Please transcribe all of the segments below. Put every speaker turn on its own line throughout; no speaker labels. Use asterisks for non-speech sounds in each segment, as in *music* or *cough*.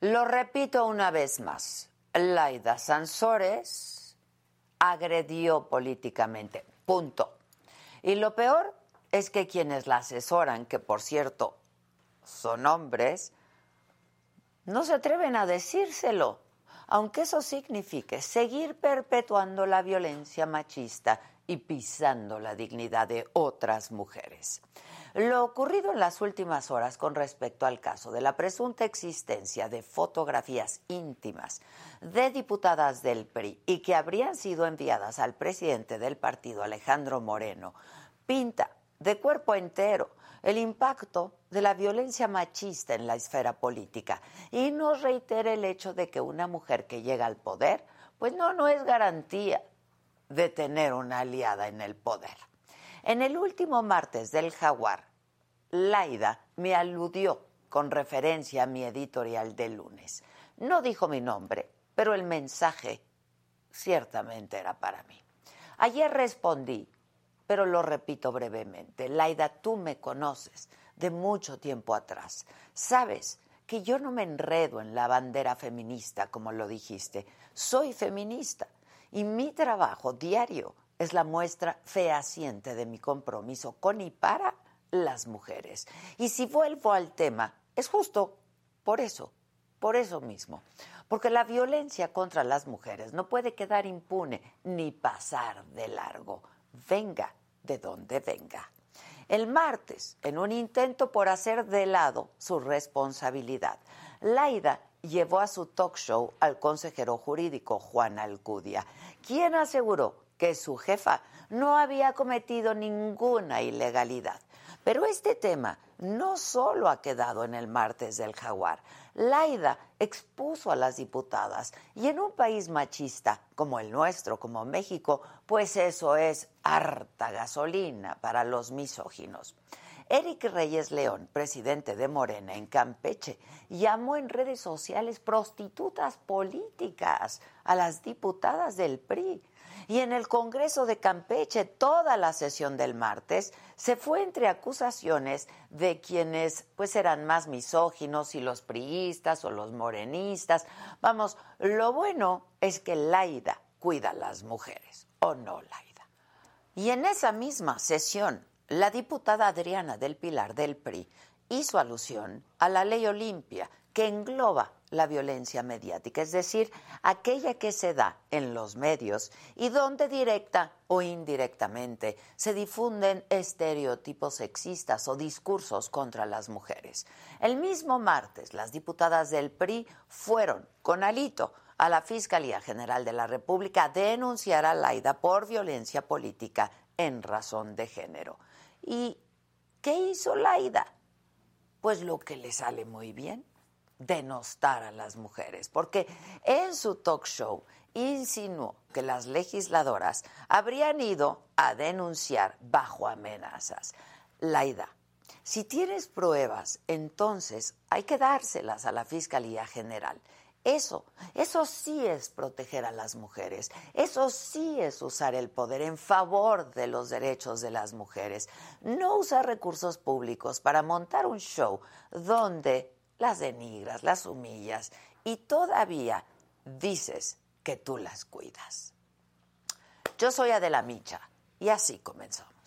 Lo repito una vez más. Laida Sansores agredió políticamente. Punto. Y lo peor es que quienes la asesoran, que por cierto son hombres, no se atreven a decírselo, aunque eso signifique seguir perpetuando la violencia machista y pisando la dignidad de otras mujeres. Lo ocurrido en las últimas horas con respecto al caso de la presunta existencia de fotografías íntimas de diputadas del PRI y que habrían sido enviadas al presidente del partido, Alejandro Moreno, pinta de cuerpo entero el impacto de la violencia machista en la esfera política y nos reitera el hecho de que una mujer que llega al poder, pues no, no es garantía de tener una aliada en el poder. En el último martes del Jaguar, Laida me aludió con referencia a mi editorial de lunes. No dijo mi nombre, pero el mensaje ciertamente era para mí. Ayer respondí, pero lo repito brevemente. Laida, tú me conoces de mucho tiempo atrás. Sabes que yo no me enredo en la bandera feminista, como lo dijiste. Soy feminista y mi trabajo diario es la muestra fehaciente de mi compromiso con y para las mujeres. Y si vuelvo al tema, es justo por eso, por eso mismo. Porque la violencia contra las mujeres no puede quedar impune ni pasar de largo, venga de donde venga. El martes, en un intento por hacer de lado su responsabilidad, Laida llevó a su talk show al consejero jurídico Juan Alcudia, quien aseguró que su jefa no había cometido ninguna ilegalidad. Pero este tema no solo ha quedado en el martes del jaguar. Laida expuso a las diputadas y en un país machista como el nuestro, como México, pues eso es harta gasolina para los misóginos. Eric Reyes León, presidente de Morena en Campeche, llamó en redes sociales prostitutas políticas a las diputadas del PRI y en el Congreso de Campeche, toda la sesión del martes se fue entre acusaciones de quienes pues eran más misóginos y los priistas o los morenistas. Vamos, lo bueno es que Laida cuida a las mujeres, ¿o no, Laida? Y en esa misma sesión, la diputada Adriana del Pilar del PRI hizo alusión a la ley Olimpia, que engloba la violencia mediática, es decir, aquella que se da en los medios y donde directa o indirectamente se difunden estereotipos sexistas o discursos contra las mujeres. El mismo martes, las diputadas del PRI fueron con alito a la Fiscalía General de la República a denunciar a Laida por violencia política en razón de género. ¿Y qué hizo Laida? Pues lo que le sale muy bien denostar a las mujeres, porque en su talk show insinuó que las legisladoras habrían ido a denunciar bajo amenazas. Laida, si tienes pruebas, entonces hay que dárselas a la Fiscalía General. Eso, eso sí es proteger a las mujeres, eso sí es usar el poder en favor de los derechos de las mujeres, no usar recursos públicos para montar un show donde las denigras, las humillas y todavía dices que tú las cuidas. Yo soy Adela Micha y así comenzamos.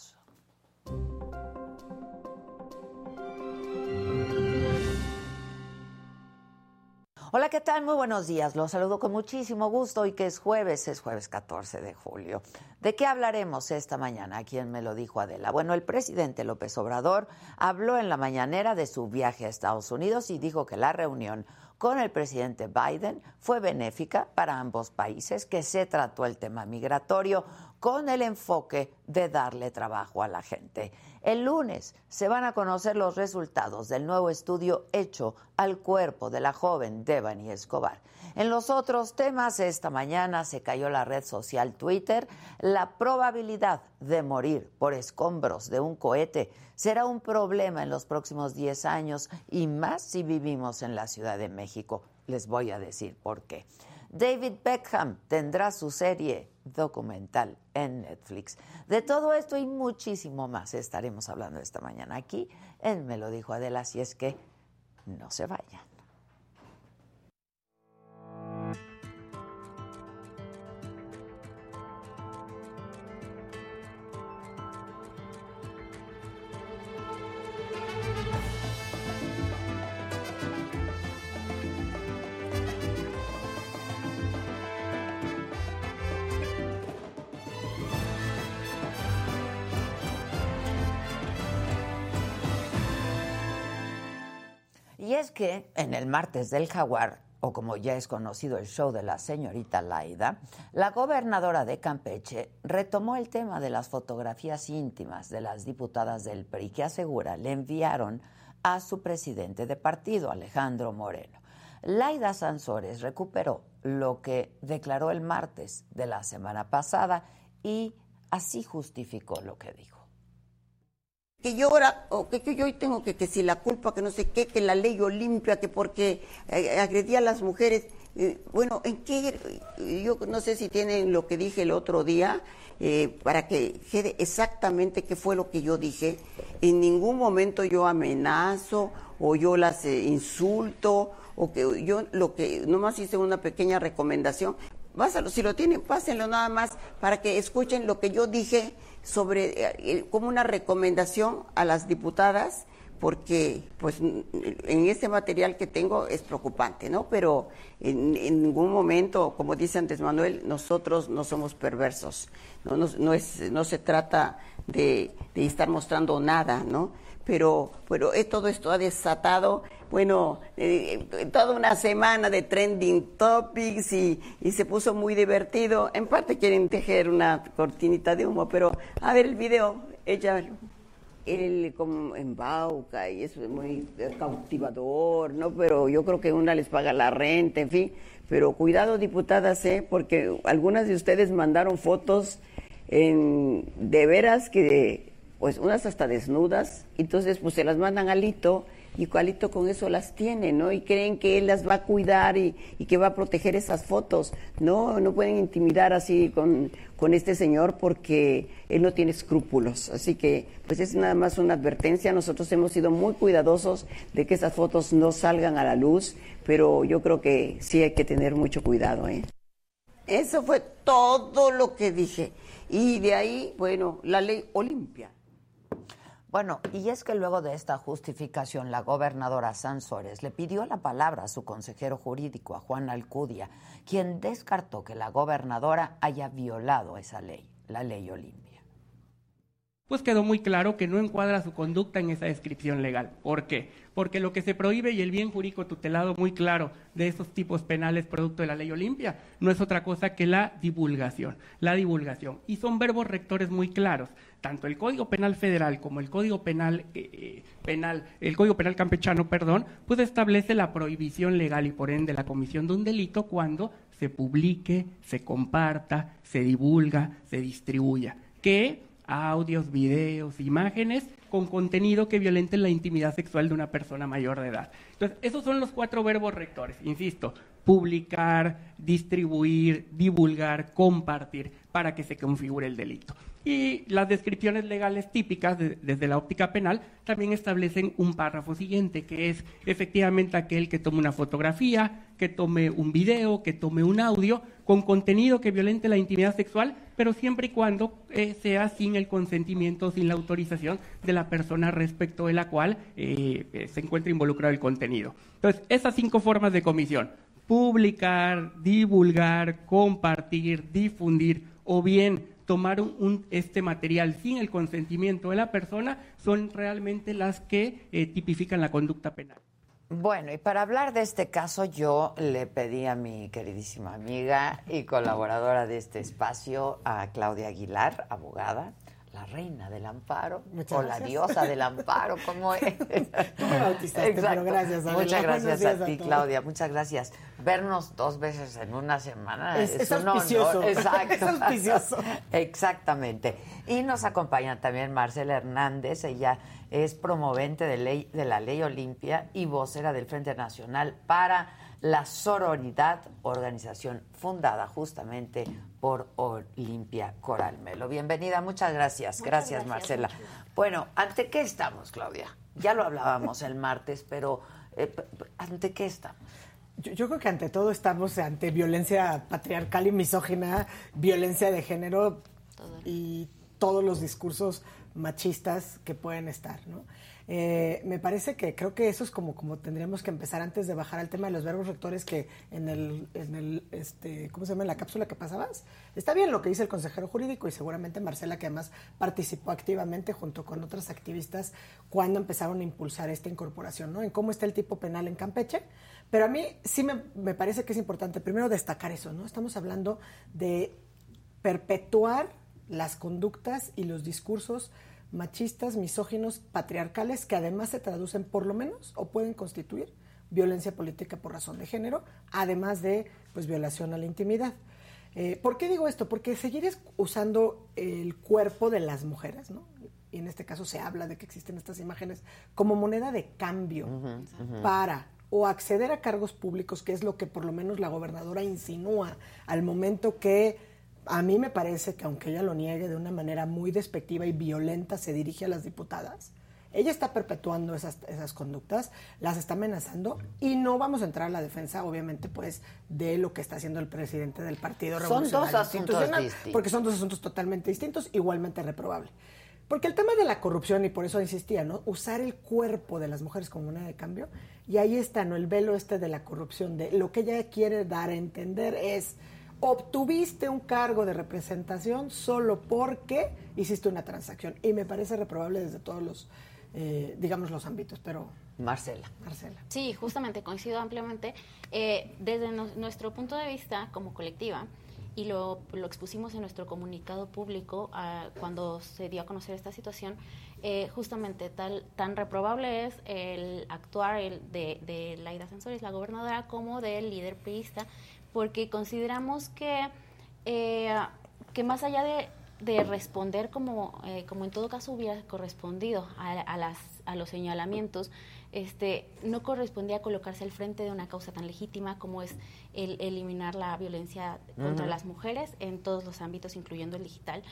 Hola, ¿qué tal? Muy buenos días. Los saludo con muchísimo gusto y que es jueves, es jueves 14 de julio. ¿De qué hablaremos esta mañana? ¿Quién me lo dijo Adela? Bueno, el presidente López Obrador habló en la mañanera de su viaje a Estados Unidos y dijo que la reunión con el presidente Biden fue benéfica para ambos países, que se trató el tema migratorio con el enfoque de darle trabajo a la gente. El lunes se van a conocer los resultados del nuevo estudio hecho al cuerpo de la joven Devani Escobar. En los otros temas, esta mañana se cayó la red social Twitter. La probabilidad de morir por escombros de un cohete será un problema en los próximos 10 años y más si vivimos en la Ciudad de México. Les voy a decir por qué. David Beckham tendrá su serie documental en Netflix. De todo esto y muchísimo más estaremos hablando esta mañana aquí en Me lo dijo Adela, si es que no se vayan. Es que en el martes del jaguar, o como ya es conocido el show de la señorita Laida, la gobernadora de Campeche retomó el tema de las fotografías íntimas de las diputadas del PRI que asegura le enviaron a su presidente de partido, Alejandro Moreno. Laida Sansores recuperó lo que declaró el martes de la semana pasada y así justificó lo que dijo
que yo ahora, o que, yo hoy tengo que, que si la culpa, que no sé qué, que la ley Olimpia, que porque eh, agredía a las mujeres. Eh, bueno, ¿en qué? Yo no sé si tienen lo que dije el otro día, eh, para que quede exactamente qué fue lo que yo dije. En ningún momento yo amenazo o yo las insulto o que yo lo que nomás hice una pequeña recomendación. Pásalo, si lo tienen, pásenlo nada más para que escuchen lo que yo dije sobre eh, como una recomendación a las diputadas porque pues en este material que tengo es preocupante, ¿no? Pero en, ningún momento, como dice antes Manuel, nosotros no somos perversos, no, no, es, no se trata de, de, estar mostrando nada, ¿no? Pero, pero todo esto ha desatado, bueno, eh, toda una semana de trending topics y, se puso muy divertido. En parte quieren tejer una cortinita de humo, pero a ver el video, ella él como embauca y es muy cautivador, ¿no? Pero yo creo que una les paga la renta, en fin. Pero cuidado, diputadas, ¿eh? Porque algunas de ustedes mandaron fotos en, de veras que pues unas hasta desnudas, entonces pues se las mandan al hito y Cualito con eso las tiene, ¿no? Y creen que él las va a cuidar y, que va a proteger esas fotos. No, no pueden intimidar así con, con este señor porque él no tiene escrúpulos. Así que, pues es nada más una advertencia. Nosotros hemos sido muy cuidadosos de que esas fotos no salgan a la luz, pero yo creo que sí hay que tener mucho cuidado, ¿eh? Eso fue todo lo que dije. Y de ahí, bueno, la ley Olimpia
bueno, y es que luego de esta justificación, la gobernadora Sansores le pidió la palabra a su consejero jurídico, a Juan Alcudia, quien descartó que la gobernadora haya violado esa ley, la ley Olimpia.
Pues quedó muy claro que no encuadra su conducta en esa descripción legal. ¿Por qué? porque lo que se prohíbe y el bien jurídico tutelado muy claro de esos tipos penales producto de la ley Olimpia no es otra cosa que la divulgación, la divulgación. Y son verbos rectores muy claros. Tanto el Código Penal Federal como el Código Penal eh, eh, penal, el Código Penal campechano, perdón, pues establece la prohibición legal y por ende la comisión de un delito cuando se publique, se comparta, se divulga, se distribuya. Que audios, videos, imágenes con contenido que violenten la intimidad sexual de una persona mayor de edad. Entonces, esos son los cuatro verbos rectores, insisto, publicar, distribuir, divulgar, compartir, para que se configure el delito. Y las descripciones legales típicas desde la óptica penal también establecen un párrafo siguiente, que es efectivamente aquel que tome una fotografía, que tome un video, que tome un audio con contenido que violente la intimidad sexual, pero siempre y cuando eh, sea sin el consentimiento, sin la autorización de la persona respecto de la cual eh, eh, se encuentra involucrado el contenido. Entonces, esas cinco formas de comisión, publicar, divulgar, compartir, difundir o bien tomar un, este material sin el consentimiento de la persona son realmente las que eh, tipifican la conducta penal.
Bueno, y para hablar de este caso, yo le pedí a mi queridísima amiga y colaboradora de este espacio, a Claudia Aguilar, abogada, la reina del amparo o la diosa del amparo, como *laughs* es.
Tú me bautizaste, pero gracias.
Muchas gracias a ti, Claudia. Muchas gracias. Vernos dos veces en una semana es,
es, un auspicioso. *laughs*
Exacto.
es auspicioso.
Exactamente. Y nos acompaña también Marcela Hernández. Ella es promovente de, ley, de la Ley Olimpia y vocera del Frente Nacional para la Sororidad, organización fundada justamente por Olimpia Coralmelo. Bienvenida, muchas gracias. gracias, Marcela. Bueno, ¿ante qué estamos, Claudia? Ya lo hablábamos el martes, pero eh, ¿ante qué estamos?
Yo, creo que ante todo estamos ante violencia patriarcal y misógina, violencia de género y todos los discursos machistas que pueden estar, ¿no? Eh, me parece que creo que eso es como, como tendríamos que empezar antes de bajar al tema de los verbos rectores que en el, en el este, ¿cómo se llama? En la cápsula que pasabas. Está bien lo que dice el consejero jurídico y seguramente Marcela, que además participó activamente junto con otras activistas cuando empezaron a impulsar esta incorporación, ¿no? En cómo está el tipo penal en Campeche. Pero a mí sí me, me parece que es importante primero destacar eso, ¿no? Estamos hablando de perpetuar las conductas y los discursos machistas, misóginos, patriarcales, que además se traducen por lo menos o pueden constituir violencia política por razón de género, además de pues violación a la intimidad. Eh, ¿Por qué digo esto? Porque seguir usando el cuerpo de las mujeres, ¿no? Y en este caso se habla de que existen estas imágenes como moneda de cambio para o acceder a cargos públicos, que es lo que por lo menos la gobernadora insinúa al momento que a mí me parece que aunque ella lo niegue de una manera muy despectiva y violenta, se dirige a las diputadas. Ella está perpetuando esas, esas conductas, las está amenazando y no vamos a entrar a la defensa, obviamente, pues, de lo que está haciendo el presidente del Partido
son dos asuntos
porque son dos asuntos totalmente distintos, igualmente reprobable. Porque el tema de la corrupción, y por eso insistía, ¿no? Usar el cuerpo de las mujeres como moneda de cambio, y ahí está, ¿no? El velo este de la corrupción, de lo que ella quiere dar a entender es obtuviste un cargo de representación solo porque hiciste una transacción. Y me parece reprobable desde todos los, eh, digamos, los ámbitos, pero...
Marcela.
Marcela.
Sí, justamente, coincido ampliamente. Eh, desde nuestro punto de vista como colectiva, y lo, lo expusimos en nuestro comunicado público ah, cuando se dio a conocer esta situación, eh, justamente tal, tan reprobable es el actuar el de, de Laida Sensores, la gobernadora, como del líder priista, porque consideramos que, eh, que más allá de, responder como, eh, como en todo caso hubiera correspondido a, las, a los señalamientos, este, no correspondía colocarse al frente de una causa tan legítima como es el eliminar la violencia contra las mujeres en todos los ámbitos, incluyendo el digital.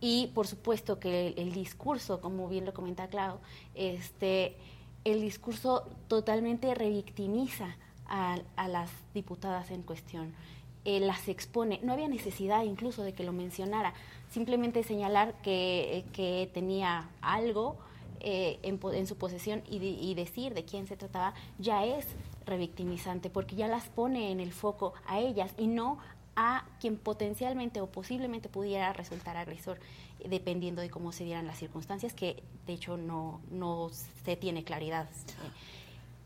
Y por supuesto que el, discurso, como bien lo comenta Clau, este, el discurso totalmente revictimiza a, las diputadas en cuestión. Eh, las expone. No había necesidad incluso de que lo mencionara, simplemente señalar que, que tenía algo eh, en, su posesión y, y, decir de quién se trataba ya es revictimizante, porque ya las pone en el foco a ellas y no a quien potencialmente o posiblemente pudiera resultar agresor, dependiendo de cómo se dieran las circunstancias, que de hecho no, no se tiene claridad.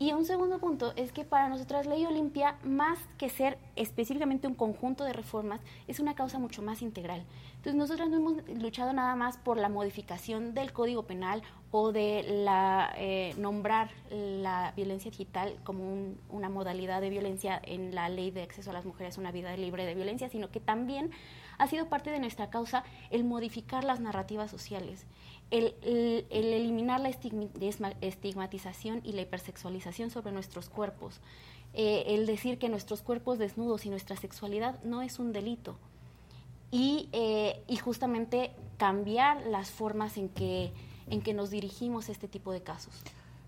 Y un segundo punto es que para nosotras Ley Olimpia, más que ser específicamente un conjunto de reformas, es una causa mucho más integral. Entonces nosotros no hemos luchado nada más por la modificación del Código Penal o de la, eh, nombrar la violencia digital como una modalidad de violencia en la ley de acceso a las mujeres a una vida libre de violencia, sino que también ha sido parte de nuestra causa el modificar las narrativas sociales el, eliminar la estigmatización y la hipersexualización sobre nuestros cuerpos, eh, el decir que nuestros cuerpos desnudos y nuestra sexualidad no es un delito. Y, eh, y justamente cambiar las formas en que, en que nos dirigimos a este tipo de casos.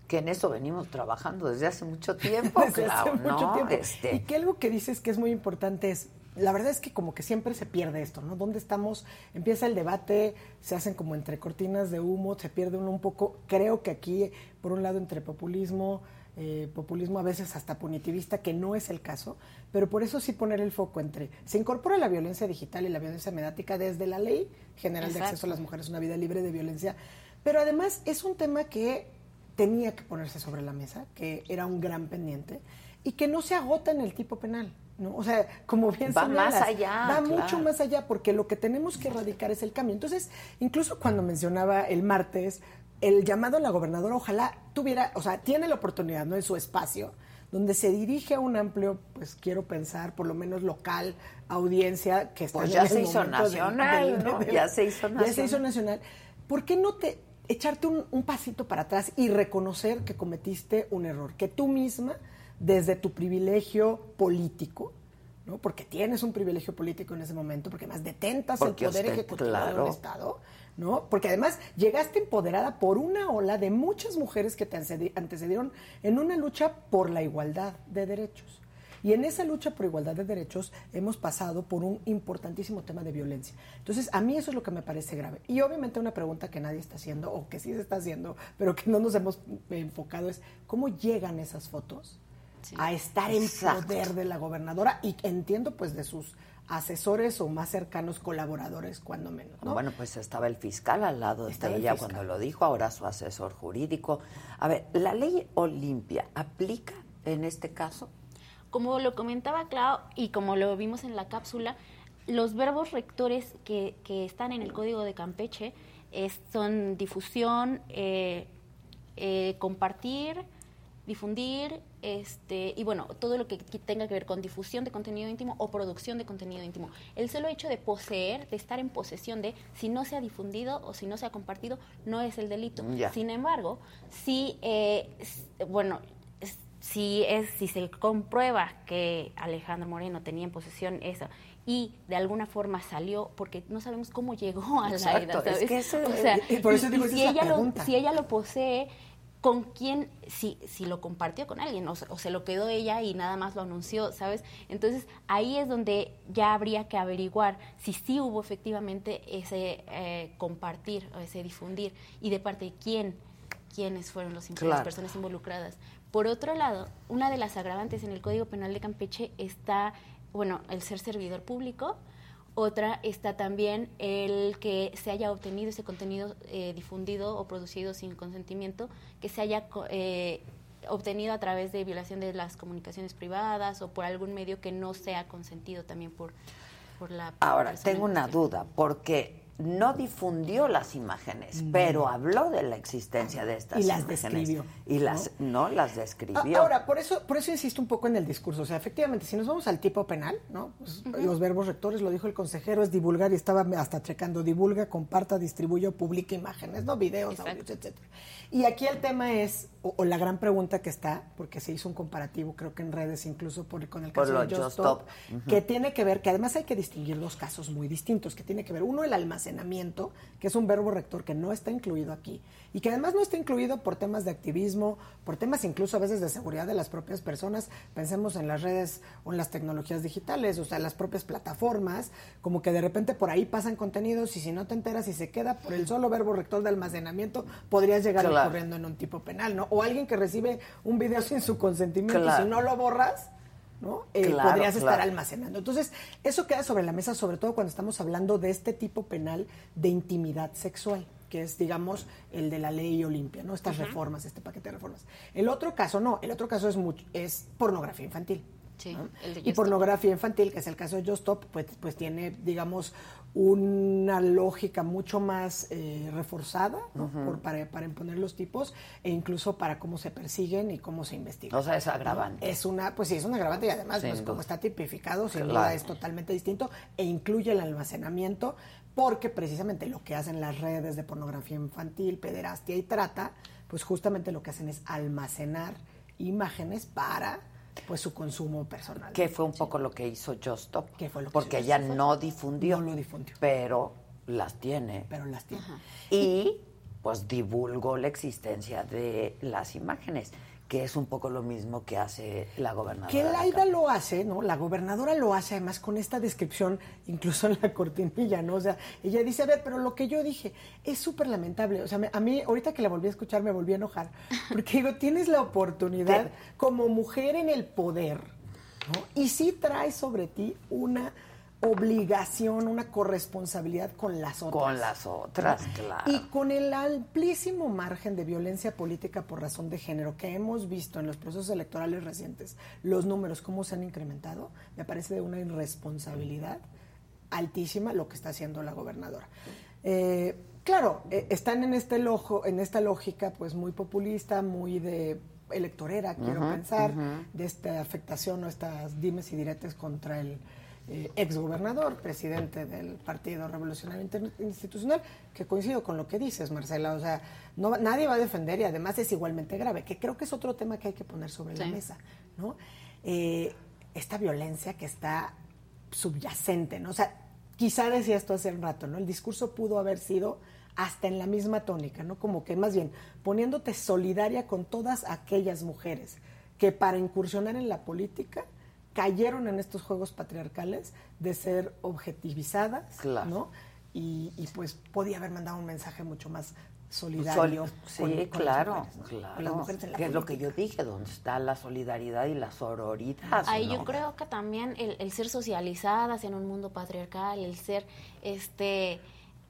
Que en eso venimos trabajando desde hace mucho *laughs* tiempo, desde hace mucho tiempo.
Este... Y que algo que dices que es muy importante es la verdad es que como que siempre se pierde esto, ¿no? ¿Dónde estamos? Empieza el debate, se hacen como entre cortinas de humo, se pierde uno un poco. Creo que aquí, por un lado, entre populismo, eh, populismo a veces hasta punitivista, que no es el caso, pero por eso sí poner el foco entre, se incorpora la violencia digital y la violencia mediática desde la Ley General de Acceso a las Mujeres una Vida Libre de Violencia, pero además es un tema que tenía que ponerse sobre la mesa, que era un gran pendiente y que no se agota en el tipo penal. ¿No? O sea, como bien
va más allá,
va mucho más allá porque lo que tenemos que erradicar es el cambio. Entonces, incluso cuando mencionaba el martes el llamado a la gobernadora, ojalá tuviera, o sea, tiene la oportunidad, ¿no? En su espacio, donde se dirige a un amplio, pues quiero pensar, por lo menos local, audiencia que está
pues ya se hizo nacional, ¿no? ya se hizo nacional.
Ya se hizo nacional. ¿Por qué no te echarte un, un pasito para atrás y reconocer que cometiste un error, que tú misma desde tu privilegio político, ¿no? Porque tienes un privilegio político en ese momento, porque más detentas el poder ejecutivo del Estado, ¿no? Porque además llegaste empoderada por una ola de muchas mujeres que te antecedieron en una lucha por la igualdad de derechos. Y en esa lucha por igualdad de derechos hemos pasado por un importantísimo tema de violencia. Entonces, a mí eso es lo que me parece grave. Y obviamente una pregunta que nadie está haciendo, o que sí se está haciendo, pero que no nos hemos enfocado es, ¿cómo llegan esas fotos? A estar en poder de la gobernadora y entiendo pues de sus asesores o más cercanos colaboradores, cuando menos.
Bueno, pues estaba el fiscal al lado de ella cuando lo dijo, ahora su asesor jurídico. A ver, ¿la ley Olimpia aplica en este caso?
Como lo comentaba Clau y como lo vimos en la cápsula, los verbos rectores que, que están en el Código de Campeche son difusión, eh, eh, compartir, difundir, este, y bueno, todo lo que tenga que ver con difusión de contenido íntimo o producción de contenido íntimo. El solo hecho de poseer, de estar en posesión de, si no se ha difundido o si no se ha compartido, no es el delito. Sin embargo, si, eh, bueno, si, es, si se comprueba que Alejandro Moreno tenía en posesión eso y de alguna forma salió porque no sabemos cómo llegó a la edad, si, ella si ella lo posee con quién, si, si lo compartió con alguien o, se lo quedó ella y nada más lo anunció, ¿sabes? Entonces ahí es donde ya habría que averiguar si sí hubo efectivamente ese eh, compartir o ese difundir y de parte de quién, quiénes fueron los, las personas involucradas. Por otro lado, una de las agravantes en el Código Penal de Campeche está, bueno, el ser servidor público, otra está también el que se haya obtenido ese contenido eh, difundido o producido sin consentimiento, que se haya eh, obtenido a través de violación de las comunicaciones privadas o por algún medio que no sea consentido también por, por la...
Ahora, tengo una duda, porque no difundió las imágenes, pero habló de la existencia de estas
y las
imágenes.
describió.
Y las no las describió.
Ahora, por eso, por eso insisto un poco en el discurso. O sea, efectivamente, si nos vamos al tipo penal, ¿no? Pues, los verbos rectores, lo dijo el consejero, es divulgar y estaba hasta checando, divulga, comparta, distribuye, publica imágenes, ¿no? Videos, audios, etcétera. Y aquí el tema es, o, la gran pregunta que está, porque se hizo un comparativo, creo que en redes, incluso por, con el caso de Just Stop, que tiene que ver, que además hay que distinguir dos casos muy distintos, que tiene que ver, uno, el almacenamiento, que es un verbo rector que no está incluido aquí, y que además no está incluido por temas de activismo, por temas incluso a veces de seguridad de las propias personas. Pensemos en las redes o en las tecnologías digitales, o sea, las propias plataformas, como que de repente por ahí pasan contenidos y si no te enteras y se queda por el solo verbo rector de almacenamiento, podrías llegar corriendo en un tipo penal, ¿no? O alguien que recibe un video *laughs* sin su consentimiento y si no lo borras, ¿no? Eh, podrías estar almacenando. Entonces, eso queda sobre la mesa, sobre todo cuando estamos hablando de este tipo penal de intimidad sexual que es, digamos, el de la ley Olimpia, ¿no? Estas reformas, este paquete de reformas. El otro caso no, el otro caso es, mucho, es pornografía infantil. Sí, y pornografía infantil, que es el caso de Just Stop, pues, pues tiene, digamos, una lógica mucho más eh, reforzada Por, para, para, imponer los tipos e incluso para cómo se persiguen y cómo se investigan.
O sea, es agravante.
Es una, pues sí, es un agravante y además, pues como está tipificado, sin duda es totalmente distinto e incluye el almacenamiento porque precisamente lo que hacen las redes de pornografía infantil, pederastia y trata, pues justamente lo que hacen es almacenar imágenes para pues su consumo personal.
Que fue un poco lo que hizo Just Stop.
Que fue lo que
Porque ella no difundió.
No lo difundió.
Pero las tiene.
Pero las tiene.
Y pues divulgó la existencia de las imágenes, que es un poco lo mismo que hace la gobernadora.
Que Laida lo hace, ¿no? La gobernadora lo hace además con esta descripción, incluso en la cortinilla, ¿no? O sea, ella dice, a ver, pero lo que yo dije es súper lamentable. O sea, me- a mí, ahorita que la volví a escuchar, me volví a enojar. *laughs* Porque digo, tienes la oportunidad como mujer en el poder, ¿no? Y sí trae sobre ti una obligación, una corresponsabilidad con las otras.
Con las otras, claro.
Y con el amplísimo margen de violencia política por razón de género que hemos visto en los procesos electorales recientes, los números, cómo se han incrementado, me parece de una irresponsabilidad altísima lo que está haciendo la gobernadora. Eh, claro, eh, están en este lojo, en esta lógica, pues muy populista, muy de electorera, quiero pensar, de esta afectación o estas dimes y diretes contra el eh, exgobernador, presidente del Partido Revolucionario Inter- Institucional, que coincido con lo que dices, Marcela. O sea, no, nadie va a defender y además es igualmente grave, que creo que es otro tema que hay que poner sobre la mesa, ¿no? Eh, esta violencia que está subyacente, ¿no? O sea, quizá decía esto hace un rato, ¿no? El discurso pudo haber sido hasta en la misma tónica, ¿no? Como que más bien poniéndote solidaria con todas aquellas mujeres que para incursionar en la política cayeron en estos juegos patriarcales de ser objetivizadas,
Claro.
¿no? Y, y, pues podía haber mandado un mensaje mucho más solidario.
Sol- sí,
con- con las
claro,
mujeres, ¿no?
claro.
Con las mujeres en la
que es lo que yo dije, donde está la solidaridad y la sororidad.
Ahí
¿no?
yo creo que también el, el ser socializadas en un mundo patriarcal, el ser este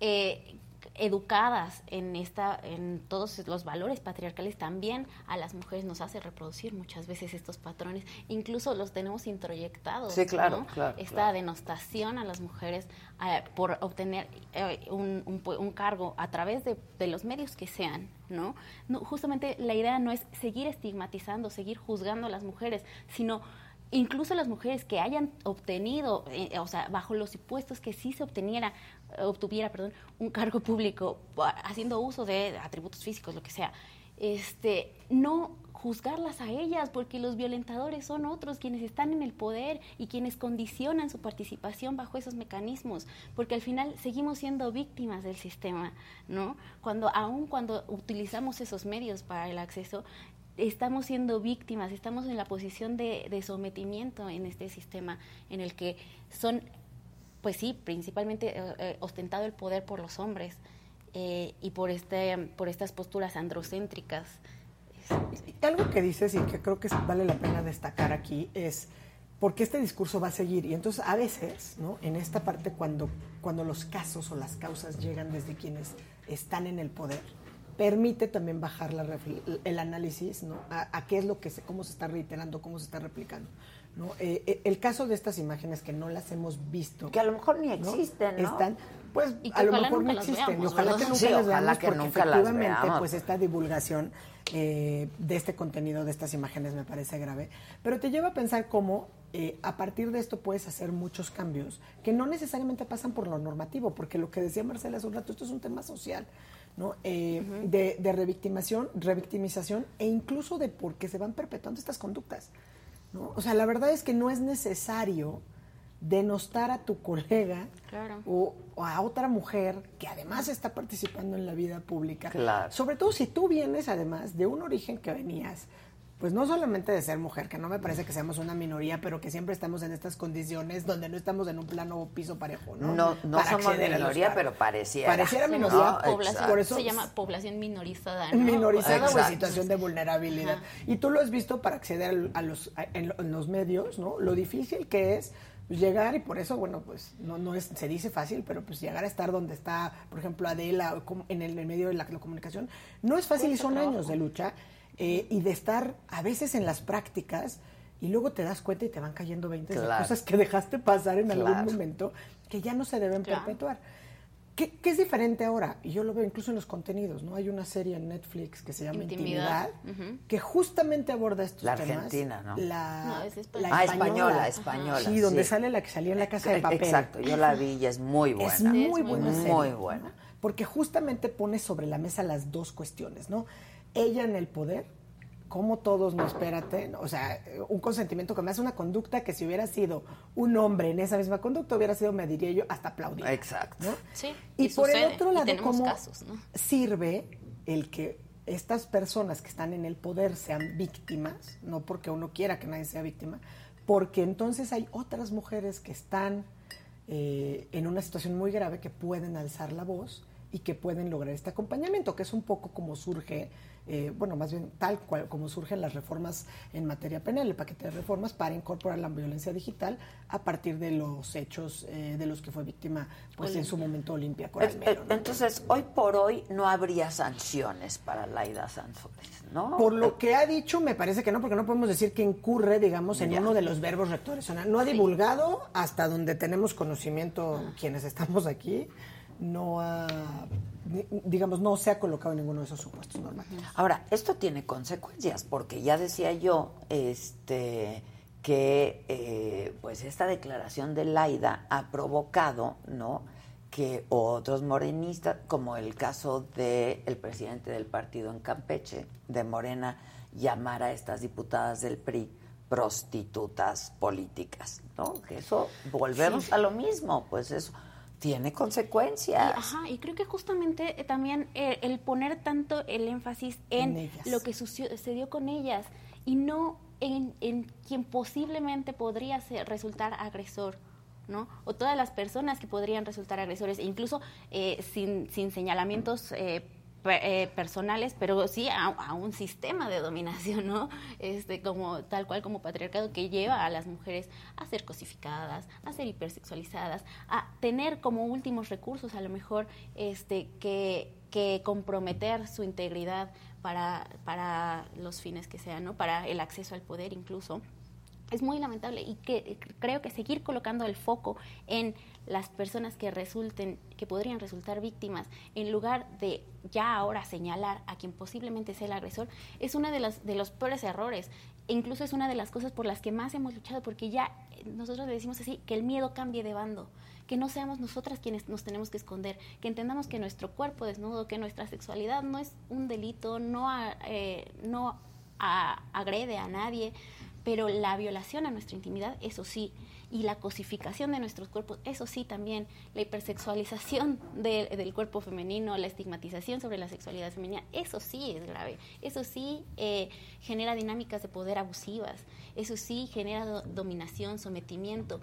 eh, educadas en esta en todos los valores patriarcales también a las mujeres nos hace reproducir muchas veces estos patrones incluso los tenemos introyectados
Sí, claro,
¿no?
claro,
esta
claro.
denostación a las mujeres eh, por obtener eh, un, un cargo a través de, de los medios que sean no no justamente la idea no es seguir estigmatizando seguir juzgando a las mujeres sino incluso las mujeres que hayan obtenido, eh, o sea, bajo los supuestos que sí se obteniera, eh, obtuviera, perdón, un cargo público haciendo uso de atributos físicos, lo que sea, este, no juzgarlas a ellas, porque los violentadores son otros quienes están en el poder y quienes condicionan su participación bajo esos mecanismos, porque al final seguimos siendo víctimas del sistema, ¿no? Cuando aun cuando utilizamos esos medios para el acceso, estamos siendo víctimas, estamos en la posición de, de sometimiento en este sistema en el que son, pues sí, principalmente eh, eh, ostentado el poder por los hombres eh, y por, este, por estas posturas androcéntricas.
Algo que dices y que creo que vale la pena destacar aquí es porque este discurso va a seguir y entonces a veces, ¿no? En esta parte cuando cuando los casos o las causas llegan desde quienes están en el poder, permite también bajar la refle- el análisis, ¿no? A, a qué es lo que se, cómo se está reiterando, cómo se está replicando, ¿no? Eh, eh, el caso de estas imágenes que no las hemos visto,
Que a lo mejor ni
¿no?
existen, ¿no?
Están, pues a lo
ojalá
mejor no
las
existen
veamos,
ojalá que nunca
Sí,
las
ojalá
veamos
que
porque
nunca las
efectivamente
veamos.
pues esta divulgación eh, de este contenido, de estas imágenes me parece grave, pero te lleva a pensar cómo eh, a partir de esto puedes hacer muchos cambios que no necesariamente pasan por lo normativo, porque lo que decía Marcela hace un rato, esto es un tema social, ¿no? Eh, de, de revictimación, revictimización e incluso de por qué se van perpetuando estas conductas. ¿no? O sea, la verdad es que no es necesario denostar a tu colega
Claro.
o, o a otra mujer que además está participando en la vida pública.
Claro.
Sobre todo si tú vienes además de un origen que venías, pues no solamente de ser mujer, que no me parece que seamos una minoría, pero que siempre estamos en estas condiciones donde no estamos en un plano o piso parejo, ¿no?
No, no
Para
somos
acceder a los
minoría, pero pareciera.
Pareciera *laughs* minoría.
¿no?
población.
Por eso
se llama población minorizada. ¿no?
minorizada o en situación de vulnerabilidad.
Ajá.
Y tú lo has visto para acceder a los, a- en, lo- en los medios, ¿no? Lo difícil que es pues, llegar y por eso, bueno, pues no, no es, se dice fácil, pero pues llegar a estar donde está, por ejemplo, Adela, o como en el, en el medio de la, la comunicación, no es fácil y
Cuesta
son
trabajo.
años de lucha eh, y de estar a veces en las prácticas y luego te das cuenta y te van cayendo 20 de
Claro.
cosas que dejaste pasar en
Claro.
algún momento que ya no se deben
Claro.
perpetuar. ¿Qué, qué es diferente ahora? Y yo lo veo incluso en los contenidos, ¿no? Hay una serie en Netflix que se llama Intimidad, que justamente aborda estos
La
temas.
argentina, ¿no?
La,
No, es
la
española.
Ah, española, española.
Sí, donde
sí.
sale la que salía en la casa de *laughs* papel.
Exacto, yo la vi y es muy buena.
Es muy
Sí, es muy
buena
buena.
serie,
Muy
¿no?
buena.
Porque justamente pone sobre la mesa las dos cuestiones, ¿no? Ella en el poder como todos, no espérate, o sea, un consentimiento que me hace una conducta que si hubiera sido un hombre en esa misma conducta, hubiera sido, me diría yo, hasta aplaudir.
Exacto.
Sí,
Y, por el otro lado, ¿cómo
casos, ¿no?
sirve el que estas personas que están en el poder sean víctimas, no porque uno quiera que nadie sea víctima, porque entonces hay otras mujeres que están eh, en una situación muy grave que pueden alzar la voz y que pueden lograr este acompañamiento, que es un poco como surge, eh, bueno, más bien tal cual como surgen las reformas en materia penal, el paquete de reformas para incorporar la violencia digital a partir de los hechos de los que fue víctima, pues en su momento Olimpia Coral Melo, ¿no?
Entonces, hoy por hoy no habría sanciones para Laida Sansores, ¿no?
Por lo que ha dicho, me parece que no, porque no podemos decir que incurre, digamos, en
Ya.
uno de los verbos rectores. O sea, no ha divulgado hasta donde tenemos conocimiento quienes estamos aquí, no ha, di- digamos, no se ha colocado en ninguno de esos supuestos normativos.
Ahora, esto tiene consecuencias, porque ya decía yo este, que eh, pues esta declaración de Laida ha provocado, ¿no? que otros morenistas, como el caso del el presidente del partido en Campeche, de Morena, llamara a estas diputadas del PRI prostitutas políticas, ¿no? Que eso, volvemos a lo mismo, pues eso tiene consecuencias.
Y, ajá, y creo que justamente eh, también eh, el poner tanto el énfasis en, lo que sucedió con ellas y no en, en quien posiblemente podría ser- resultar agresor. ¿no? O todas las personas que podrían resultar agresores, e incluso eh, sin, sin señalamientos eh, pe- personales, pero sí a, a un sistema de dominación, ¿no? Este, como, tal cual como patriarcado que lleva a las mujeres a ser cosificadas, a ser hipersexualizadas, a tener como últimos recursos a lo mejor este, que, que comprometer su integridad para, para los fines que sean, ¿no? Para el acceso al poder incluso es muy lamentable y que creo que seguir colocando el foco en las personas que resulten, que podrían resultar víctimas, en lugar de ya ahora señalar a quien posiblemente sea el agresor, es uno de los, de los peores errores. E incluso es una de las cosas por las que más hemos luchado, porque ya eh, nosotros le decimos así, que el miedo cambie de bando, que no seamos nosotras quienes nos tenemos que esconder, que entendamos que nuestro cuerpo desnudo, que nuestra sexualidad no es un delito, no, a- eh, no agrede a nadie, pero la violación a nuestra intimidad, eso sí, y la cosificación de nuestros cuerpos, eso sí también, la hipersexualización de- del cuerpo femenino, la estigmatización sobre la sexualidad femenina, eso sí es grave, eso sí eh, genera dinámicas de poder abusivas, eso sí genera do- dominación, sometimiento,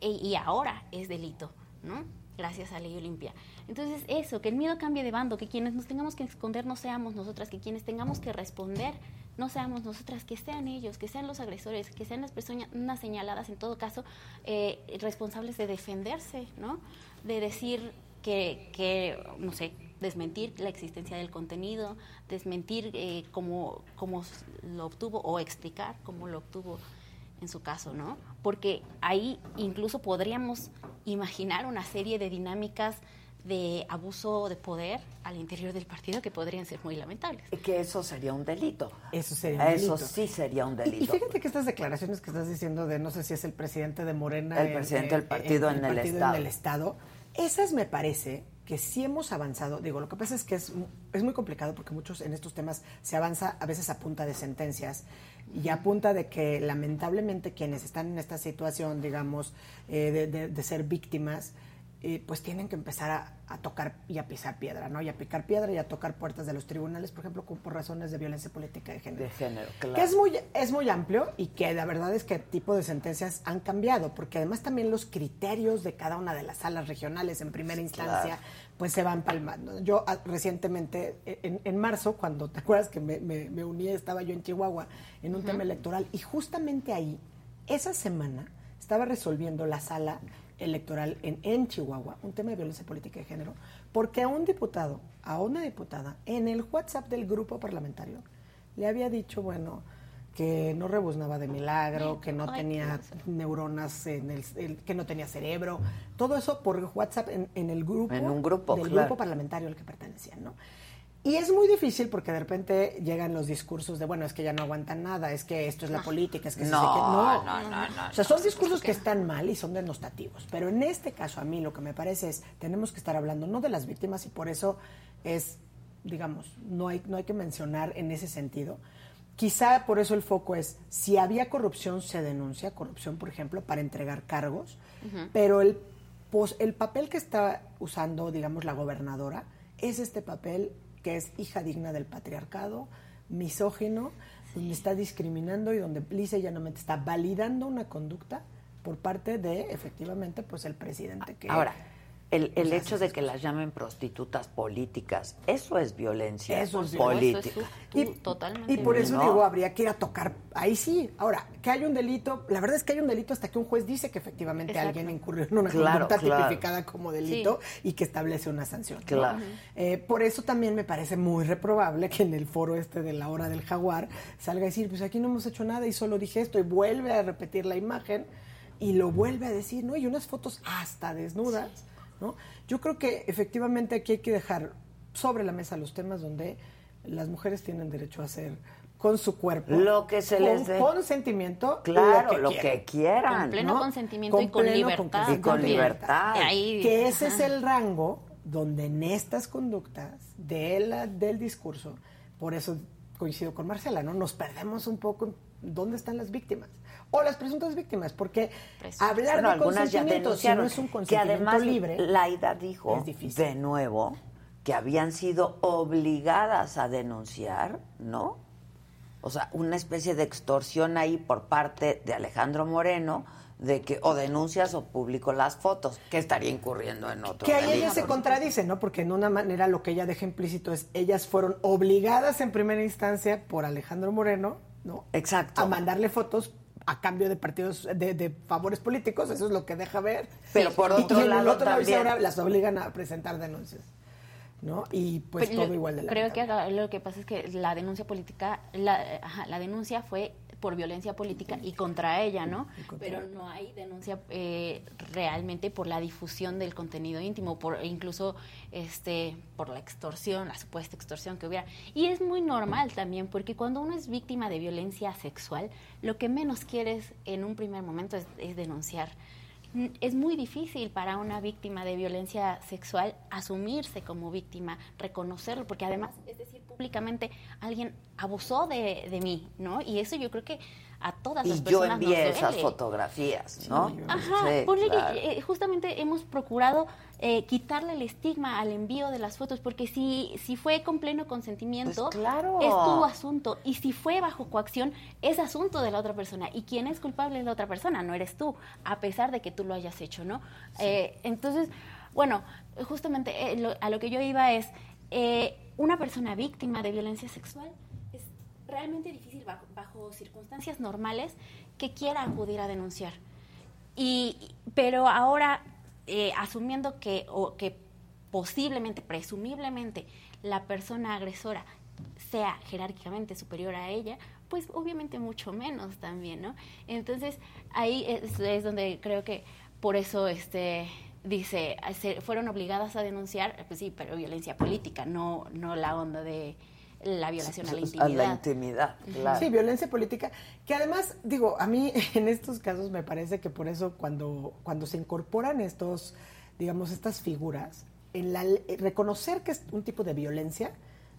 e- y ahora es delito, ¿no? Gracias a Ley Olimpia. Entonces, eso, que el miedo cambie de bando, que quienes nos tengamos que esconder no seamos nosotras, que quienes tengamos que responder no seamos nosotras, que sean ellos, que sean los agresores, que sean las personas señaladas, en todo caso, eh, responsables de defenderse, ¿no? De decir que, que, no sé, desmentir la existencia del contenido, desmentir eh, cómo, cómo lo obtuvo o explicar cómo lo obtuvo en su caso, ¿no? Porque ahí incluso podríamos imaginar una serie de dinámicas de abuso de poder al interior del partido que podrían ser muy lamentables.
Que eso sería un delito.
Eso sería un
Eso
delito.
sí sería un
Y-
delito.
Y, fíjate que estas declaraciones que estás diciendo de no sé si es el presidente de Morena.
El presidente del partido en el
partido
Estado.
en el Estado, esas me parece que sí hemos avanzado. Digo, lo que pasa es que es, es muy complicado porque muchos en estos temas se avanza a veces a punta de sentencias y a punta de que lamentablemente quienes están en esta situación, digamos, eh, de, de- de ser víctimas, eh, pues tienen que empezar a, a tocar y a pisar piedra, ¿no? Y a picar piedra y a tocar puertas de los tribunales, por ejemplo, por razones de violencia política de género.
De género, claro.
Que es muy, es muy amplio y que la verdad es que el tipo de sentencias han cambiado, porque además también los criterios de cada una de las salas regionales en primera instancia,
claro.
pues se van palmando. Yo ah, recientemente, en, en marzo, cuando te acuerdas que me, me- me uní, estaba yo en Chihuahua en un tema electoral, y justamente ahí, esa semana, estaba resolviendo la sala electoral en, en Chihuahua, un tema de violencia política de género, porque a un diputado, a una diputada, en el WhatsApp del grupo parlamentario, le había dicho, bueno, que no rebuznaba de milagro, que no tenía neuronas, en el, el- que no tenía cerebro, todo eso por WhatsApp en, en el grupo,
En un grupo,
del
claro.
grupo parlamentario al que pertenecían, ¿no? Y es muy difícil porque de repente llegan los discursos de, bueno, es que ya no aguantan nada, es que esto es la política, es que se
No,
que no.
no, no, no,
O sea, son discursos que están mal y son denostativos. Pero en este caso, a mí lo que me parece es, tenemos que estar hablando no de las víctimas y por eso es, digamos, no hay, no hay que mencionar en ese sentido. Quizá por eso el foco es, si había corrupción, se denuncia, corrupción, por ejemplo, para entregar cargos, pero el, pos- el papel que está usando, digamos, la gobernadora es este papel que es hija digna del patriarcado, misógino, donde está discriminando y donde lisa y llanamente está validando una conducta por parte de, efectivamente, pues el presidente que...
Ahora, el, el
Pues
hecho de que las llamen prostitutas políticas, eso es violencia
Eso es
política.
Eso es su- tu- totalmente.
Y por eso
¿no?
digo, habría que ir a tocar, ahí sí. Ahora, que hay un delito, la verdad es que hay un delito hasta que un juez dice que efectivamente
Exacto.
alguien incurrió en una
Claro,
conducta
claro.
tipificada como delito y que establece una sanción. ¿no?
Claro.
Eh, por eso también me parece muy reprobable que en el foro este de la hora del jaguar salga a decir, pues aquí no hemos hecho nada y solo dije esto y vuelve a repetir la imagen y lo vuelve a decir, ¿no? Y unas fotos hasta desnudas, ¿no? Yo creo que efectivamente aquí hay que dejar sobre la mesa los temas donde las mujeres tienen derecho a hacer con su cuerpo
Lo que se les
con
dé.
consentimiento
Claro, lo
quieran.
que quieran.
Con pleno
¿no?
consentimiento y con
pleno
libertad.
Y con
Que ese es el rango donde en estas conductas de la- del discurso, por eso coincido con Marcela, ¿no? Nos perdemos un poco en dónde están las víctimas o las presuntas víctimas, porque hablar
Bueno,
de
algunas ya
consentimiento, si
denunciaron
no es un
que
consentimiento
además
libre,
Laida dijo de nuevo que habían sido obligadas a denunciar, ¿no? O sea, una especie de extorsión ahí por parte de Alejandro Moreno de que o denuncias o publico las fotos, que estaría incurriendo en otro
Que ahí ella se contradice, ¿no? Porque en una manera lo que ella deja implícito es, ellas fueron obligadas en primera instancia por Alejandro Moreno, ¿no?
Exacto.
A mandarle fotos a cambio de partidos, de, de favores políticos, eso es lo que deja ver.
Pero por
Y-
otro
y el
lado
otro lado dice,
también-
ahora las obligan a presentar denuncias, ¿no? Y pues
Pero
todo
lo-
igual de la
Creo que lo que pasa es que la denuncia política, la, ajá, la denuncia fue por violencia política y contra ella, ¿no? Pero no hay denuncia eh, realmente por la difusión del contenido íntimo, por incluso este por la extorsión, la supuesta extorsión que hubiera. Y es muy normal también, porque cuando uno es víctima de violencia sexual, lo que menos quieres en un primer momento es, es denunciar. Es muy difícil para una víctima de violencia sexual asumirse como víctima, reconocerlo, porque además, es decir, públicamente alguien abusó de, de mí, ¿no? Y eso yo creo que a todas las
Y yo
personas
envié
nos
esas fotografías, ¿no?
Ajá,
Sí,
ponle que,
claro.
eh, justamente hemos procurado eh, quitarle el estigma al envío de las fotos, porque si, si fue con pleno consentimiento,
Pues claro.
es tu asunto. Y si fue bajo coacción, es asunto de la otra persona. Y quien es culpable es la otra persona, no eres tú, a pesar de que tú lo hayas hecho, ¿no? Eh, entonces, bueno, justamente eh, lo- a lo que yo iba es, eh, una persona víctima de violencia sexual es realmente difícil bajo, circunstancias normales que quiera acudir a denunciar. Y, pero ahora, eh, asumiendo que, o que posiblemente, presumiblemente, la persona agresora sea jerárquicamente superior a ella, pues obviamente mucho menos también, ¿no? Entonces, ahí es, es donde creo que por eso este dice, se- fueron obligadas a denunciar, pues sí, pero violencia política, no, no la onda de la violación a la intimidad.
A la intimidad, claro.
Sí, violencia política, que además, digo, a mí *laughs* en estos casos me parece que por eso cuando, cuando se incorporan estos, digamos, estas figuras, en la, reconocer que es un tipo de violencia,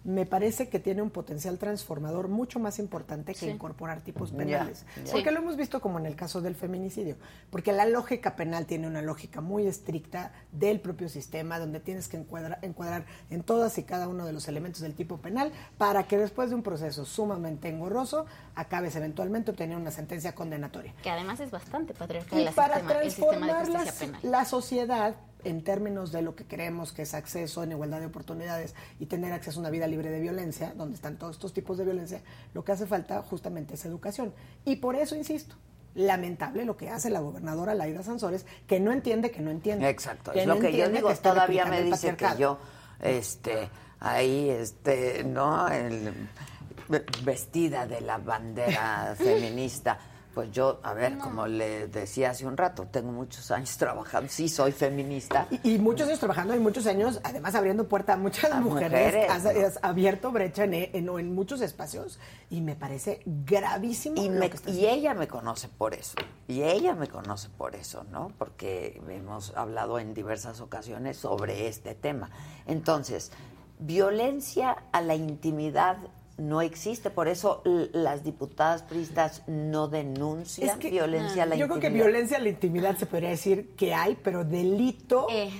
me parece que tiene un potencial transformador mucho más importante que
Sí.
incorporar tipos penales. Porque
Sí.
lo hemos visto como en el caso del feminicidio. Porque la lógica penal tiene una lógica muy estricta del propio sistema, donde tienes que encuadrar, encuadrar en todas y cada uno de los elementos del tipo penal para que después de un proceso sumamente engorroso acabes eventualmente obteniendo una sentencia condenatoria.
Que además es bastante patriarcal
Y
la
para
sistema- el sistema de
transformar
justicia
la,
penal.
la sociedad en términos de lo que queremos que es acceso en igualdad de oportunidades y tener acceso a una vida libre de violencia, donde están todos estos tipos de violencia, lo que hace falta justamente es educación. Y por eso insisto, lamentable lo que hace la gobernadora Laida Sansores, que no entiende que no entiende.
Exacto,
Que
es
no
lo que yo digo,
está
todavía me dice que yo, este, ahí, este, ¿no? El- vestida de la bandera feminista. Pues yo, a ver, como le decía hace un rato, tengo muchos *laughs* años trabajando, sí soy feminista.
Y, y muchos años trabajando y muchos años, además abriendo puerta a muchas
A
mujeres,
mujeres,
has,
¿no?
has abierto brecha en, en, en muchos espacios y me parece gravísimo.
Y,
lo
me-
que está
y ella me conoce por eso. Y ella me conoce por eso, ¿no? Porque hemos hablado en diversas ocasiones sobre este tema. Entonces, violencia a la intimidad no existe. Por eso las diputadas priistas no denuncian
Es que,
violencia a la
Yo creo que
intimidad.
violencia a la intimidad se podría decir que hay, pero delito
Eh,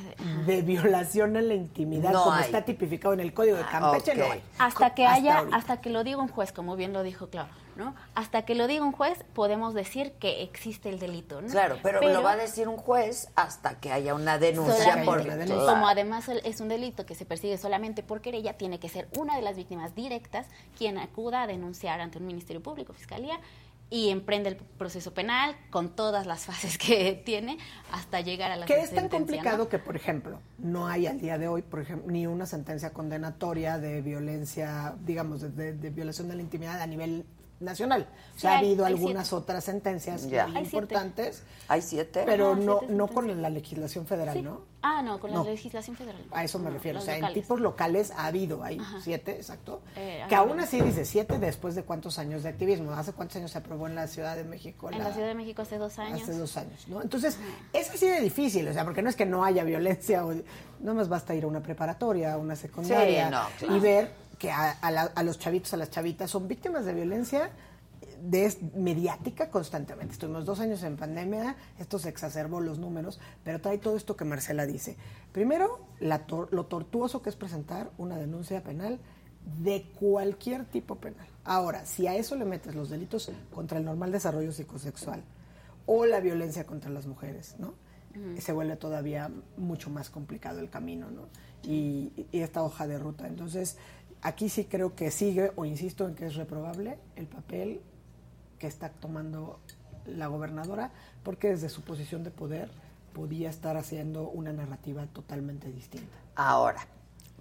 de violación a la intimidad,
No
como
hay.
está tipificado en el Código de Campeche,
ok.
no hay.
Hasta que
Hasta
haya,
ahorita.
hasta que lo diga un juez, como bien lo dijo Claro, ¿no? Hasta que lo diga un juez, podemos decir que existe el delito, ¿no?
Claro, pero, lo va a decir un juez hasta que haya una denuncia por
denuncia.
como además es un delito que se persigue solamente por querella, tiene que ser una de las víctimas directas quien acuda a denunciar ante un ministerio público, fiscalía y emprende el proceso penal con todas las fases que *laughs* tiene hasta llegar a la
Que es tan complicado
¿no?
que, por ejemplo, no hay al día de hoy, por ejemplo, ni una sentencia condenatoria de violencia, digamos, de, de- de violación de la intimidad a nivel nacional. O sea, ha habido algunas
siete.
otras sentencias
Ya.
siete.
importantes,
¿Hay siete?
pero no,
siete
no con la legislación federal,
Sí.
¿no?
Ah, no, con la
No.
legislación federal.
A eso me
No,
refiero. O sea, en tipos locales ha habido, hay
Ajá.
siete, exacto.
Eh,
que aún así dice siete después de cuántos años de activismo. ¿Hace cuántos años se aprobó en la Ciudad de México?
En la Ciudad de México hace dos años.
Hace dos años, ¿no? Entonces, es así de difícil, o sea, porque no es que no haya violencia, o, no más basta ir a una preparatoria, a una secundaria
Sí, no, claro.
y ver que a, a la- a los chavitos, a las chavitas son víctimas de violencia de, mediática constantemente. Estuvimos dos años en pandemia, esto se exacerbó los números, pero trae todo esto que Marcela dice. Primero, la tor- lo tortuoso que es presentar una denuncia penal de cualquier tipo penal. Ahora, si a eso le metes los delitos contra el normal desarrollo psicosexual o la violencia contra las mujeres, ¿no? Se vuelve todavía mucho más complicado el camino, ¿no? Y, y esta hoja de ruta. Entonces, aquí sí creo que sigue, o insisto en que es reprobable, el papel que está tomando la gobernadora, porque desde su posición de poder podía estar haciendo una narrativa totalmente distinta.
Ahora,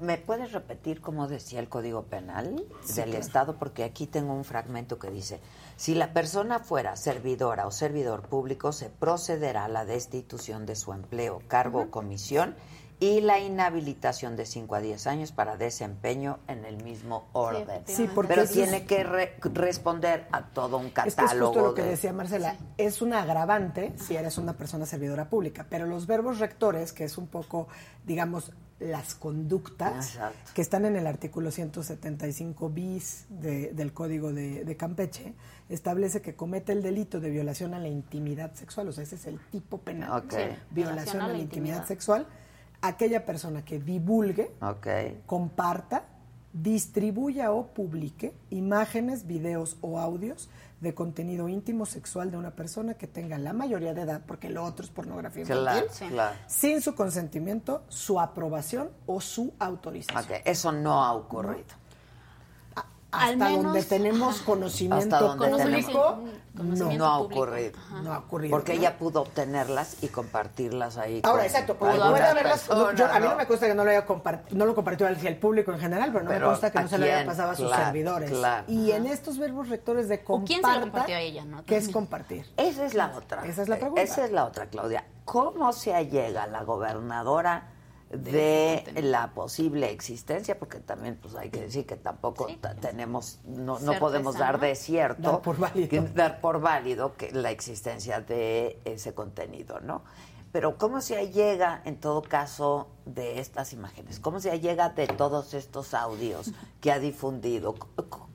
¿me puedes repetir cómo decía el Código Penal
Sí,
del
claro.
Estado? Porque aquí tengo un fragmento que dice, si la persona fuera servidora o servidor público, se procederá a la destitución de su empleo, cargo o comisión y la inhabilitación de 5 a 10 años para desempeño en el mismo orden.
Sí, porque
Pero tiene
es-
que re- responder a todo un
Es que es
catálogo
justo lo que
de...
decía Marcela, es un agravante si eres una persona servidora pública, pero los verbos rectores, que es un poco, digamos, las conductas
Exacto.
que están en el artículo 175 bis de- del Código de, de Campeche, establece que comete el delito de violación a la intimidad sexual, o sea, ese es el tipo penal.
Ok.
Sí.
Violación a la intimidad
intimidad.
sexual, aquella persona que divulgue, comparta, distribuya o publique imágenes, videos o audios de contenido íntimo sexual de una persona que tenga la mayoría de edad, porque lo otro es pornografía infantil,
Claro,
Sí.
claro.
sin su consentimiento, su aprobación o su autorización.
Ok, Eso no ha ocurrido.
Hasta
menos-
donde tenemos conocimiento
Hasta donde
público,
tenemos-
no,
No ha ocurrido.
no ha ocurrido.
Porque
¿no?
ella pudo obtenerlas y compartirlas ahí.
Ahora,
con
exacto, haberlas. no, yo- a mí no, me consta que no lo haya no lo compartió hacia el público en general, pero no
Pero,
me consta que
¿a
no se lo haya pasado a sus
Claro,
servidores.
claro.
Y en estos verbos rectores de
¿O
comparta,
quién se lo compartió a ella, no?
¿qué es compartir?
Esa es la otra.
Esa es la pregunta.
Esa es la otra, Claudia. ¿Cómo se allega la gobernadora de la posible existencia? Porque también pues hay que decir que tampoco
Sí.
tenemos, no, no podemos dar
¿no?
de cierto,
Dar por válido.
que- dar por válido que la existencia de ese contenido, ¿no? Pero ¿cómo se allega en todo caso de estas imágenes? ¿Cómo se allega de todos estos audios *laughs* que ha difundido?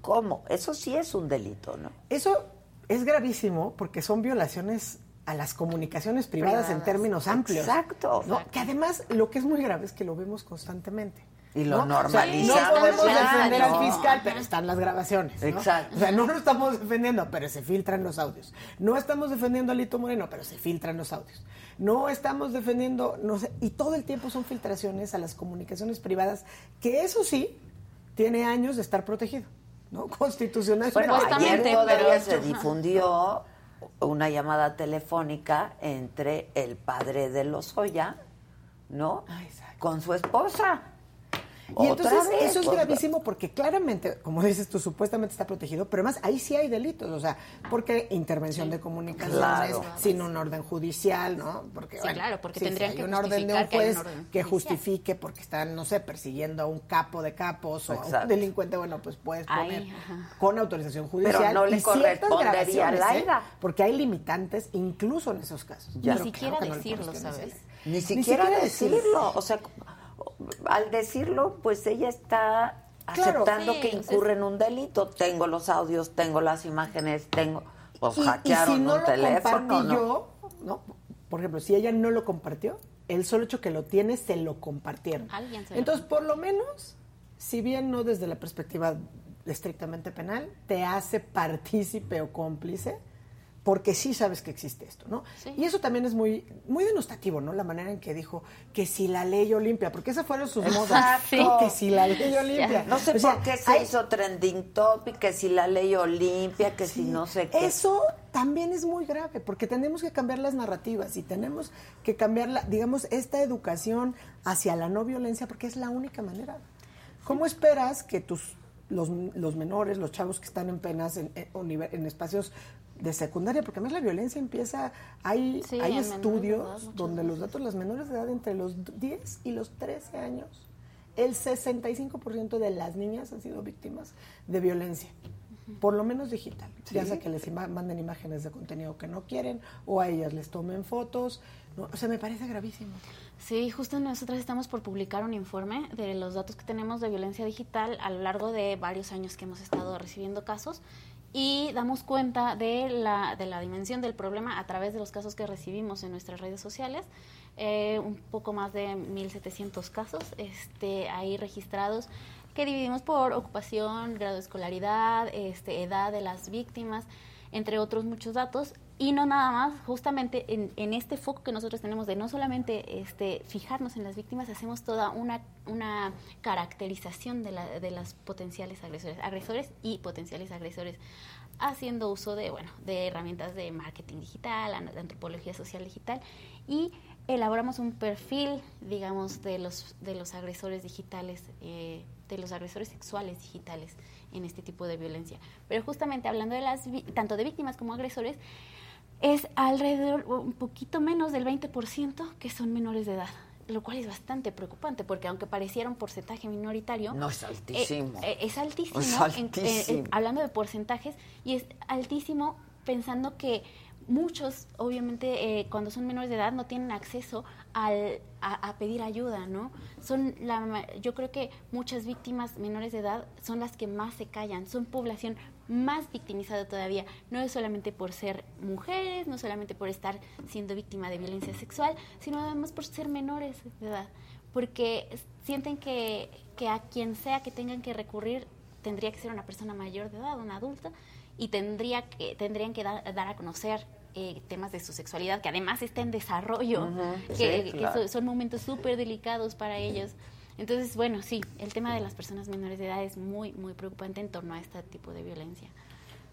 ¿Cómo? Eso sí es un delito, ¿no?
Eso es gravísimo porque son violaciones a las comunicaciones privadas, en
Privadas.
términos amplios.
Exacto.
¿no? Que además lo que es muy grave es que lo vemos constantemente.
Y lo
¿no? O sea,
normalizamos.
no podemos
Claro.
defender al fiscal, pero están las grabaciones. ¿no?
Exacto.
O sea, no lo estamos defendiendo, pero se filtran los audios. No estamos defendiendo a Lito Moreno, pero se filtran los audios. No estamos defendiendo, no sé, y todo el tiempo son filtraciones a las comunicaciones privadas, que eso sí, tiene años de estar protegido, ¿no? *laughs* Constitucionalmente.
Bueno, ayer todavía
pero-
se difundió una llamada telefónica entre el padre de Lozoya, ¿no?
Ah, exacto.
Con su esposa.
Y entonces
vez,
eso es gravísimo porque claramente, como dices tú, supuestamente está protegido, pero además ahí sí hay delitos, o sea, porque intervención de comunicaciones
Claro.
sin un orden judicial, ¿no? Porque
Sí, claro, porque tendrían
hay
que
un orden de un
que
juez que justifique porque están, no sé, persiguiendo a un capo de capos o a un delincuente, bueno, pues puedes poner con autorización judicial
no le correspondería a Laida.
¿eh? Porque hay limitantes incluso en esos casos.
Ya.
Ni
Pero
siquiera
claro no
decirlo, ¿sabes?
Ni siquiera,
siquiera
decirlo. O sea, al decirlo, pues ella está aceptando
Sí,
que incurre en un delito. Tengo los audios, tengo las imágenes, tengo... Pues
Y- y,
hackearon
si no
un
lo
teléfono,
yo, ¿no? Por ejemplo, si ella no lo compartió, el solo hecho que lo tiene, se lo compartieron.
Alguien se lo
Entonces, por lo menos, si bien no desde la perspectiva estrictamente penal, te hace partícipe o cómplice, porque sí sabes que existe esto, ¿no?
Sí.
Y eso también es muy, muy denostativo, ¿no? La manera en que dijo que si la ley Olimpia, porque esas fueron sus modas.
Exacto.
Que si la ley Olimpia.
No sé
O sea,
por qué se
hay-
hizo trending topic, que si la ley Olimpia, que si no sé qué.
Eso también es muy grave, porque tenemos que cambiar las narrativas y tenemos que cambiar, la, digamos, esta educación hacia la no violencia, porque es la única manera. ¿Cómo esperas que tus los, los menores, los chavos que están en penas en, en en espacios de secundaria, porque además la violencia empieza, hay,
Sí,
hay
edad,
estudios donde los datos, las menores de edad entre los 10 y los 13 años, el 65% de las niñas han sido víctimas de violencia, por lo menos digital, ya sea que les ima- manden imágenes de contenido que no quieren o a ellas les tomen fotos, ¿no? o sea, me parece gravísimo.
Sí, justo nosotros estamos por publicar un informe de los datos que tenemos de violencia digital a lo largo de varios años que hemos estado recibiendo casos y damos cuenta de la, de la dimensión del problema a través de los casos que recibimos en nuestras redes sociales. Eh, un poco más de 1.700 casos este, ahí registrados que dividimos por ocupación, grado de escolaridad, este, edad de las víctimas, entre otros muchos datos. Y no nada más, justamente en, este foco que nosotros tenemos de no solamente este, fijarnos en las víctimas, hacemos toda una, una caracterización de, la, de las potenciales agresores, agresores y potenciales agresores, haciendo uso de, bueno, de herramientas de marketing digital, de antropología social digital, y elaboramos un perfil, digamos, de los, de los agresores digitales, eh, de los agresores sexuales digitales en este tipo de violencia. Pero justamente hablando de las, tanto de víctimas como agresores, es alrededor, un poquito menos del 20% que son menores de edad, lo cual es bastante preocupante, porque aunque pareciera un porcentaje minoritario,
No, es
eh,
altísimo.
eh, es altísimo,
Es
en-
altísimo.
eh, hablando de porcentajes, y es altísimo pensando que muchos, obviamente, eh, cuando son menores de edad no tienen acceso al, a, a pedir ayuda, ¿no? Son la, yo creo que muchas víctimas menores de edad son las que más se callan, son población más victimizada todavía, no es solamente por ser mujeres, no solamente por estar siendo víctima de violencia sexual, sino además por ser menores de edad, porque sienten que, que a quien sea que tengan que recurrir tendría que ser una persona mayor de edad, una adulta, y tendría que, tendrían que dar, dar a conocer eh, temas de su sexualidad, que además está en desarrollo, que,
sí,
que
claro.
so- son momentos súper delicados para ellos. Entonces, bueno, sí, el tema de las personas menores de edad es muy, muy preocupante en torno a este tipo de violencia.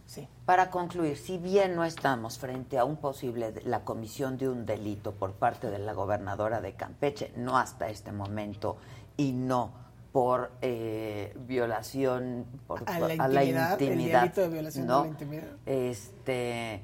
Sí.
Para concluir, si bien no estamos frente a un posible de- la comisión de un delito por parte de la gobernadora de Campeche, no hasta este momento y no por eh, violación por,
A la intimidad, el
intimidad,
delito de violación de
¿no?
la intimidad.
Este,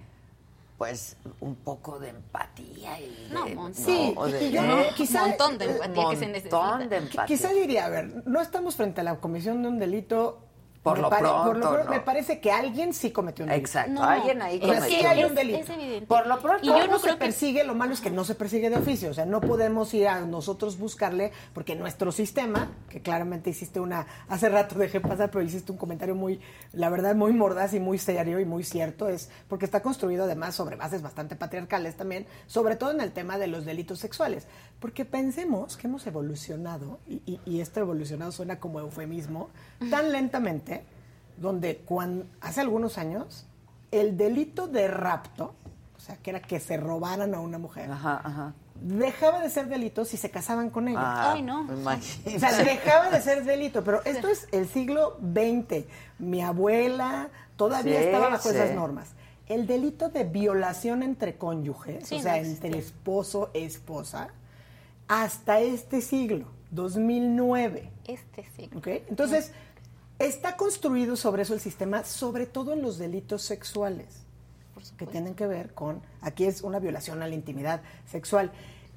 pues un poco de empatía y
No,
de,
montón.
Sí,
de-
y yo
¿no?
no- quizá-
Un montón de empatía que se necesita.
de empatía.
Quizá diría, a ver, no estamos frente a la comisión de un delito.
Por
me
lo
por lo
pronto,
me parece que alguien sí cometió un delito.
Exacto,
No,
alguien ahí cometió
sí hay un delito.
Es evidente.
Por lo pronto,
Y yo
¿Cómo
no
se
creo que
persigue? Lo malo es que no se persigue de oficio. O sea, no podemos ir a nosotros buscarle, porque nuestro sistema, que claramente hiciste una. Hace rato dejé pasar, pero hiciste un comentario muy, la verdad, muy mordaz y muy serio y muy cierto. Es porque está construido además sobre bases bastante patriarcales también, sobre todo en el tema de los delitos sexuales. Porque pensemos que hemos evolucionado, y, y, y esto evolucionado suena como eufemismo, tan lentamente, donde cuando, hace algunos años el delito de rapto, o sea, que era que se robaran a una mujer,
Ajá, ajá.
dejaba de ser delito si se casaban con ella.
Ah,
Ay, no.
imagínate.
O sea, dejaba de ser delito, pero esto es el siglo XX. Mi abuela todavía
Sí,
estaba bajo
sí.
esas normas. El delito de violación entre cónyuges,
Sí,
o sea,
no
entre esposo e esposa, hasta este siglo, 2009.
Este sí.
¿ok? Entonces, está construido sobre eso el sistema, sobre todo en los delitos sexuales que tienen que ver con, aquí es una violación a la intimidad sexual.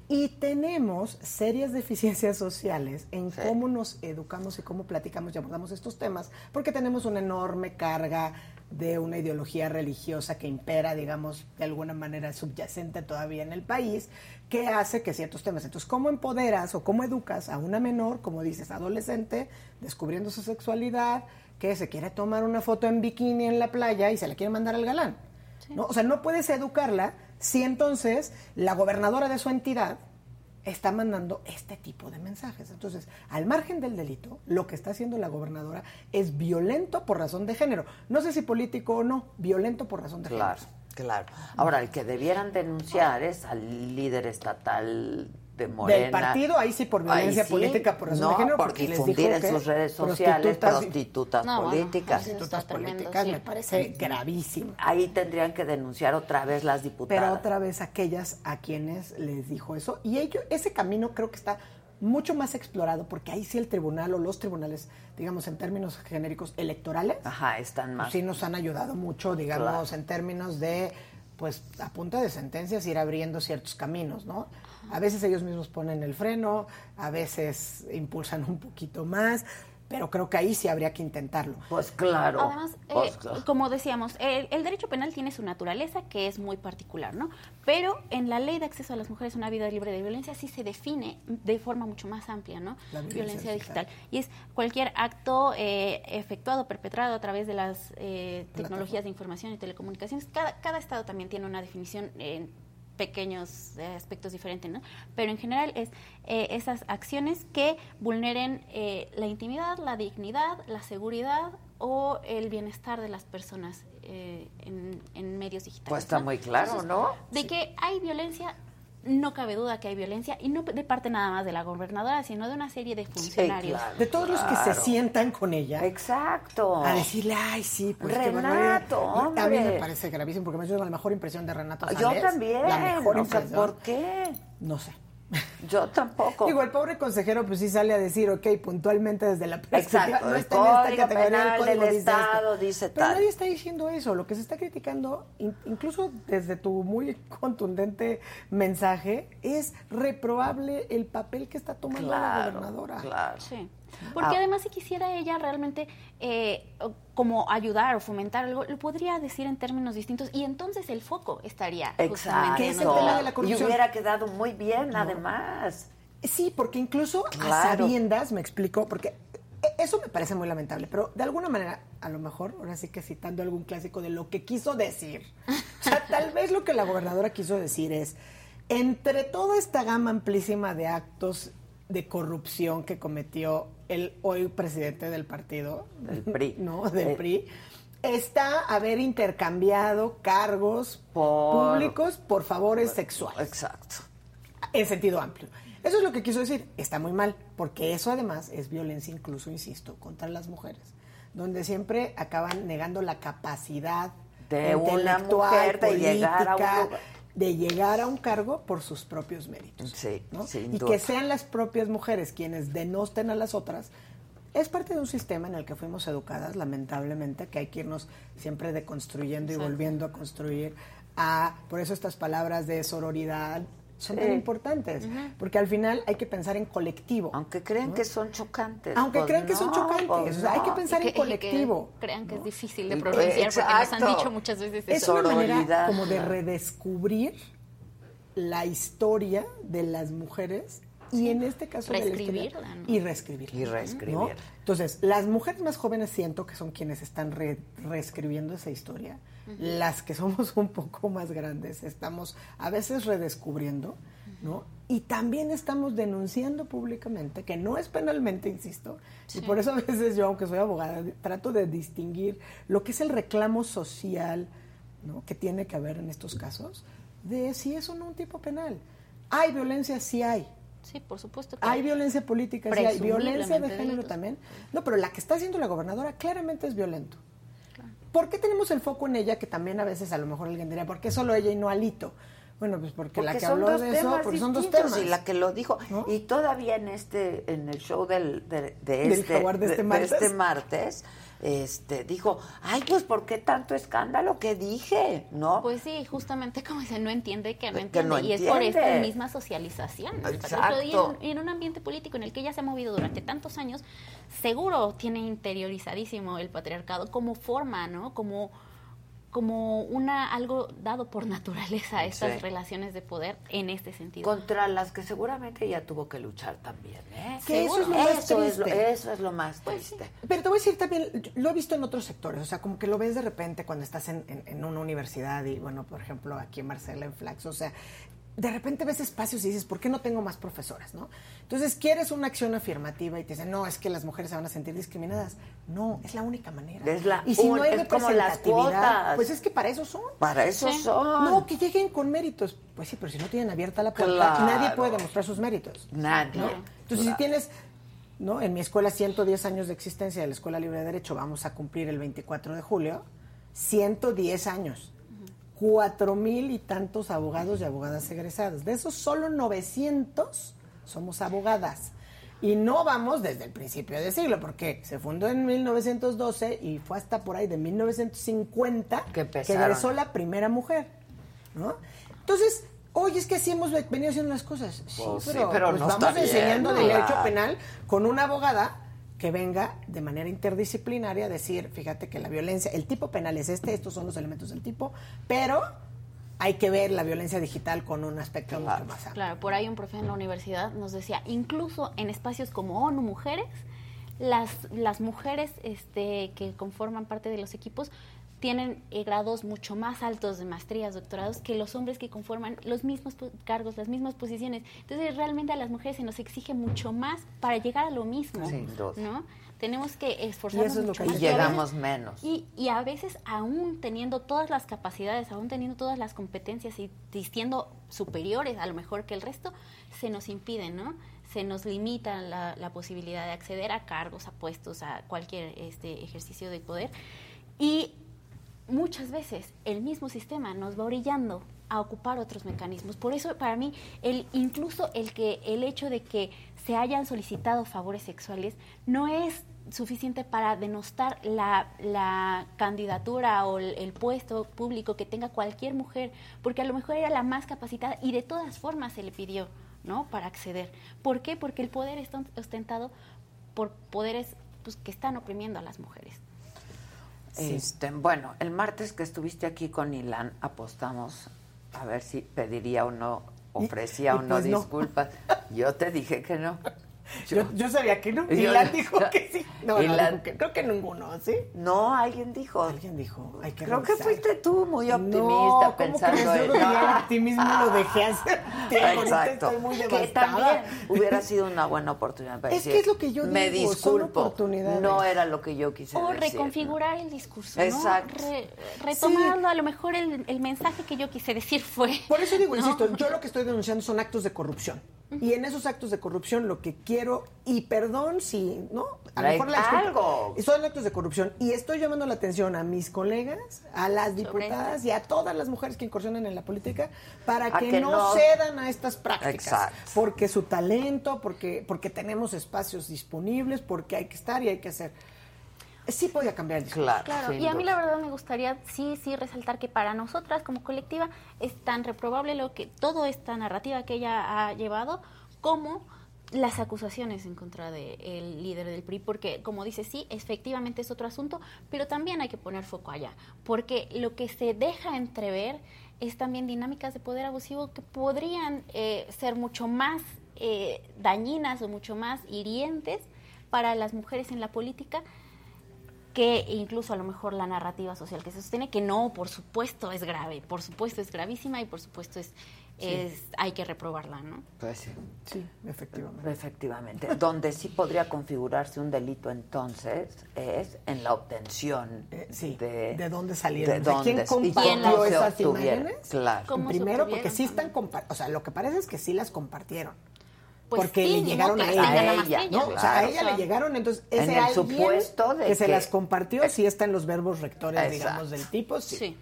Y tenemos serias deficiencias sociales en cómo nos educamos y cómo platicamos y abordamos estos temas, porque tenemos una enorme carga de una ideología religiosa que impera, digamos, de alguna manera subyacente todavía en el país, que hace que ciertos temas. Entonces, ¿cómo empoderas o cómo educas a una menor, como dices, adolescente, descubriendo su sexualidad, que se quiere tomar una foto en bikini en la playa y se la quiere mandar al galán? ¿no? O sea, no puedes educarla si entonces la gobernadora de su entidad está mandando este tipo de mensajes. Entonces, al margen del delito, lo que está haciendo la gobernadora es violento por razón de género. No sé si político o no, violento por razón de
claro,
género.
Claro, Ahora, el que debieran denunciar es al líder estatal de Morena.
Del partido, ahí sí por violencia
sí,
política, por razón
no,
de género.
por difundir en sus redes sociales
prostitutas-
prostitutas
No,
políticas.
prostitutas políticas
sí.
me parece gravísimo.
Ahí tendrían que denunciar otra vez las diputadas.
Pero otra vez aquellas a quienes les dijo eso. Y ello, ese camino creo que está mucho más explorado porque ahí sí el tribunal o los tribunales, digamos en términos genéricos electorales,
Ajá, están más.
sí nos han ayudado mucho, digamos,
Claro.
en términos de, pues, a punta de sentencias ir abriendo ciertos caminos, ¿no? A veces ellos mismos ponen el freno, a veces impulsan un poquito más, pero creo que ahí sí habría que intentarlo.
Pues claro.
Además, eh,
Pues, claro.
como decíamos, el, el derecho penal tiene su naturaleza que es muy particular, ¿no? Pero en la ley de acceso a las mujeres a una vida libre de violencia sí se define de forma mucho más amplia, ¿no?
La violencia
digital. Y es cualquier acto eh, efectuado, perpetrado a través de las eh, tecnologías de información y telecomunicaciones. Cada, cada estado también tiene una definición en pequeños eh, aspectos diferentes, ¿no? Pero en general es eh, esas acciones que vulneren eh, la intimidad, la dignidad, la seguridad o el bienestar de las personas eh, en, en medios digitales.
Pues está
¿no?
muy claro, ¿no?
De que hay violencia, no cabe duda que hay violencia, y no de parte nada más de la gobernadora, sino de una serie de funcionarios.
claro.
De todos los que se sientan con ella,
Exacto.
a decirle, ay, sí, pues
Renato,
barbaridad". A mí me parece gravísimo porque me dio la mejor impresión de Renato
Yo también.
La mejor
o sea,
impresión.
¿por qué?
No sé.
Yo tampoco.
Digo, el pobre consejero pues sí sale a decir, ok, puntualmente desde la perspectiva,
Exacto,
no
el
está en esta
Código
categoría, el
Penal
código
del
dice esto.
Estado dice
Pero
tal.
nadie está diciendo eso, lo que se está criticando, in- incluso desde tu muy *laughs* contundente mensaje, es reprobable el papel que está tomando la gobernadora.
claro.
Sí. Porque
Ah.
además si quisiera ella realmente eh, como ayudar o fomentar algo, lo podría decir en términos distintos y entonces el foco estaría
Exacto.
en
es el
otro
tema
lado.
de la
y
corrupción.
hubiera quedado muy bien, además.
Sí, porque incluso a sabiendas, me explico, porque e- eso me parece muy lamentable, pero de alguna manera, a lo mejor, ahora sí que citando algún clásico de lo que quiso decir. O sea, tal vez lo que la gobernadora quiso decir es, entre toda esta gama amplísima de actos de corrupción que cometió el hoy presidente del partido,
Del PRI. *laughs*
¿no? Del
Eh.
PRI, está haber intercambiado cargos
Por-
públicos por favores sexuales
Exacto.
en sentido amplio. Eso es lo que quiso decir. Está muy mal, porque eso además es violencia, incluso, insisto, contra las mujeres, donde siempre acaban negando la capacidad
De una
intelectual,
mujer de llegar a un
política,
lugar.
De llegar a un cargo por sus propios méritos.
Sí,
¿no?
sin
y
duda.
que sean las propias mujeres quienes denosten a las otras. Es parte de un sistema en el que fuimos educadas, lamentablemente, que hay que irnos siempre deconstruyendo y volviendo a construir. A, por eso estas palabras de sororidad son
Sí.
tan importantes, porque al final hay que pensar en colectivo.
Aunque crean que son chocantes.
Aunque
pues
crean que son chocantes,
pues
o sea, hay que pensar
Y
en colectivo.
que crean que es difícil de
Y-
pronunciar porque nos han dicho muchas veces
Es
eso.
una manera como de redescubrir la historia de las mujeres y en este caso de la historia-
Reescribirla, ¿no?
y reescribirla.
Y reescribir.
¿no? Entonces, las mujeres más jóvenes siento que son quienes están re- reescribiendo esa historia. Las que somos *laughs* un poco más grandes estamos a veces redescubriendo, ¿no? Y también estamos denunciando públicamente, que no es penalmente, insisto, y por eso a veces yo, aunque soy abogada, trato de distinguir lo que es el reclamo social, ¿no? que tiene que haber en estos casos, de si es o no un tipo penal. ¿Hay violencia? Sí hay.
Sí, por supuesto que
Hay violencia política, sí hay violencia de género
delitos.
también. No, pero la que está haciendo la gobernadora claramente es violento. ¿Por qué tenemos el foco en ella que también a veces a lo mejor alguien diría, ¿por qué solo ella y no Alito? Bueno, pues porque, la que habló de eso, porque son dos temas.
Y la que lo dijo.
¿No?
Y todavía en este, en el show del, de, de
Del
este,
jaguar de este martes.
Este dijo, ay, pues ¿por qué tanto escándalo que dije? ¿No?
Pues sí, justamente *laughs* como dice, no entiende que no
Que
entiende.
no
y es por esta misma socialización.
Exacto.
patriarcado. Y en, y en un ambiente político en el que ella se ha movido durante tantos años, seguro tiene interiorizadísimo el patriarcado como forma, ¿no? Como como una algo dado por naturaleza estas
Sí.
relaciones de poder en este sentido.
Contra las que seguramente ella tuvo que luchar también, ¿eh?
Que eso es lo más
Eso es lo-
triste.
eso es lo más triste.
Pero te voy a decir también, lo he visto en otros sectores, o sea, como que lo ves de repente cuando estás en, en- en una universidad y, bueno, por ejemplo, aquí en Marcela, en Flax, o sea, de repente ves espacios y dices, ¿por qué no tengo más profesoras, no? Entonces, quieres una acción afirmativa y te dicen, no, es que las mujeres se van a sentir discriminadas. No, es la única manera.
Es la
y si no hay representatividad, pues es que para eso son.
Para eso
Sí.
son.
No, que lleguen con méritos. Pues sí, pero si no tienen abierta la puerta,
Claro.
nadie puede demostrar sus méritos.
Nadie.
¿no? Entonces,
Claro.
si tienes, ¿no? En mi escuela 110 años de existencia de la Escuela Libre de Derecho, vamos a cumplir el 24 de julio, 110 años. Cuatro mil y tantos abogados y abogadas egresados. De esos, solo 900 somos abogadas. Y no vamos desde el principio del siglo, porque se fundó en 1912 y fue hasta por ahí de 1950
Que
que
empezaron.
egresó la primera mujer. ¿no? Entonces, oye, es que así hemos venido haciendo las cosas. Sí,
Pues sí,
pero,
pero
pues
no
vamos
bien,
enseñando
¿verdad?
derecho penal con una abogada que venga de manera interdisciplinaria a decir, fíjate que la violencia, el tipo penal es este, estos son los elementos del tipo, pero hay que ver la violencia digital con un aspecto mucho más amplio.
Claro, por ahí un profe en la universidad nos decía, incluso en espacios como ONU Mujeres, las, las mujeres este, que conforman parte de los equipos tienen eh, grados mucho más altos de maestrías, doctorados, que los hombres que conforman los mismos cargos, las mismas posiciones. Entonces, realmente a las mujeres se nos exige mucho más para llegar a lo mismo,
Sin duda.
¿no? Tenemos que esforzarnos
Y eso es lo
mucho
que
Y
más. veces-
llegamos menos.
y, y a veces aún teniendo todas las capacidades, aún teniendo todas las competencias y y siendo superiores a lo mejor que el resto, se nos impide, ¿no? Se nos limita la, la posibilidad de acceder a cargos, a puestos, a cualquier este, ejercicio de poder. Y muchas veces el mismo sistema nos va orillando a ocupar otros mecanismos. Por eso, para mí, el, incluso el, que, el hecho de que se hayan solicitado favores sexuales no es suficiente para denostar la, la candidatura o el, el puesto público que tenga cualquier mujer, porque a lo mejor era la más capacitada y de todas formas se le pidió, ¿no? Para acceder. ¿Por qué? Porque el poder está ostentado por poderes pues, que están oprimiendo a las mujeres.
Este, bueno, el martes que estuviste aquí con Ilan, apostamos a ver si pediría o no, ofrecía
y
o no
pues no.
disculpas. *laughs* Yo te dije que no.
Yo, yo sabía que no.
Yo-
Y la dijo que sí. No,
Y
no,
la-
dijo que- creo que ninguno, ¿sí?
No, alguien dijo.
Alguien dijo, hay que
Creo que fuiste tú muy optimista
no, ¿cómo
pensando?
Yo
en
ya *laughs* el optimismo lo dejé hace *laughs* tiempo. Ahorita
Exacto.
estoy muy
que también hubiera *laughs* sido una buena oportunidad para
Es
decir,
que es lo que yo
Me
digo, son
disculpo. No era lo que yo quise
O
decir.
reconfigurar el discurso, ¿no?
Exacto.
Re- retomarlo, a lo mejor el, el mensaje que yo quise decir fue...
Por eso digo,
¿no?
insisto, yo lo que estoy denunciando son actos de corrupción. Y en esos actos de corrupción lo que quiero, y perdón si, ¿no? A lo mejor la disculpa,
algo.
Son actos de corrupción. Y estoy llamando la atención a mis colegas, a las diputadas y a todas las mujeres que incursionan en la política para que,
que
no,
no-
cedan a estas prácticas.
Exacto.
Porque su talento, porque, porque tenemos espacios disponibles, porque hay que estar y hay que hacer. Sí podía cambiar el discurso.
Claro,
Claro, y a mí la verdad me gustaría sí, sí resaltar que para nosotras como colectiva es tan reprobable lo que toda esta narrativa que ella ha llevado como las acusaciones en contra del líder del PRI, porque como dice, sí, efectivamente es otro asunto, pero también hay que poner foco allá, porque lo que se deja entrever es también dinámicas de poder abusivo que podrían eh, ser mucho más eh, dañinas o mucho más hirientes para las mujeres en la política que incluso a lo mejor la narrativa social que se sostiene, que no, por supuesto es grave, por supuesto es gravísima y por supuesto es, es hay que reprobarla, ¿no?
Pues sí.
Sí, efectivamente.
Efectivamente. Donde sí podría configurarse un delito entonces es en la obtención
Eh, sí,
de,
¿de dónde salieron?
de
O
dónde-
¿Quién compartió esas imágenes?
Claro.
¿Cómo se
Primero, porque sí están compartiendo, o sea, lo que parece es que sí las compartieron.
Pues
porque
sí,
le llegaron a ella,
A ella,
¿no?
ellas.
O sea, a
Claro.
ella le llegaron, entonces
En
ese
el
alguien
supuesto de
que, se las compartió, sí está en los verbos rectores,
Exacto.
digamos, del tipo, sí.
Sí.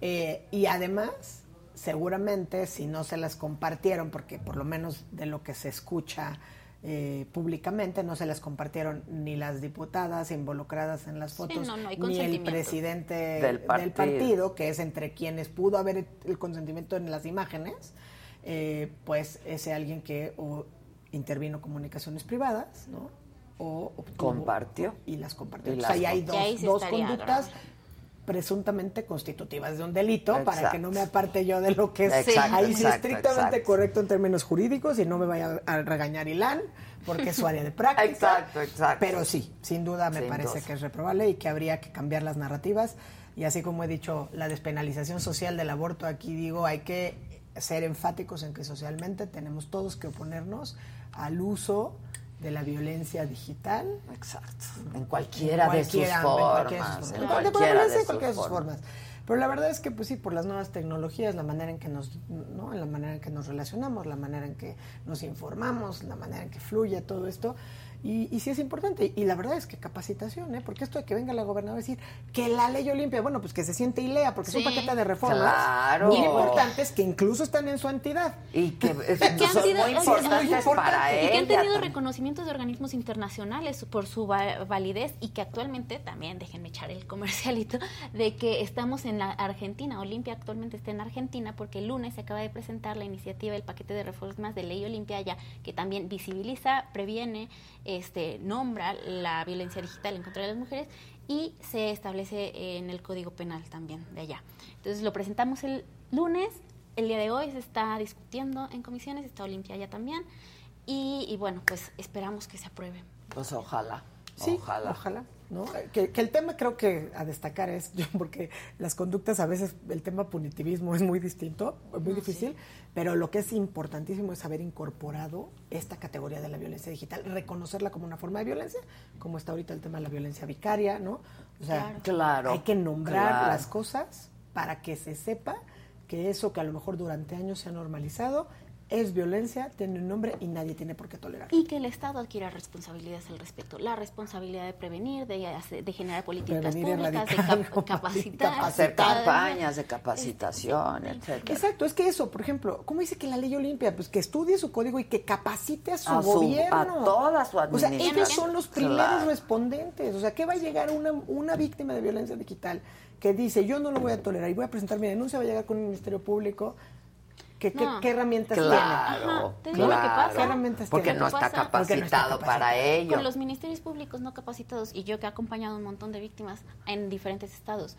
Eh, y además, seguramente, si no se las compartieron, porque por lo menos de lo que se escucha eh, públicamente, no se les compartieron ni las diputadas involucradas en las fotos, ni el presidente del partido. que es entre quienes pudo haber el consentimiento en las imágenes, eh, pues ese alguien que o intervino comunicaciones privadas, ¿no? O
compartió
y las compartió. Y ahí hay dos, dos conductas presuntamente constitutivas de un delito para que no me aparte yo de lo que es ahí sí estrictamente correcto en términos jurídicos y no me vaya a regañar Ilan porque es su área de *laughs* práctica.
exacto, exacto.
Pero sí, sin duda me parece que es reprobable y que habría que cambiar las narrativas y así como he dicho, la despenalización social del aborto, aquí digo, hay que ser enfáticos en que socialmente tenemos todos que oponernos al uso de la violencia digital.
Exacto. En cualquiera, de sus formas. En cualquiera de sus formas.
Pero la verdad es que, pues sí, por las nuevas tecnologías, la manera en que nos, ¿no? la manera en que nos relacionamos, la manera en que nos informamos, la manera en que fluye todo esto, y, y, sí es importante. Y la verdad es que capacitación, ¿eh? Porque esto de que venga la gobernadora a decir que la ley Olimpia, bueno, pues que se siente y lea, porque es un paquete de reformas
claro.
muy importantes que incluso están en su entidad.
Y que, *laughs* son muy importantes para ella.
Y que han tenido reconocimientos de organismos internacionales por su validez y que actualmente, también déjenme echar el comercialito, de que estamos en la Argentina. Olimpia actualmente está en Argentina porque el lunes se acaba de presentar la iniciativa del paquete de reformas de ley Olimpia ya, que también visibiliza, previene, este, nombra la violencia digital en contra de las mujeres y se establece en el Código Penal también de allá. Entonces lo presentamos el lunes, el día de hoy se está discutiendo en comisiones, está Olimpia ya también y, bueno, pues esperamos que se apruebe.
Pues ojalá.
Sí, ojalá. ojalá. ¿No? Que, el tema creo que a destacar es, *laughs* yo, porque las conductas a veces, el tema punitivismo es muy distinto, muy difícil, pero lo que es importantísimo es haber incorporado esta categoría de la violencia digital, reconocerla como una forma de violencia, como está ahorita el tema de la violencia vicaria, ¿no? O sea,
claro,
hay que nombrar las cosas para que se sepa que eso que a lo mejor durante años se ha normalizado es violencia, tiene un nombre y nadie tiene por qué tolerarlo.
Y que el Estado adquiera responsabilidades al respecto. La responsabilidad de prevenir, de, generar políticas públicas, de *laughs* capacitar.
Hacer campañas de capacitación, etc.
Exacto, es que eso, por ejemplo, ¿cómo dice que la ley Olimpia? Pues que estudie su código y que capacite a su, gobierno.
a toda su administración.
O sea, ellos son los primeros respondentes. O sea, ¿qué va a llegar una, una víctima de violencia digital que dice, yo no lo voy a tolerar y voy a presentar mi denuncia, va a llegar con el Ministerio Público ¿Qué, herramientas
tiene? Claro,
¿Qué
herramientas Porque no está capacitado para ello.
Con los ministerios públicos no capacitados, y yo que he acompañado a un montón de víctimas en diferentes estados,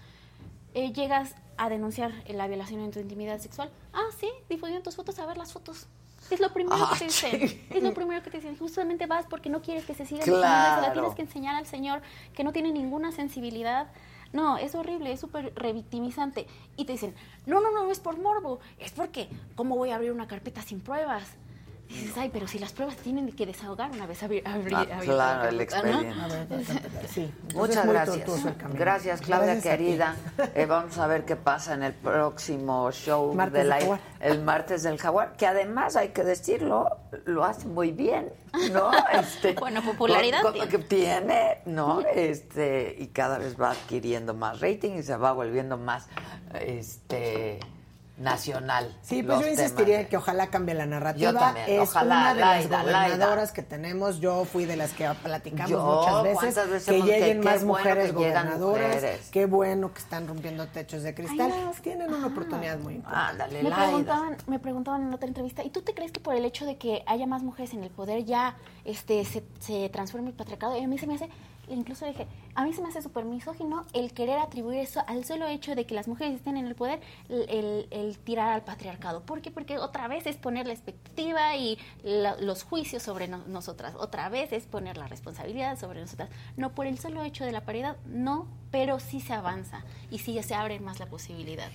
eh, llegas a denunciar la violación en tu intimidad sexual. Ah, sí, difundieron tus fotos, a ver las fotos. Es lo primero que te *laughs* dicen. Es lo primero que te dicen. Justamente vas porque no quieres que se siga
claro.
la tienes que enseñar al Señor que no tiene ninguna sensibilidad no, es horrible, es súper revictimizante. Y te dicen, no, no, no, no es por morbo, es porque, ¿cómo voy a abrir una carpeta sin pruebas? Dices, ay, pero si las pruebas tienen que desahogar una vez abrir, abrir,
ah, Claro, el expediente. *laughs* Muchas gracias. Gracias, Claudia querida. *laughs* Eh, vamos a ver qué pasa en el próximo show
de la,
el martes del jaguar, que además hay que decirlo, lo hace muy bien, ¿no? *laughs*
Este, bueno, popularidad
que tiene, ¿no? Este y cada vez va adquiriendo más rating y se va volviendo más este nacional.
Sí, pues yo insistiría en que ojalá cambie la narrativa. Yo también, es una de las gobernadoras que tenemos. Yo fui de las que platicamos muchas veces, que lleguen más mujeres gobernadoras. Qué bueno que están rompiendo techos de cristal. Tienen una oportunidad muy importante.
me, preguntaban, me preguntaban en otra entrevista, ¿y tú te crees que por el hecho de que haya más mujeres en el poder ya este se, se transforme el patriarcado? Y a mí se me hace incluso dije, a mí se me hace súper misógino el querer atribuir eso al solo hecho de que las mujeres estén en el poder, el, tirar al patriarcado. ¿Por qué? Porque otra vez es poner la expectativa y los juicios sobre nosotras. Otra vez es poner la responsabilidad sobre nosotras. No por el solo hecho de la paridad, no, pero sí se avanza y sí se abre más la posibilidad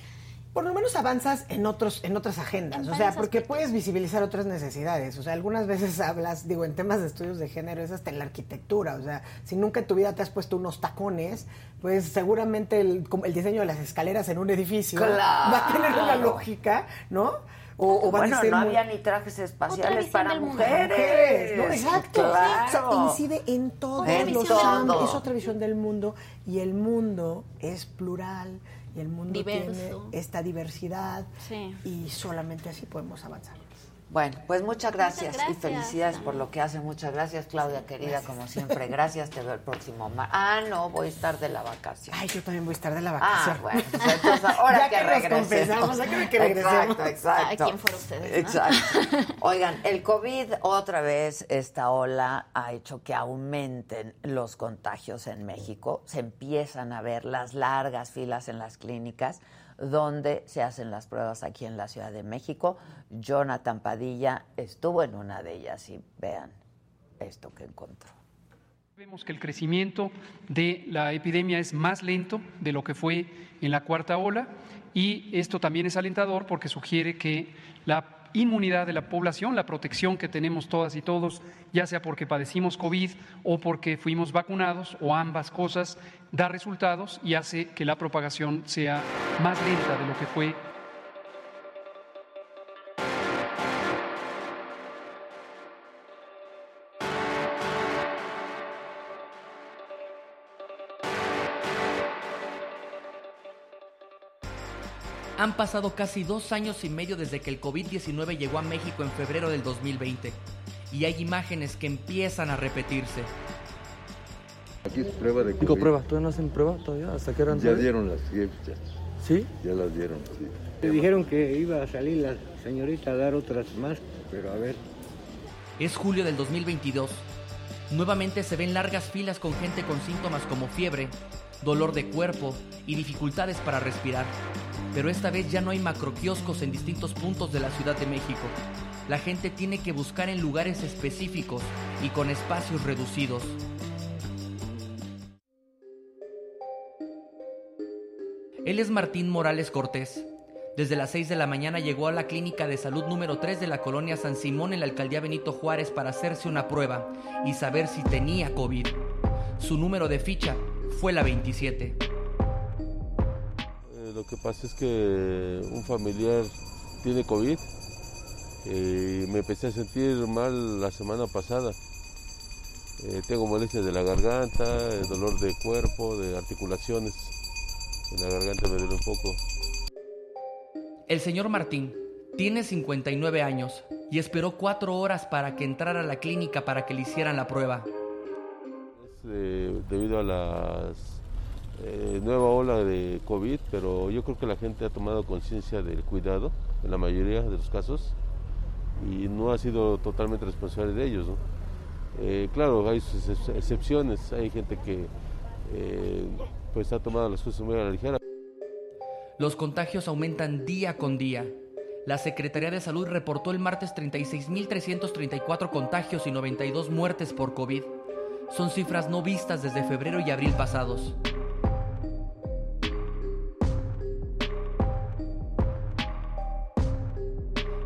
por lo menos avanzas en otros en otras agendas, o sea, porque puedes visibilizar otras necesidades, o sea, algunas veces *laughs* hablas, digo, en temas de estudios de género es hasta en la arquitectura, o sea, si nunca en tu vida te has puesto unos tacones, pues seguramente el, el diseño de las escaleras en un edificio va a tener una lógica, ¿no?
O, o bueno, no había ni trajes espaciales para mujeres.
¿no? Exacto. Claro. incide en todos los ámbitos. Es otra visión del mundo y el mundo es plural y el mundo tiene esta diversidad y solamente así podemos avanzar.
Bueno, pues muchas gracias,
Muchas
y
gracias.
felicidades por lo que hace. Muchas gracias, Claudia, querida, como siempre. Gracias, te veo el próximo martes. Ah, no, voy a estar de la vacación.
Ay, yo también voy a estar de la
Ah,
vacación.
bueno, pues entonces *laughs* ahora
Ya
que,
que
regresemos.
ya que- que regresemos.
Exacto, exacto.
¿quién fueron ustedes, no?
Exacto. Oigan, el COVID otra vez, esta ola ha hecho que aumenten los contagios en México. Se empiezan a ver las largas filas en las clínicas donde se hacen las pruebas aquí en la Ciudad de México. Jonathan Padilla estuvo en una de ellas y vean esto que encontró.
Vemos que el crecimiento de la epidemia es más lento de lo que fue en la cuarta ola y esto también es alentador porque sugiere que la inmunidad de la población, la protección que tenemos todas y todos, ya sea porque padecimos COVID o porque fuimos vacunados o ambas cosas, da resultados y hace que la propagación sea más lenta de lo que fue
Han pasado casi dos años y medio desde que el COVID-19 llegó a México en febrero del 2020 y hay imágenes que empiezan a repetirse.
Aquí es prueba de
Digo,
COVID.
prueba, ¿todavía no hacen prueba todavía? ¿Hasta qué hora no
Ya dieron las ya,
¿Sí?
ya las dieron, sí.
Me dijeron que iba a salir la señorita a dar otras más, pero a ver.
Es julio del 2022. Nuevamente se ven largas filas con gente con síntomas como fiebre, dolor de cuerpo y dificultades para respirar. Pero esta vez ya no hay macroquioscos en distintos puntos de la Ciudad de México. La gente tiene que buscar en lugares específicos y con espacios reducidos. Él es Martín Morales Cortés. Desde las 6 de la mañana llegó a la clínica de salud número 3 de la colonia San Simón en la alcaldía Benito Juárez para hacerse una prueba y saber si tenía COVID. Su número de ficha fue la 27.
Eh, lo que pasa es que un familiar tiene COVID eh, y me empecé a sentir mal la semana pasada. Eh, tengo molestias de la garganta, eh, dolor de cuerpo, de articulaciones. En la garganta me duele un poco.
El señor Martín tiene 59 años y esperó cuatro horas para que entrara a la clínica para que le hicieran la prueba.
Es eh, debido a la nueva ola de COVID, pero yo creo que la gente ha tomado conciencia del cuidado en la mayoría de los casos y no ha sido totalmente responsable de ellos. Eh, claro, hay excepciones, hay gente que eh, pues ha tomado las cosas muy a la ligera.
Los contagios aumentan día con día. La Secretaría de Salud reportó el martes 36.334 contagios y 92 muertes por COVID. Son cifras no vistas desde febrero y abril pasados.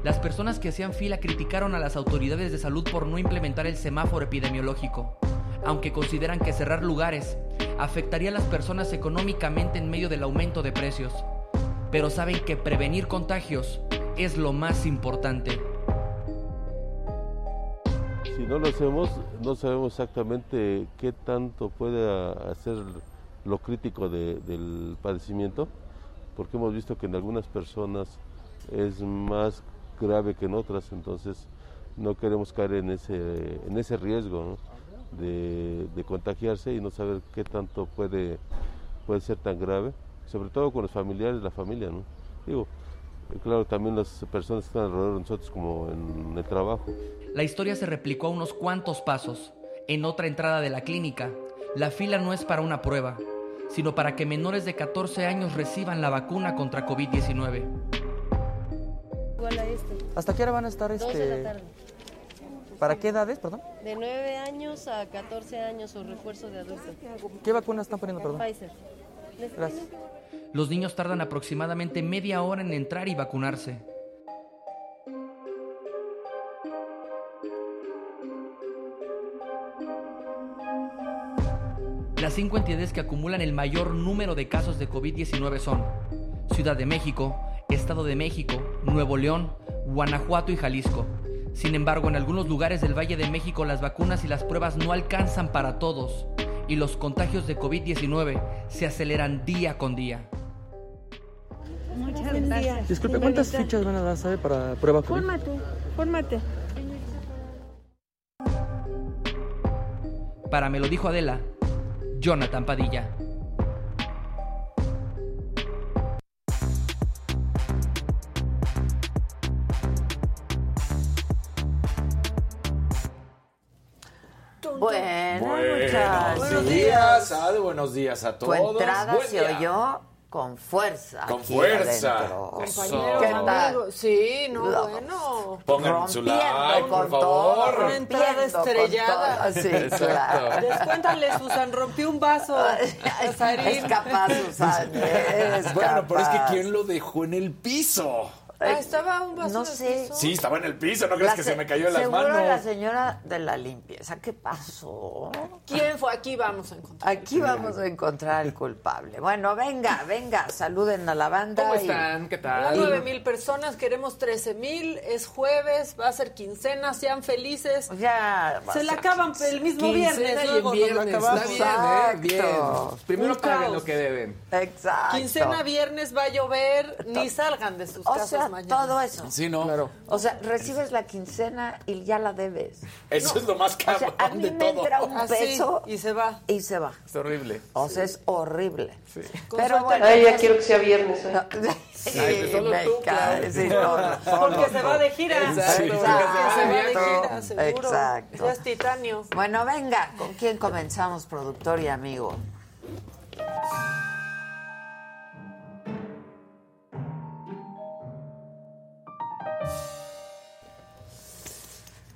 Las personas que hacían fila criticaron a las autoridades de salud por no implementar el semáforo epidemiológico, aunque consideran que cerrar lugares afectaría a las personas económicamente en medio del aumento de precios. Pero saben que prevenir contagios es lo más importante.
Si no lo hacemos, no sabemos exactamente qué tanto puede hacer lo crítico de- del padecimiento, porque hemos visto que en algunas personas es más grave que en otras, entonces no queremos caer en ese, en ese riesgo ¿no? de, de contagiarse y no saber qué tanto puede, puede ser tan grave, sobre todo con los familiares, la familia, ¿no? Digo, eh, claro, también las personas que están alrededor de nosotros como en el trabajo.
La historia se replicó a unos cuantos pasos. En otra entrada de la clínica, la fila no es para una prueba, sino para que menores de 14 años reciban la vacuna contra COVID-19.
Igual a este.
¿Hasta qué hora van a estar
Dos de
este?
la tarde.
¿Para qué edades, perdón?
De 9 años a 14 años o refuerzo de adulto.
¿Qué vacunas están poniendo, perdón?
Pfizer.
Gracias.
Los niños tardan aproximadamente media hora en entrar y vacunarse. Las cinco entidades que acumulan el mayor número de casos de COVID-19 son Ciudad de México, Estado de México, Nuevo León, Guanajuato y Jalisco. Sin embargo, en algunos lugares del Valle de México las vacunas y las pruebas no alcanzan para todos y los contagios de COVID-19 se aceleran día con día.
Muchas gracias.
Disculpe, ¿cuántas fichas van a dar, sabe, para prueba COVID?
Fórmate.
Fórmate.
Para me lo dijo Adela, Jonathan Padilla.
Bueno,
Buenos
muchachos.
días, Ade, buenos días a
Tu
todos.
entrada
Buen
se
día.
oyó con fuerza.
Con
aquí
fuerza.
adentro.
Compañeros,
¿Qué tal?
amigos, sí, no,
Lo-
bueno.
Pongan su
Rompiendo
like,
con
por favor.
Una entrada
Rompiendo con
estrellada.
todo. Sí,
Exacto.
claro.
Descuéntale, Susan, rompió un vaso. Casarín.
Es capaz, Susan. Es *laughs*
Bueno, pero es que. ¿quién lo dejó en el piso?
Ah, estaba un vaso
No sé.
piso.
Sí, estaba en el piso, ¿no crees
La
que
se-
me cayó en las
seguro
manos?
la señora de la limpieza. ¿Qué pasó?
¿Quién fue? Aquí vamos a encontrar.
Aquí vamos a encontrar al culpable. Bueno, venga, venga, saluden a la banda.
¿Cómo
y-
están? ¿Qué tal?
nueve mil personas, queremos 13 mil, es jueves, va a ser quincena, sean felices.
Ya.
Se la acaban el mismo
Quincena
viernes,
y
luego nos
viernes, está bien, ¿eh? Bien. Primero paguen lo que deben.
Exacto.
Quincena, viernes va a llover, ni salgan de sus
O
casas
sea,
mañana.
todo eso.
Sí, ¿no?
Claro.
O sea, recibes la quincena y ya la debes.
Eso es lo más
O
cabrón
sea, a mí
de
me
todo.
entra un
Así,
peso
y se va.
y se va.
Es horrible.
O sea, es horrible.
Sí.
Pero bueno.
Ay, ya quiero que sea viernes. ¿eh? *laughs*
Sí,
Ay, solo
me
tú,
cae,
claro.
sí, *laughs* solo- solo
Porque se va de gira.
Exacto.
Se va de gira, seguro.
Exacto.
Ya es titanio.
Bueno, venga, ¿con quién comenzamos, productor y amigo?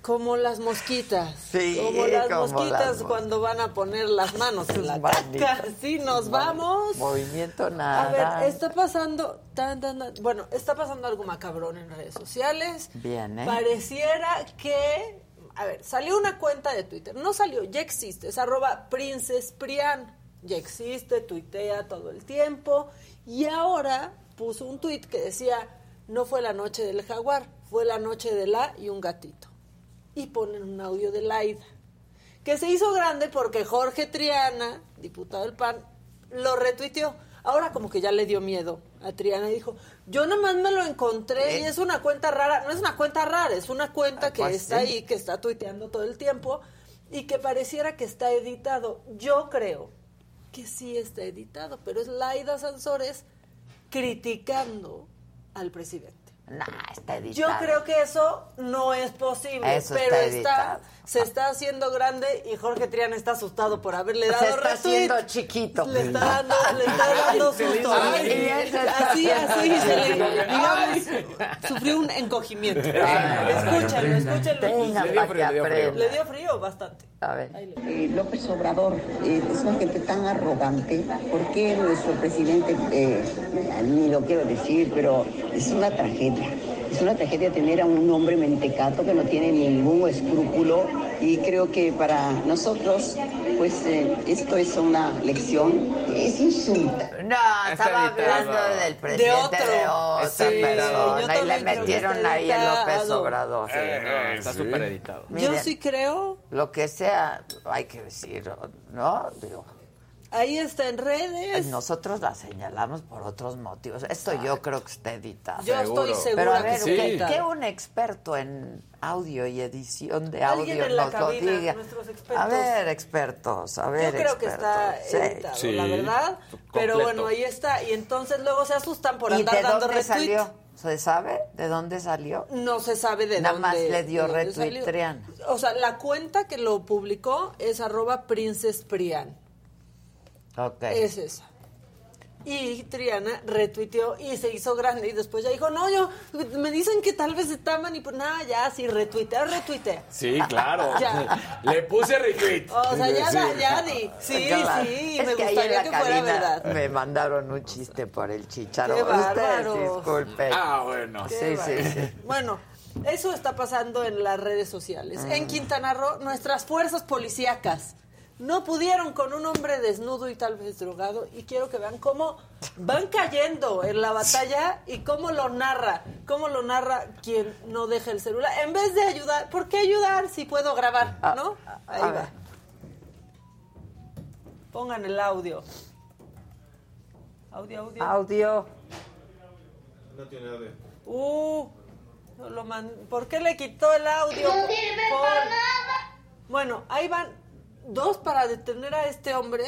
Como las mosquitas.
Sí,
como las
como
mosquitas
las mos-
cuando van a poner las manos en la caca. *laughs* Sí, nos vamos.
Movimiento
A
nada.
ver, está pasando, tan, tan, tan- bueno, está pasando algo macabrón en redes sociales.
Bien, ¿eh?
Pareciera que, a ver, salió una cuenta de Twitter, no salió, ya existe, es arroba princesprian, ya existe, tuitea todo el tiempo, y ahora puso un tuit que decía, no fue la noche del jaguar, fue la noche de la y un gatito. Y ponen un audio de Laida que se hizo grande porque Jorge Triana, diputado del PAN, lo retuiteó. Ahora como que ya le dio miedo a Triana y dijo, yo nomás me lo encontré y es una cuenta rara, no es una cuenta rara, es una cuenta que
pues
está
sí.
ahí, que está tuiteando todo el tiempo y que pareciera que está editado. Yo creo que sí está editado, pero es Laida Sansores criticando al presidente.
Nah, está editado.
Yo creo que eso no es posible,
Eso
pero
está
se está haciendo grande y Jorge Triana está asustado por haberle dado
Se está
retweet.
haciendo chiquito.
Le está dando, le está dando susto.
Ay, y
así, así, se le, digamos, sufrió un encogimiento.
Venga, que
frío.
aprenda.
Le dio frío bastante.
A ver.
Eh, López Obrador eh, es una gente tan arrogante. ¿Por qué nuestro presidente, eh, ni lo quiero decir, pero es una tragedia? Es una tragedia tener a un hombre mentecato que no tiene ningún escrúpulo y creo que para nosotros, pues eh, esto es una lección, es insulta.
No, estaba hablando del presidente de,
otro.
otra
Sí,
persona
yo
y le metieron ahí el López. Obrador.
Eh,
No, está
sí.
súper editado.
Yo sí creo,
Lo que sea, hay que decir, ¿no? Digo,
ahí está en redes.
nosotros la señalamos por otros motivos. Esto yo creo que está editado.
Yo estoy segura
Pero a
que
ver,
está
¿qué,
editado.
qué un experto en audio y edición de audio
en la
nos
cabina,
lo diga?
nuestros expertos.
A ver, expertos, a ver,
Yo creo que está editado,
Sí.
la verdad. Pero bueno, ahí está. Y entonces luego se asustan por
¿Y
andar
de
dando
dónde
retweet.
salió? ¿Se sabe de dónde salió?
No se sabe de
Nada
dónde.
más le dio retweet. Triana.
O sea, la cuenta que lo publicó es arroba princesprian. Es esa. Y Triana retuiteó y se hizo grande y después ya dijo, no, yo, me dicen que tal vez está manipulando. Nada, ya, sí, retuitea, retuitea.
Sí, claro. *laughs*
Ya.
Le puse retweet.
O sea, ya,
Sí.
ya di. Sí,
Claro.
sí,
Es
me
que ahí en
gustaría
la
que fuera verdad.
Me mandaron un chiste por el chicharo.
Qué
Ustedes disculpen.
Ah, bueno.
Qué
Sí,
bárbaro.
sí.
Bueno, eso está pasando en las redes sociales. En
Mm.
Quintana Roo, nuestras fuerzas policíacas no pudieron con un hombre desnudo y tal vez drogado. Y quiero que vean cómo van cayendo en la batalla y cómo lo narra. Cómo lo narra quien no deja el celular. En vez de ayudar, ¿por qué ayudar si puedo grabar? ¿No? Ahí
a
va. Pongan el audio. Audio, audio.
Audio.
Uh, Lo man- ¿Por qué le quitó el audio?
No sirve
Por-
para nada.
Bueno, ahí van dos para detener a este hombre.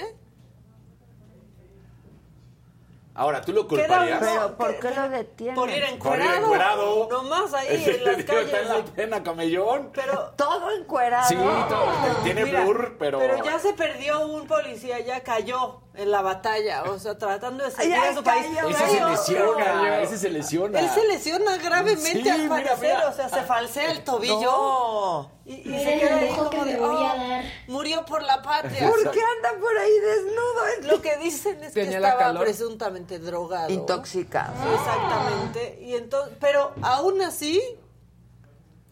Ahora, ¿tú lo culparías?
Pero ¿por qué lo detienen?
Por ir
Por ir
encuerado.
encuerado.
Nomás ahí *laughs* en las calles.
Está en la pena, camellón.
Pero
Todo encuerado.
Sí, todo. Tiene
Mira,
blur, pero...
Pero ya se perdió un policía, ya cayó en la batalla, o sea, tratando de
Ya
a su país.
Ese se lesiona, ese se lesiona.
Él se lesiona gravemente
Sí,
al
mira,
parecer,
mira.
o sea, se falsea el tobillo.
No.
Y, y
Mira
se queda ahí
que
como de, "Oh,
dar".
murió por la patria.
¿Por qué anda por ahí desnudo?
Lo que dicen es que
Tenía la
estaba
calor.
presuntamente drogado.
Intoxicado.
Sí, exactamente. Y entonces, pero aún así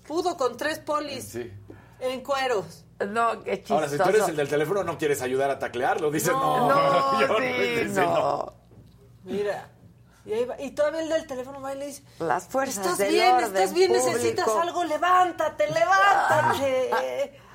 pudo con tres polis
Sí.
en cueros.
No, qué chistoso.
Ahora, si tú eres el del teléfono, no quieres ayudar a taclearlo. Dices, no,
No,
yo
sí, no.
Mira. Y, ahí va- y todavía el del teléfono va y le dice,
Las fuerzas
estás
del
bien,
orden
estás bien,
público.
necesitas algo, levántate, levántate. *laughs*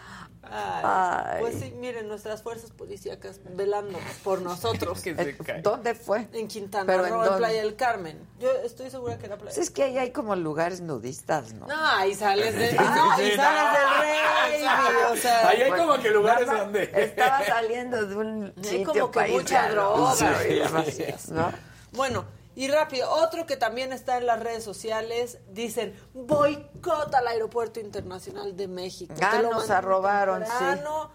Ay,
Ay.
Pues sí, miren, nuestras fuerzas policíacas velando por nosotros. *laughs*
¿Dónde fue?
En Quintana
¿Pero en
Roo, en,
dónde?
Playa del Carmen. Yo estoy segura que era Playa
Pues es que ahí hay como lugares nudistas, ¿no?
No, ahí sales de, *laughs*
Sí,
no,
sí,
y
no.
sales del rey, *laughs* o sea,
Ahí hay
Pues,
como que lugares
nada
donde...
Estaba saliendo de un
Hay
sitio
como que mucha droga.
Sí.
demás, ¿no?
Bueno, y rápido, otro que también está en las redes sociales, dicen, boicot al Aeropuerto Internacional de México.
Ah,
lo
nos arrobaron,
temprano.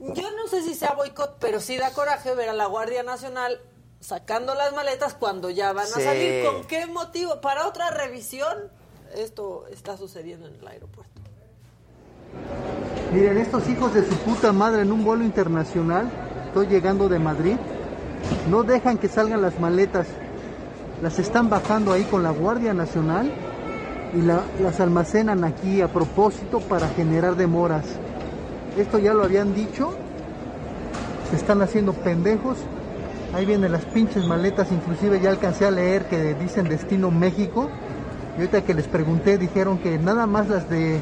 Yo no sé si sea boicot, pero sí da coraje ver a la Guardia Nacional sacando las maletas cuando ya van
Sí.
a salir. ¿Con qué motivo? Para otra revisión, esto está sucediendo en el aeropuerto.
Miren, estos hijos de su puta madre en un vuelo internacional, estoy llegando de Madrid, no dejan que salgan las maletas, las están bajando ahí con la Guardia Nacional y la- las almacenan aquí a propósito para generar demoras. Esto ya lo habían dicho, se están haciendo pendejos, ahí vienen las pinches maletas, inclusive ya alcancé a leer que dicen destino México, y ahorita que les pregunté dijeron que nada más las de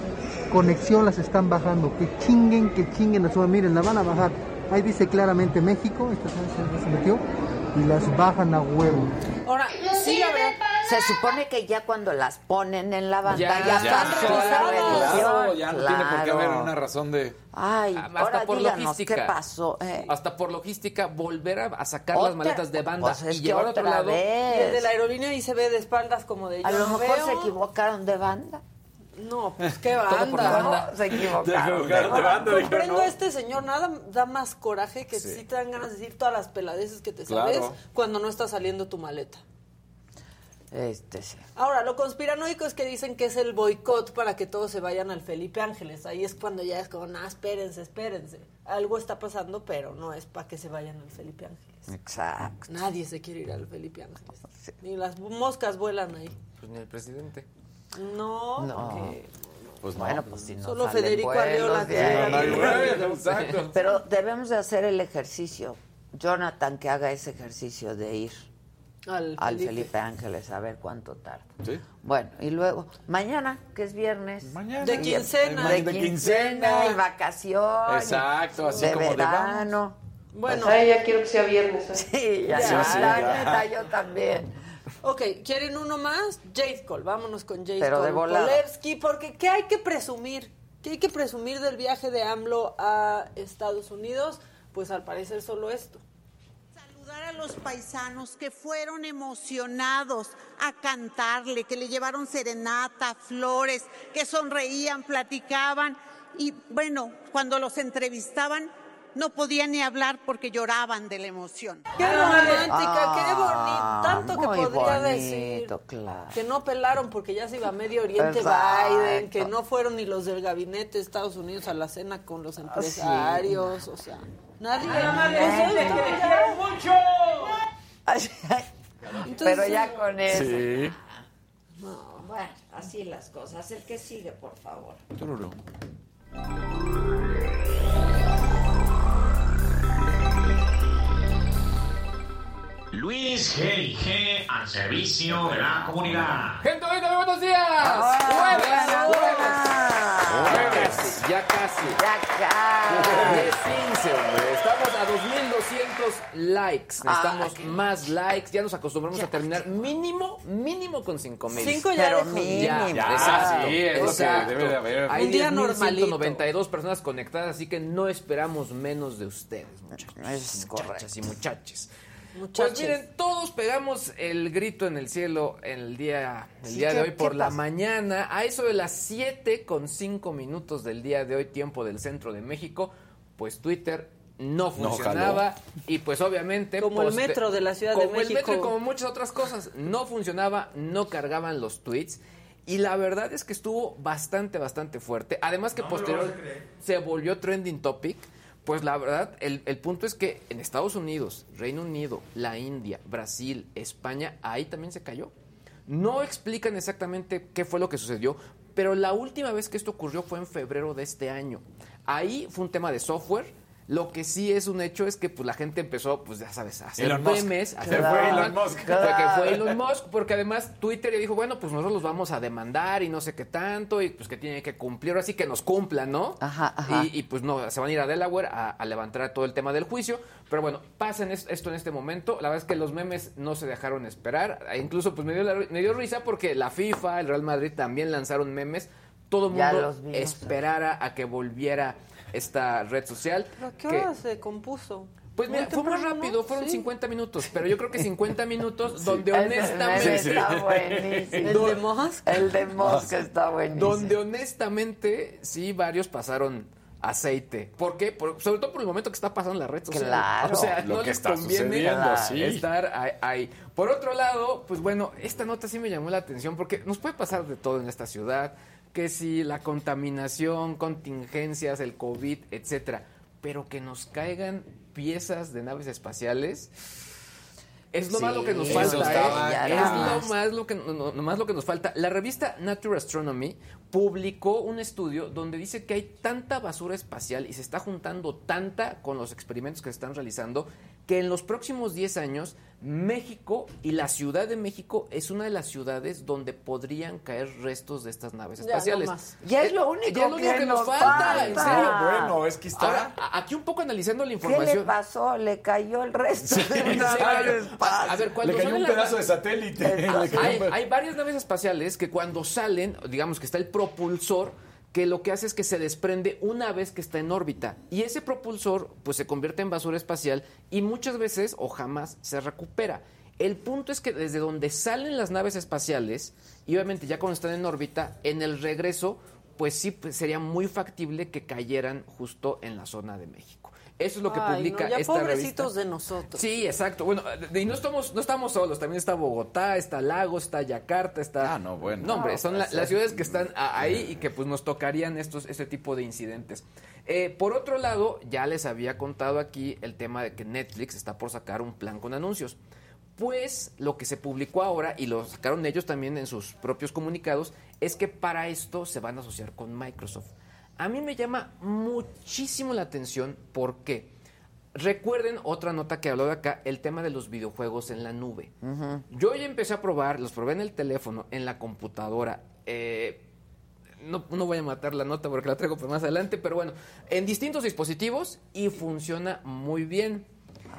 conexión las están bajando, que chinguen, que chinguen su miren, la van a bajar. Ahí dice claramente México, esta se metió, y las bajan a huevo.
Ahora, sí, la verdad,
Se supone que ya cuando las ponen en la banda
Ya,
ya,
ya, claro, ya
no tiene por qué haber una razón de...
Ay,
Hasta
ahora
por
díganos
logística.
qué pasó. eh.
Hasta por logística, volver a, a sacar
Otra-
las maletas de banda
pues
y llevar a otro lado.
vez.
y el de la aerolínea ahí se ve de espaldas como de
A
yo
lo mejor
veo.
se equivocaron de banda.
No, pues qué banda.
banda.
¿no? Se equivocaron.
De banda,
comprendo
no.
a este señor, nada da más coraje que
Sí.
si te dan ganas de decir todas las peladeces que te
Claro.
sabes cuando no está saliendo tu maleta.
Este sí.
Ahora, lo conspiranoico es que dicen que es el boicot para que todos se vayan al Felipe Ángeles. Ahí es cuando ya es como, nah, espérense, espérense. Algo está pasando, pero no es para que se vayan al Felipe Ángeles.
Exacto.
Nadie se quiere ir al Felipe Ángeles. Ni las moscas vuelan ahí.
Pues ni el presidente.
No,
No.
porque
Pues no.
Bueno, pues si no
Solo
salen
Federico
vuelos
Arriola
de ahí.
No.
Pero debemos de hacer el ejercicio. Jonathan, que haga ese ejercicio de ir
al,
al
Felipe.
Felipe Ángeles a ver cuánto tarda.
Sí.
Bueno, y luego, mañana, que es viernes.
Mañana.
De quincena.
De,
De
quincena, y vacaciones.
Exacto, así
de
como de
verano.
Bueno,
ya quiero que sea viernes.
Sí, ya,
Ya,
sí,
sí,
la
ya.
neta, yo también.
Ok, ¿quieren uno más? Jade Cole, vámonos con Jade
Pero
Cole.
de volada.
Polevsky, porque ¿qué hay que presumir? ¿Qué hay que presumir del viaje de AMLO a Estados Unidos? Pues al parecer solo esto.
Saludar a los paisanos que fueron emocionados a cantarle, que le llevaron serenata, flores, que sonreían, platicaban y bueno, cuando los entrevistaban no podían ni hablar porque lloraban de la emoción.
¡Qué romántica! ¡Qué bonito!
Ah,
Tanto que podría
bonito,
decir.
claro.
Que no pelaron porque ya se iba a Medio Oriente
Exacto.
Biden, que no fueron ni los del gabinete de Estados Unidos a la cena con los empresarios, o sea, nadie.
mucho! Pero ya con eso.
Sí.
No, bueno, así las cosas. El que sigue, por favor.
Tururú.
Luis G&G al servicio de la comunidad.
¡Gente bonita, buenos días!
Ah, buena,
¡Jueves!
buena.
¡Jueves! Ya casi.
Ya acá.
15, hombre. Estamos a 3200 likes.
Ah,
Necesitamos más likes. Ya nos acostumbramos a terminar mínimo, mínimo con 5000.
Cinco ya
Pero mínimo.
Ya,
Ya,
exacto,
sí, es lo que
exacto.
debe de haber.
Hay
Un día normalito.
10.192 personas conectadas, así que no esperamos menos de ustedes, muchachos.
Es
muchachas y muchachos.
Muchachos.
Pues miren, todos pegamos el grito en el cielo en el día, el
Sí,
día de
¿qué-
hoy por la mañana, a eso de las 7 con 5 minutos del día de hoy, tiempo del centro de México, pues Twitter no funcionaba y pues obviamente
Como el metro de la Ciudad de
como el metro y
México.
como muchas otras cosas no funcionaba no cargaban los tweets y la verdad es que estuvo bastante bastante fuerte. Además que posterior se volvió trending topic pues la verdad el, el punto es que en Estados Unidos Reino Unido la India Brasil España ahí también se cayó no explican exactamente qué fue lo que sucedió, pero la última vez que esto ocurrió fue en febrero de este año. Ahí fue un tema de software. Lo que sí es un hecho es que pues la gente empezó, pues ya sabes, a hacer
Elon Musk.
memes. a
Se fue Elon Musk.
fue que fue Elon Musk, porque además Twitter dijo, bueno, pues nosotros los vamos a demandar y no sé qué tanto, y pues que tienen que cumplir, así que nos cumplan, ¿no?
Ajá, ajá.
Y, y, pues no, se van a ir a Delaware a, a levantar todo el tema del juicio. Pero bueno, pasen es- esto en este momento. La verdad es que los memes no se dejaron esperar. E incluso pues me dio, la- me dio risa porque la FIFA, el Real Madrid también lanzaron memes. Todo el mundo esperara a que volviera esta red social.
¿Pero a qué
que-
hora se compuso?
pues mira, fue muy rápido, fueron
Sí.
50 minutos, pero yo creo que 50 minutos donde *laughs* honestamente...
está buenísimo. *laughs*
¿El de?
El de Musk está buenísimo.
Donde honestamente sí varios pasaron aceite. ¿Por qué? Por- sobre todo por el momento que está pasando en la red social.
Claro.
O sea,
Lo
no
que
les
está
conviene
sucediendo, sí.
estar ahí. Por otro lado, pues bueno, esta nota sí me llamó la atención porque nos puede pasar de todo en esta ciudad, que si la contaminación, contingencias, el COVID, etcétera, pero que nos caigan piezas de naves espaciales es lo
Sí,
más lo que nos falta,
estaba
¿eh? Es lo más lo que no- no- nomás lo que nos falta. La revista Nature Astronomy publicó un estudio donde dice que hay tanta basura espacial y se está juntando tanta con los experimentos que se están realizando que en los próximos 10 años México y la Ciudad de México es una de las ciudades donde podrían caer restos de estas naves
Ya,
espaciales.
no.
Ya es
Eh,
lo único
ya es lo único
que
que nos falta, en
falta.
serio.
Bueno, es que está...
Ahora, aquí un poco analizando la
¿Qué
información.
le pasó? Le cayó el resto de una
Sí,
nave
a,
espacial.
a ver, cuando
Le cayó un pedazo de satélite.
Hay varias naves espaciales que cuando salen, digamos que está el propulsor, que lo que hace es que se desprende una vez que está en órbita. Y ese propulsor pues se convierte en basura espacial y muchas veces o jamás se recupera. El punto es que desde donde salen las naves espaciales, y obviamente ya cuando están en órbita, en el regreso, pues sí pues, sería muy factible que cayeran justo en la zona de México. Eso es lo que
Ay,
publica
no, ya
esta
pobrecitos
revista.
de nosotros.
Sí, exacto. Bueno, y no estamos, no estamos solos. También está Bogotá, está Lagos, está Yakarta, está.
Ah, no, bueno.
No, hombre, son
pues,
la- las ciudades que están ahí y que pues nos tocarían estos, este tipo de incidentes. Eh, por otro lado, ya les había contado aquí el tema de que Netflix está por sacar un plan con anuncios. Pues lo que se publicó ahora, y lo sacaron ellos también en sus propios comunicados, es que para esto se van a asociar con Microsoft. A mí me llama muchísimo la atención porque recuerden otra nota que habló de acá, el tema de los videojuegos en la nube. Yo ya empecé a probar, los probé en el teléfono, en la computadora. eh, no, no voy a matar la nota porque la traigo por más adelante, pero bueno, en distintos dispositivos y funciona muy bien.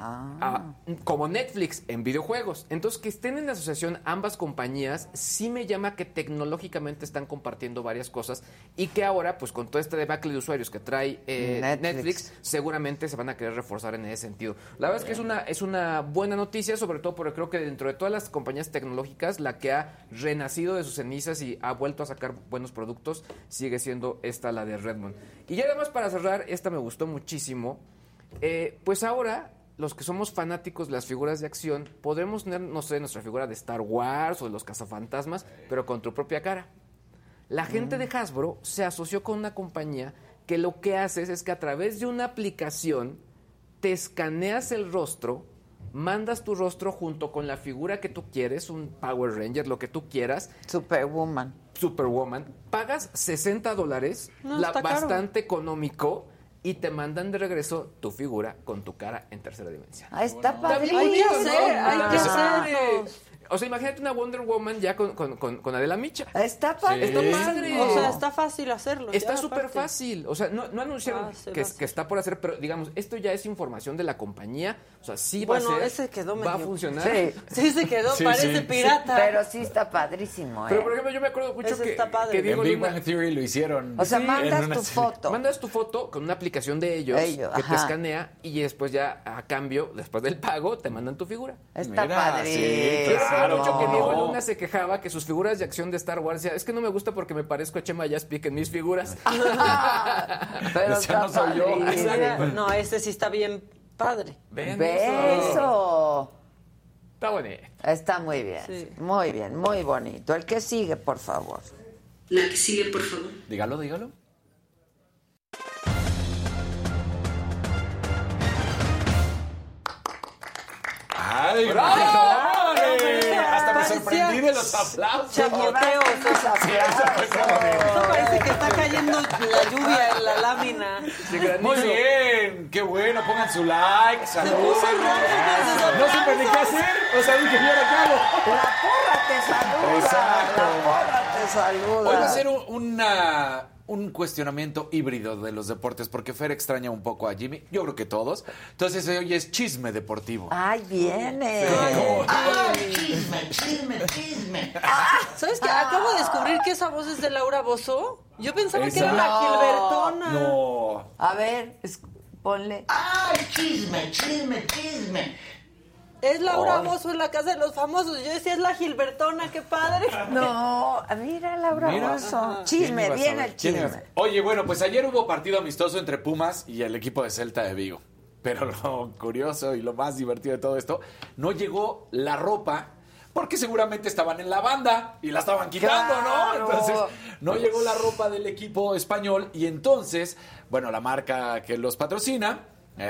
Ah, como Netflix en videojuegos. Entonces, que estén en asociación ambas compañías, sí me llama que tecnológicamente están compartiendo varias cosas y que ahora, pues con todo este debacle de usuarios que trae eh,
Netflix.
Netflix. seguramente se van a querer reforzar en ese sentido. La verdad es que es una, es una buena noticia, sobre todo porque creo que dentro de todas las compañías tecnológicas, la que ha renacido de sus cenizas y ha vuelto a sacar buenos productos sigue siendo esta, la de Redmond. Y ya además para cerrar, esta me gustó muchísimo. Eh, pues ahora, los que somos fanáticos de las figuras de acción, podremos tener, no sé, nuestra figura de Star Wars o de los cazafantasmas, pero con tu propia cara. La gente de Hasbro se asoció con una compañía que lo que haces es que a través de una aplicación te escaneas el rostro, mandas tu rostro junto con la figura que tú quieres, un Power Ranger, lo que tú quieras.
Superwoman.
Superwoman. Pagas 60 dólares,
No,
la-
está caro.
bastante económico, y te mandan de regreso tu figura con tu cara en tercera dimensión.
Ah, está padrísimo.
Hay que hacer, hay que
padre. O sea, imagínate una Wonder Woman ya con, con, con, con Adela Micha.
Está
padre. Está padre.
O sea, está fácil hacerlo.
Está súper fácil. O sea, no, no anunciaron
Ah,
que, que está por hacer, pero digamos, esto ya es información de la compañía. O sea, sí
Bueno,
va a ser.
ese quedó
Va a
medio-
funcionar.
Sí.
Sí, se quedó,
Sí,
parece
sí.
pirata.
Pero sí está padrísimo, ¿eh?
Pero, por ejemplo, yo me acuerdo mucho
Ese
que,
está padre.
que Diego
en Big Bang Theory lo hicieron.
O sea, mandas tu
serie.
foto.
Mandas tu foto con una aplicación de ellos,
Ellos,
que te escanea y después ya a cambio, después del pago, te mandan tu figura.
Está
Mira,
padrísimo.
Claro.
mucho que Diego Luna se quejaba que sus figuras de acción de Star Wars decía, es que no me gusta porque me parezco a Chema Jaspic en mis figuras. *laughs*
Pero
Decía, no soy yo.
no, ese sí está bien padre.
Beso.
Está bonito.
Está muy bien.
Sí.
Muy bien, muy bonito. El que sigue, por favor.
La que sigue, por favor.
Dígalo, dígalo. ¡Ay,
¡Bravo!
¡Órale! Me sorprendí de los aplausos.
Chapoteo. Esto parece que está cayendo la lluvia en la lámina.
Muy bien, qué bueno, pongan su like, saludos.
puso rojo,
No supe ni qué hacer, o sea, dije, ¿y ahora qué hago?
La porra te saluda.
Exacto.
La porra te saluda.
Hoy va a ser un, una- un cuestionamiento híbrido de los deportes, porque Fer extraña un poco a Jimmy, yo creo que todos. Entonces hoy es chisme deportivo.
Ay, viene.
Chisme, chisme, chisme.
¿Sabes qué? Acabo de descubrir que esa voz es de Laura Bozo. Yo pensaba que era la. Gilbertona.
No.
A ver, ponle.
Ay, chisme, chisme, chisme.
Es Laura. Bozo en la casa de los famosos. Yo decía, es la Gilbertona, qué padre. *laughs*
No, mira, Laura
Mira.
Bozo.
¿Quién
Chisme,
saber?
el
¿Quién iba a
chisme.
Oye, bueno, pues ayer hubo partido amistoso entre Pumas y el equipo de Celta de Vigo. Pero lo curioso y lo más divertido de todo esto, no llegó la ropa porque seguramente estaban en la banda y la estaban quitando,
Claro.
¿no? Entonces, no llegó la ropa del equipo español y entonces, bueno, la marca que los patrocina,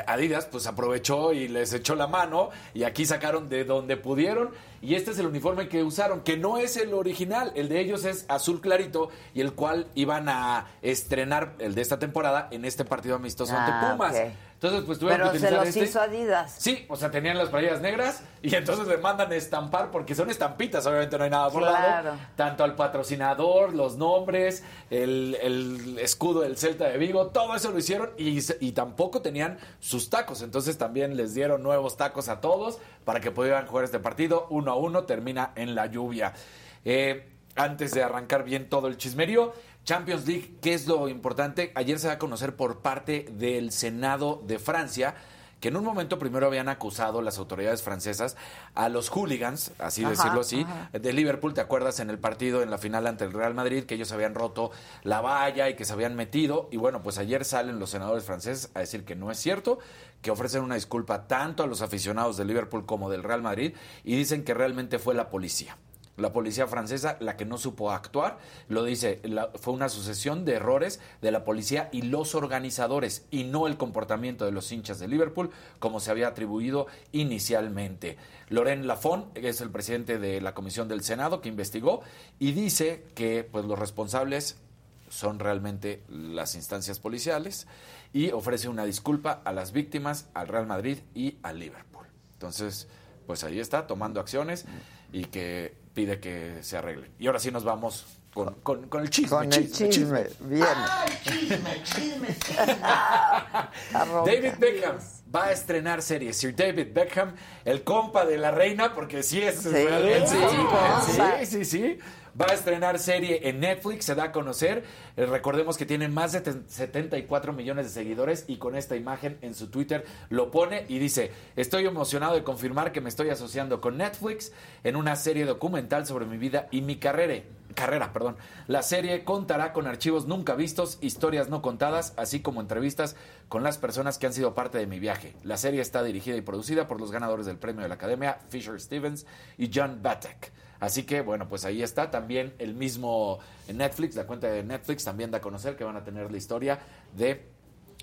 Adidas, pues aprovechó y les echó la mano y aquí sacaron de donde pudieron y este es el uniforme que usaron, que no es el original, el de ellos es azul clarito y el cual iban a estrenar el de esta temporada en este partido amistoso
Ah,
ante Pumas.
ok.
Entonces, pues tuvieron
Pero
que
se los
este.
hizo Adidas.
Sí, o sea, tenían las playeras negras y entonces le mandan estampar porque son estampitas, obviamente no hay nada bordado.
Claro.
Tanto al patrocinador, los nombres, el, el escudo del Celta de Vigo, todo eso lo hicieron y, y tampoco tenían sus tacos. Entonces también les dieron nuevos tacos a todos para que pudieran jugar este partido. Uno a uno termina en la lluvia. Eh, antes de arrancar bien todo el chismerío, Champions League, ¿qué es lo importante? Ayer se va a conocer por parte del Senado de Francia que en un momento primero habían acusado las autoridades francesas a los hooligans, así
Ajá,
decirlo así,
ajá.
de Liverpool, ¿te acuerdas en el partido en la final ante el Real Madrid que ellos habían roto la valla y que se habían metido? Y bueno, pues ayer salen los senadores franceses a decir que no es cierto, que ofrecen una disculpa tanto a los aficionados de Liverpool como del Real Madrid y dicen que realmente fue la policía. La policía francesa, la que no supo actuar, lo dice, la- fue una sucesión de errores de la policía y los organizadores y no el comportamiento de los hinchas de Liverpool como se había atribuido inicialmente. Loren Lafon es el presidente de la comisión del Senado que investigó y dice que pues los responsables son realmente las instancias policiales y ofrece una disculpa a las víctimas, al Real Madrid y al Liverpool. Entonces, pues ahí está, tomando acciones y que pide que se arreglen. Y ahora sí nos vamos con, con- con el chisme.
Con el chisme. Bien.
Chisme, chisme,
David Beckham va a estrenar serie. Sir David Beckham, el compa de la reina, porque sí es
Sí, sí,
sí, sí. Va a estrenar serie en Netflix, se da a conocer. Eh, recordemos que tiene más de te- 74 millones de seguidores y con esta imagen en su Twitter lo pone y dice, estoy emocionado de confirmar que me estoy asociando con Netflix en una serie documental sobre mi vida y mi carrera. Carrera, perdón. La serie contará con archivos nunca vistos, historias no contadas, así como entrevistas con las personas que han sido parte de mi viaje. La serie está dirigida y producida por los ganadores del premio de la Academia, Fisher Stevens y John Batek. Así que, bueno, pues ahí está también el mismo Netflix, la cuenta de Netflix también da a conocer que van a tener la historia de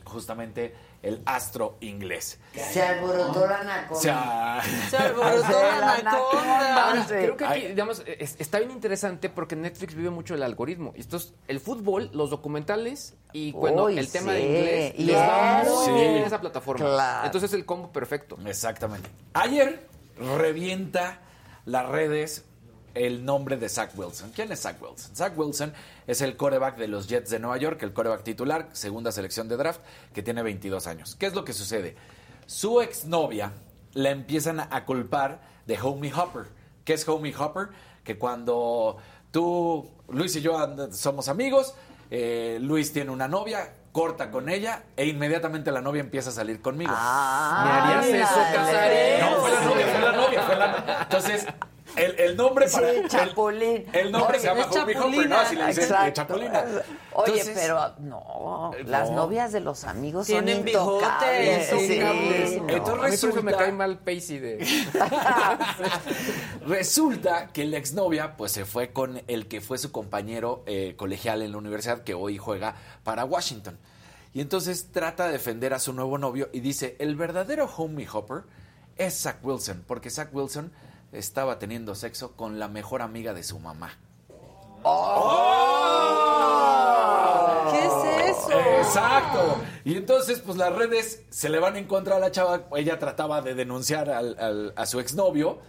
justamente el astro inglés.
Se alborotó la anaconda.
O sea,
Se alborotó
Sí, *laughs*
la anaconda.
Ahora,
Sí.
creo que aquí, digamos, es- está bien interesante porque Netflix vive mucho el algoritmo. Y Estos, el fútbol, los documentales y bueno,
Uy,
el tema
sí.
de inglés
Y
les va
eso.
muy bien en
Sí.
esa plataforma.
Claro.
Entonces es el combo perfecto.
Exactamente. Ayer revienta las redes el nombre de Zach Wilson. ¿Quién es Zach Wilson? Zach Wilson es el coreback de los Jets de Nueva York, el coreback titular, segunda selección de draft, que tiene 22 años. ¿Qué es lo que sucede? Su exnovia la empiezan a culpar de Homie Hopper. ¿Qué es Homie Hopper? Que cuando tú, Luis y yo and- somos amigos, eh, Luis tiene una novia, corta con ella e inmediatamente la novia empieza a salir conmigo.
Ah,
¿Me harías eso. Casarín? No, fue la novia, fue la novia, fue la Entonces, el, el nombre para...
Sí,
el-
Chapulín.
El, nombre
Oye,
se llama
es
Homie Hopper. ¿no? Así le dicen,
Exacto.
eh, Chapulina.
Oye,
Entonces,
pero no, las
no.
novias de los amigos
Tienen
son intocables.
son
Sí,
cables.
no.
Entonces a mí por eso me cae mal Pacey de... *laughs*
Resulta que la exnovia pues se fue con el que fue su compañero eh, colegial en la universidad que hoy juega para Washington. Y entonces trata de defender a su nuevo novio y dice, el verdadero homie hopper es Zach Wilson, porque Zach Wilson estaba teniendo sexo con la mejor amiga de su mamá.
¿Qué es eso?
Exacto. Y entonces, pues las redes se le van en contra a la chava. Ella trataba de denunciar al- al- a su exnovio.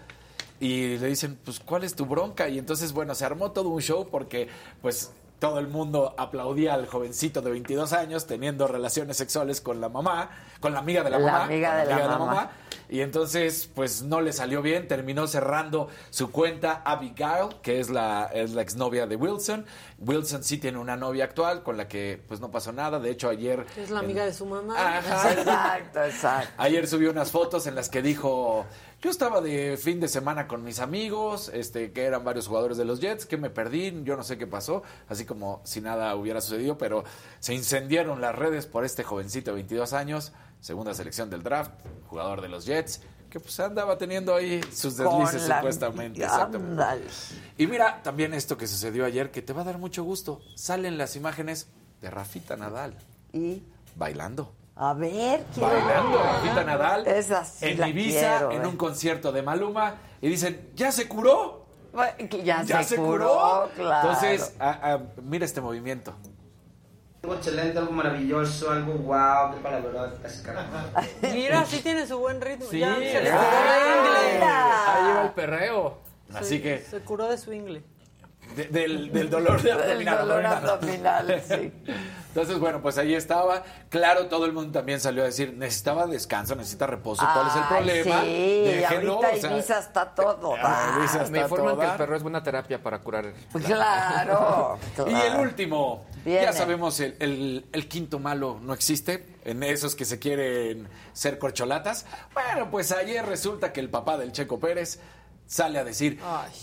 Y le dicen, pues, ¿cuál es tu bronca? Y entonces, bueno, se armó todo un show porque, pues, todo el mundo aplaudía al jovencito de 22 años teniendo relaciones sexuales con la mamá, con la amiga de la,
La
mamá.
amiga
con
de la mamá.
Y entonces, pues no le salió bien, terminó cerrando su cuenta Abigail, que es la, es la exnovia de Wilson. Wilson sí tiene una novia actual con la que pues no pasó nada. De hecho, ayer...
Es la
en-
amiga de su mamá.
Ajá.
Exacto, exacto.
Ayer subió unas fotos en las que dijo, yo estaba de fin de semana con mis amigos, este, que eran varios jugadores de los Jets, que me perdí, yo no sé qué pasó, así como si nada hubiera sucedido, pero se incendiaron las redes por este jovencito de 22 años, segunda selección del draft, jugador de los Jets, que pues andaba teniendo ahí sus deslices
la-
supuestamente. exactamente. Y mira, también esto que sucedió ayer, que te va a dar mucho gusto, salen las imágenes de Rafita Nadal.
¿Y?
Bailando.
A ver, quiero
Bailando,
ver.
Rafita Nadal.
Esa sí
en
la
Ibiza,
quiero,
en un concierto de Maluma. Y dicen, ¿ya se curó?
Que Ya, se, curó, claro.
Entonces, ah, ah, mira este movimiento.
Algo excelente, algo maravilloso, algo wow, que para la verdad, casi carajo. *laughs*
Mira, sí tiene su buen ritmo.
Sí,
ya se le curó de inglés.
Ahí lleva el perreo.
Así
Se-
que,
Se curó de su inglés.
de- del, del dolor de
Del
abdominal.
dolor
abdominal.
sí.
Entonces, bueno, pues ahí estaba. Claro, todo el mundo también salió a decir, necesitaba descanso, necesita reposo. ¿Cuál es el problema?
Sí,
Déjenlo,
ahorita
o sea,
Ibiza está todo.
ah, Ibiza está
Me informan
todo
que el perro es buena terapia para curar.
Claro, *laughs*
Y el
claro.
último,
Viene.
ya sabemos, el, el- el quinto malo no existe en esos que se quieren ser corcholatas. Bueno, pues ayer resulta que el papá del Checo Pérez sale a decir,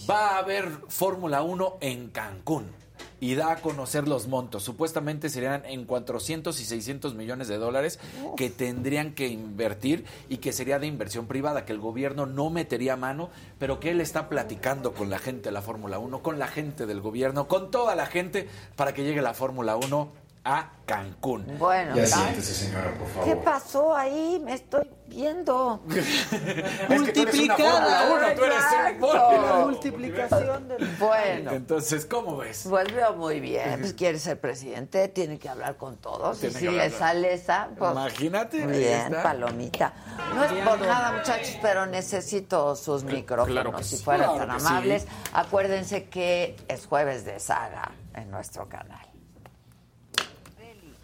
va a haber Fórmula 1 en Cancún. Y da a conocer los montos. Supuestamente serían en 400 y 600 millones de dólares que tendrían que invertir y que sería de inversión privada, que el gobierno no metería mano, pero que él está platicando con la gente de la Fórmula 1, con la gente del gobierno, con toda la gente para que llegue la Fórmula 1 a Cancún.
Bueno,
Ya siéntese, señora, por favor.
¿Qué pasó ahí? Me estoy viendo. *laughs*
Es que tú eres una Fórmula 1, tú eres un
Exacto.
Fórmula.
Multiplicación del...
Bueno,
Entonces, ¿cómo ves?
pues veo muy bien. Pues quiere ser presidente, tiene que hablar con todos. Y si le sale esa, pues.
Imagínate,
Bien,
está.
palomita. No es por nada, muchachos, pero necesito sus micrófonos.
claro
si fueran
Claro
tan
sí.
amables, acuérdense que es jueves de saga en nuestro canal.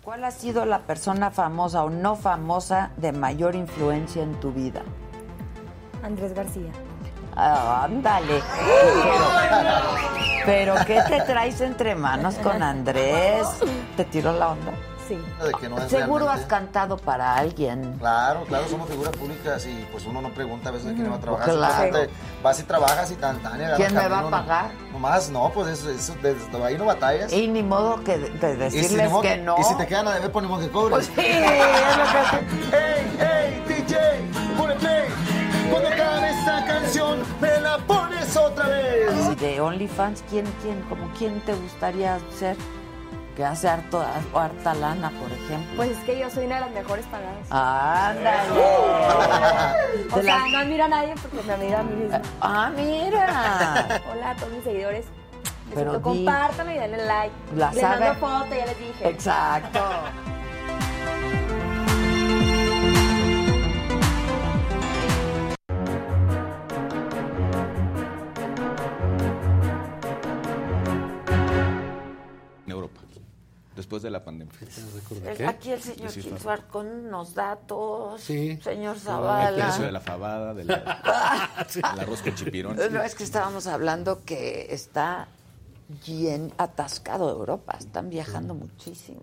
¿Cuál ha sido la persona famosa o no famosa de mayor influencia en tu vida?
Andrés García.
Ah, ándale. Pero, ¿qué te traes entre manos con Andrés? ¿Te tiró la onda?
Sí.
De que no es
Seguro has cantado para alguien.
Claro, claro, somos figuras públicas y pues uno no pregunta a veces de quién va a trabajar.
Claro.
Simplemente vas y trabajas y tan, tan y
¿Quién me va a pagar?
Nomás, no, pues eso, eso desde ahí no batallas.
Y ni modo que de,
si
decirles
modo-
que no.
Y si te quedan a deber, ponemos que cobres.
Pues sí, es lo que hace.
¡Ey, ey, DJ! ¡Ponle play! Cuando acabe esta canción, me la pones otra vez.
Y de OnlyFans, ¿quién, quién, como quién te gustaría ser? Que hace harto, harta lana, por ejemplo.
Pues es que yo soy una de las mejores pagadas.
Ándale.
O sea, no admiro a nadie porque me admiro a mí misma.
Ah, mira.
Hola a todos mis seguidores.
Pero di-
compártanme y denle like.
La
Les
saga-
mando foto, ya les dije.
Exacto.
La pandemia.
El- Aquí el señor
De.
Quintuar con unos datos.
Sí.
Señor
El
Zavala.
precio de la fabada, del *laughs* del arroz con chipirón.
No, es que estábamos hablando que está bien atascado Europa. Están viajando muchísimo.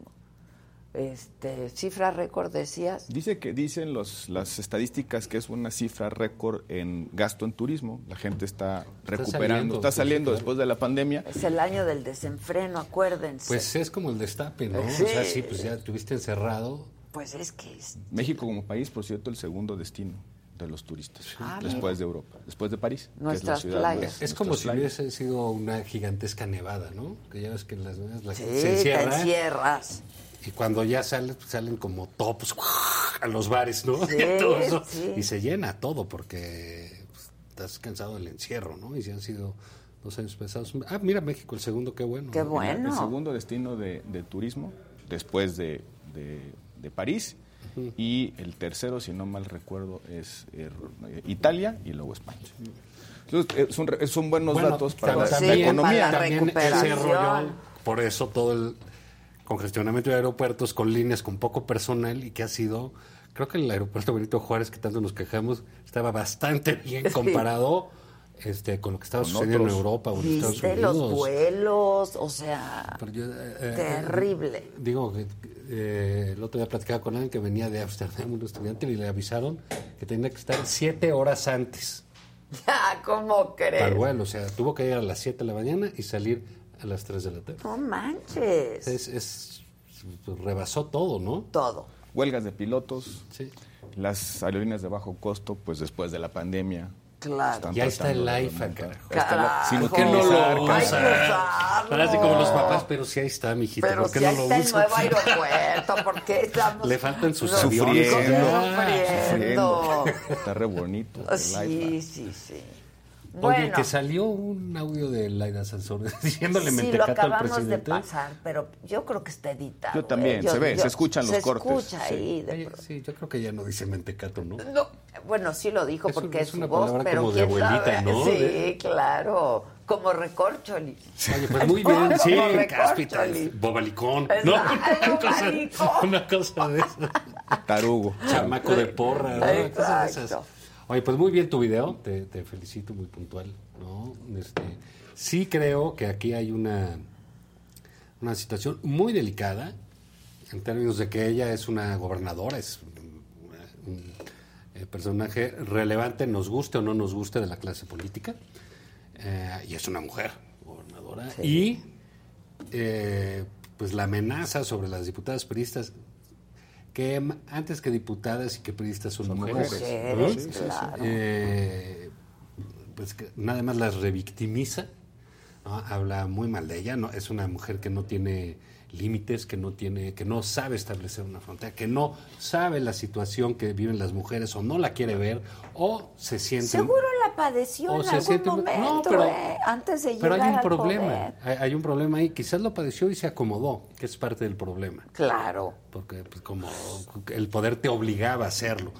Este, cifra récord decías.
Dice que dicen los, las estadísticas que es una cifra récord en gasto en turismo. La gente está recuperando,
saliendo,
está saliendo después de la pandemia.
Es el año del desenfreno, acuérdense.
Pues es como el destape, ¿no?
Sí.
O sea, sí, pues ya estuviste encerrado.
Pues es que es
México como país, por cierto, el segundo destino de los turistas
Ah,
después
mira.
de Europa, después de París. que
Nuestras
es, la ciudad
playas.
Es como si
playas.
hubiese sido una gigantesca nevada, ¿no? Que ya ves que en las nevadas la
Sí,
se
te
encierra.
encierras.
Y cuando ya sales, pues, salen como topos *laughs* a los bares, ¿no?
Sí, *laughs*
Y todo eso.
sí.
Y se llena todo porque pues, estás cansado del encierro, ¿no? Y si han sido dos años pesados. Ah, mira México, el segundo, qué bueno.
Qué
¿no?
bueno.
El segundo destino de, de turismo después de, de- de París. Y el tercero, si no mal recuerdo, es eh, Italia y luego España. Entonces, son, re- son buenos
Bueno,
datos para la, la
también-
economía.
también ese rollo, por eso todo el congestionamiento de aeropuertos con líneas con poco personal y que ha sido, creo que el aeropuerto Benito Juárez, que tanto nos quejamos, estaba bastante *laughs* bien
Sí.
comparado este, con lo que estaba
Con
sucediendo
otros.
en Europa o en Estados Unidos.
los vuelos, o sea,
yo, eh, eh,
terrible.
Digo, que eh, el otro día platicaba con alguien que venía de Ámsterdam, un estudiante, y le avisaron que tenía que estar siete horas antes *laughs*
Ya, ¿cómo
para el
crees?
vuelo. O sea, tuvo que ir a las 7 de la mañana y salir a las 3 de la tarde.
No manches.
Es, es- pues, rebasó todo, ¿no?
Todo.
Huelgas de pilotos, las aerolíneas de bajo costo, pues después de la pandemia.
Claro.
Ya está el IFA, carajo.
La- sin
¿Por qué no lo
carajo.
Ahora sí como los papás, pero sí ahí está, mijito.
Pero
¿por qué
si
no
ahí
lo
está el nuevo aeropuerto, ¿por qué estamos
Le faltan sus aviones. ya.
sufriendo?
Está re bonito. el
Sí,
iPad.
sí, sí.
Oye,
Bueno,
que salió un audio de Laida Sansores *laughs* diciéndole
sí, lo
mentecato al
acabamos de pasar, pero yo creo que está editado.
Yo también,
¿eh?
se ve, se escuchan los
se
cortes,
escucha
sí.
ahí. de
Oye, sí, yo creo que ya no dice mentecato, ¿no?
No, bueno, sí lo dijo
Es un-
porque
es
es, su
una
voz,
palabra
pero
como de
quién
abuelita,
sabe.
¿no?
Sí,
De-
claro, como recorcholis.
Oye, pues muy bien, sí, cáspitas, bobalicón. No, *laughs* una cosa,
bobalicón.
una cosa de esa.
Tarugo.
Chamaco de porra, ¿no? Cosas de esas. Oye, pues muy bien tu video, te, te felicito, muy puntual, ¿no? Este, sí creo que aquí hay una, una situación muy delicada en términos de que ella es una gobernadora, es un, eh, personaje relevante, nos guste o no nos guste de la clase política, eh, y es una mujer gobernadora, y eh, pues la amenaza sobre las diputadas periodistas que antes que diputadas y que periodistas son, mujeres,
mujeres.
Eh, pues que nada más las revictimiza, ¿no? habla muy mal de ella, no es una mujer que no tiene límites, que no tiene, que no sabe establecer una frontera, que no sabe la situación que viven las mujeres o no la quiere ver o se siente
Seguro la padeció en
se
algún
siente- no,
momento,
pero-
¿eh? antes de
pero
llegar
hay un
al
problema, hay, hay un problema ahí, quizás lo padeció y se acomodó, que es parte del problema.
Claro.
Porque pues, como el poder te obligaba a hacerlo.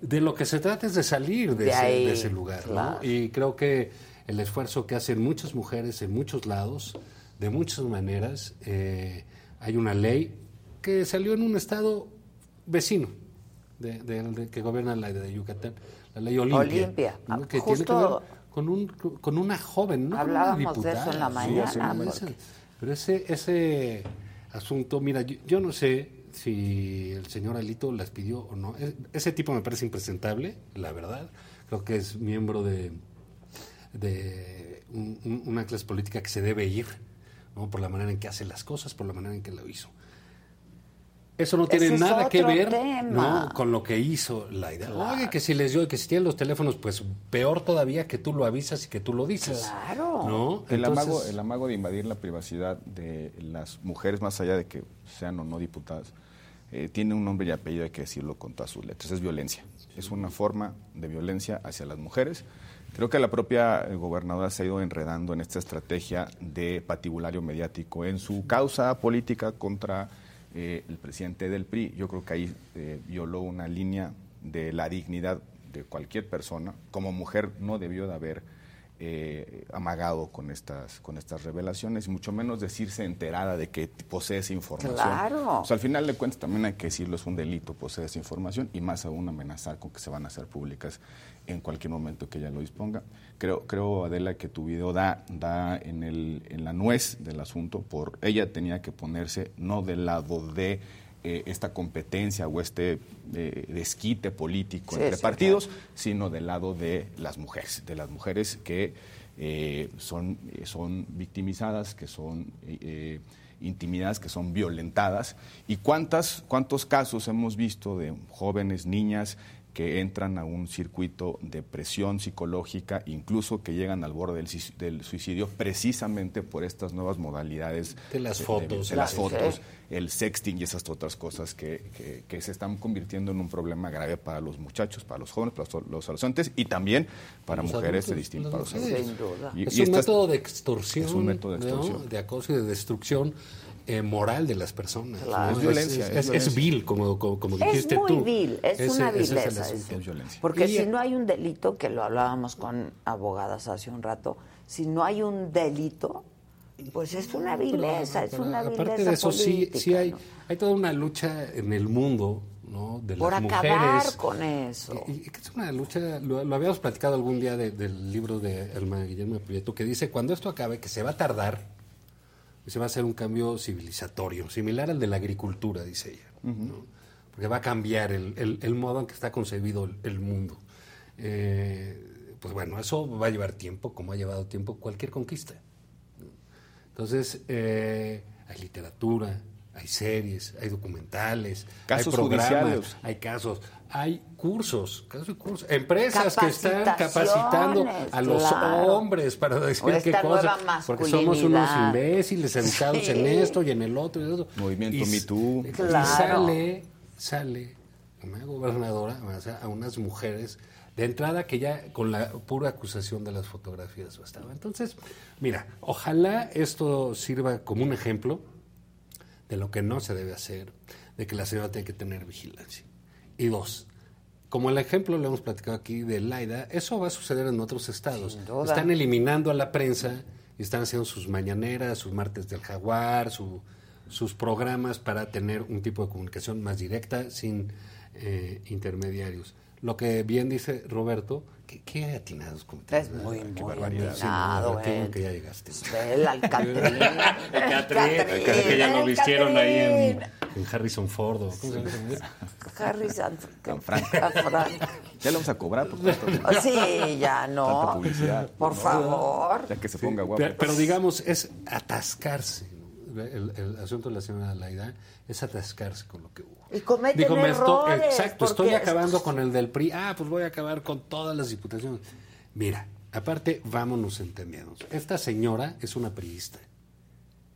De lo que se trata es de salir de,
De
ese,
ahí,
de ese lugar. ¿no? Y creo que el esfuerzo que hacen muchas mujeres en muchos lados, de muchas maneras, eh, hay una ley que salió en un estado vecino de, de- de- que gobierna la de Yucatán, la ley Olimpia.
Olimpia.
¿no?
Ah,
que tiene que ver con, un, con una joven, no
Hablábamos
una
de eso en la mañana,
Sí, hace-
porque-
pero ese, ese asunto, mira, yo, yo no sé si el señor Alito las pidió o no. E- Ese tipo me parece impresentable, la verdad. Creo que es miembro de, de un- un- una clase política que se debe ir, ¿no? por la manera en que hace las cosas, por la manera en que lo hizo. Eso no tiene
Ese
nada que ver. ¿no? con lo que hizo Laida.
Claro.
Oye, que si les dio, que si tienen los teléfonos, pues peor todavía que tú lo avisas y que tú lo dices.
Claro.
¿no?
El,
Entonces-
amago, el amago de invadir la privacidad de las mujeres, más allá de que sean o no diputadas, eh, tiene un nombre y apellido, hay que decirlo con todas sus letras. Es violencia. Es una forma de violencia hacia las mujeres. Creo que la propia eh, gobernadora se ha ido enredando en esta estrategia de patibulario mediático en su causa política contra eh, el presidente del PRI. Yo creo que ahí eh, violó una línea de la dignidad de cualquier persona. Como mujer no debió de haber eh, amagado con estas, con estas revelaciones, y mucho menos decirse enterada de que posee esa información.
Claro.
O sea, al final de cuentas también hay que decirlo, es un delito poseer esa información y más aún amenazar con que se van a hacer públicas en cualquier momento que ella lo disponga. Creo, creo Adela, que tu video da, da en, el, en la nuez del asunto, por ella tenía que ponerse no del lado de eh, esta competencia o este eh, desquite político
Sí,
entre
sí,
partidos, sino del lado de las mujeres, de las mujeres que eh, son, son victimizadas, que son intimidadas, que son violentadas. ¿Y cuántas, cuántos casos hemos visto de jóvenes, niñas, que entran a un circuito de presión psicológica, incluso que llegan al borde del, sis- del suicidio, precisamente por estas nuevas modalidades
De las fotos,
de, las
sí.
fotos, el sexting y esas otras cosas que, que- que se están convirtiendo en un problema grave para los muchachos, para los jóvenes, para los, los adolescentes y también para
Los
mujeres de distintos para los
mujeres.
adultos. Y-
es
y
un
estas-
método de extorsión.
Es un método de
¿no?
extorsión.
De acoso y de destrucción eh, moral de las personas.
Claro.
¿no?
Es violencia,
Es, vil, como, como, como
Es
dijiste
muy
tú.
vil, es
Ese-
una vileza. Porque
Y-
si no hay un delito, que lo hablábamos con abogadas hace un rato, si no hay un delito, pues es una vileza, es
Pero
una vileza
Aparte de eso, sí,
política,
sí hay,
¿no?
hay toda una lucha en el mundo ¿no? de
Por
las
acabar
mujeres.
con eso.
Y, y que es una lucha, lo, lo habíamos platicado algún día de- del libro de Elma Guillermo Prieto, que dice, cuando esto acabe, que se va a tardar, se va a hacer un cambio civilizatorio, similar al de la agricultura, dice ella. ¿no? Porque va a cambiar el, el- el modo en que está concebido el, el mundo. Eh, pues bueno, eso va a llevar tiempo, como ha llevado tiempo cualquier conquista. Entonces, eh, hay literatura, hay series, hay documentales,
Casos
hay programas,
judiciales.
hay casos, hay cursos, casos y cursos, empresas que están capacitando a los
claro.
hombres para decir qué cosa, porque somos unos imbéciles educados
Sí.
en esto y en el otro y eso.
Movimiento
Y,
Me Too.
y
Claro.
sale, sale una gobernadora o sea, a unas mujeres de entrada que ya con la pura acusación de las fotografías bastaba. Entonces, mira, ojalá esto sirva como un ejemplo de lo que no se debe hacer, de que la señora tiene que tener vigilancia. Y dos, como el ejemplo lo hemos platicado aquí de Laida, eso va a suceder en otros estados. Están eliminando a la prensa y están haciendo sus mañaneras, sus martes del jaguar, su- sus programas para tener un tipo de comunicación más directa, sin eh, intermediarios. Lo que bien dice Roberto, que qué atinados comentarios.
Es muy, muy
barbaridad. Sí,
atinado,
no,
eh.
que ya llegaste.
El Alcatrina.
El Catrín, que ya lo
el
vistieron ahí en, en Harrison Ford. ¿o ¿Cómo se llama?
Canfranc.
Canfranc.
Ya le vamos a cobrar por tanta- *laughs*
Sí, ya no.
tanta publicidad.
Por favor.
Ya que se ponga guapo.
Pero, pero digamos, es atascarse. ¿no? El, el asunto de la señora Laida es atascarse con lo que hubo.
Y cometen
Digo, esto-
errores.
exacto, estoy acabando con el del PRI. Ah, pues voy a acabar con todas las diputaciones. Mira, aparte, vámonos entendiendo. Esta señora es una priista,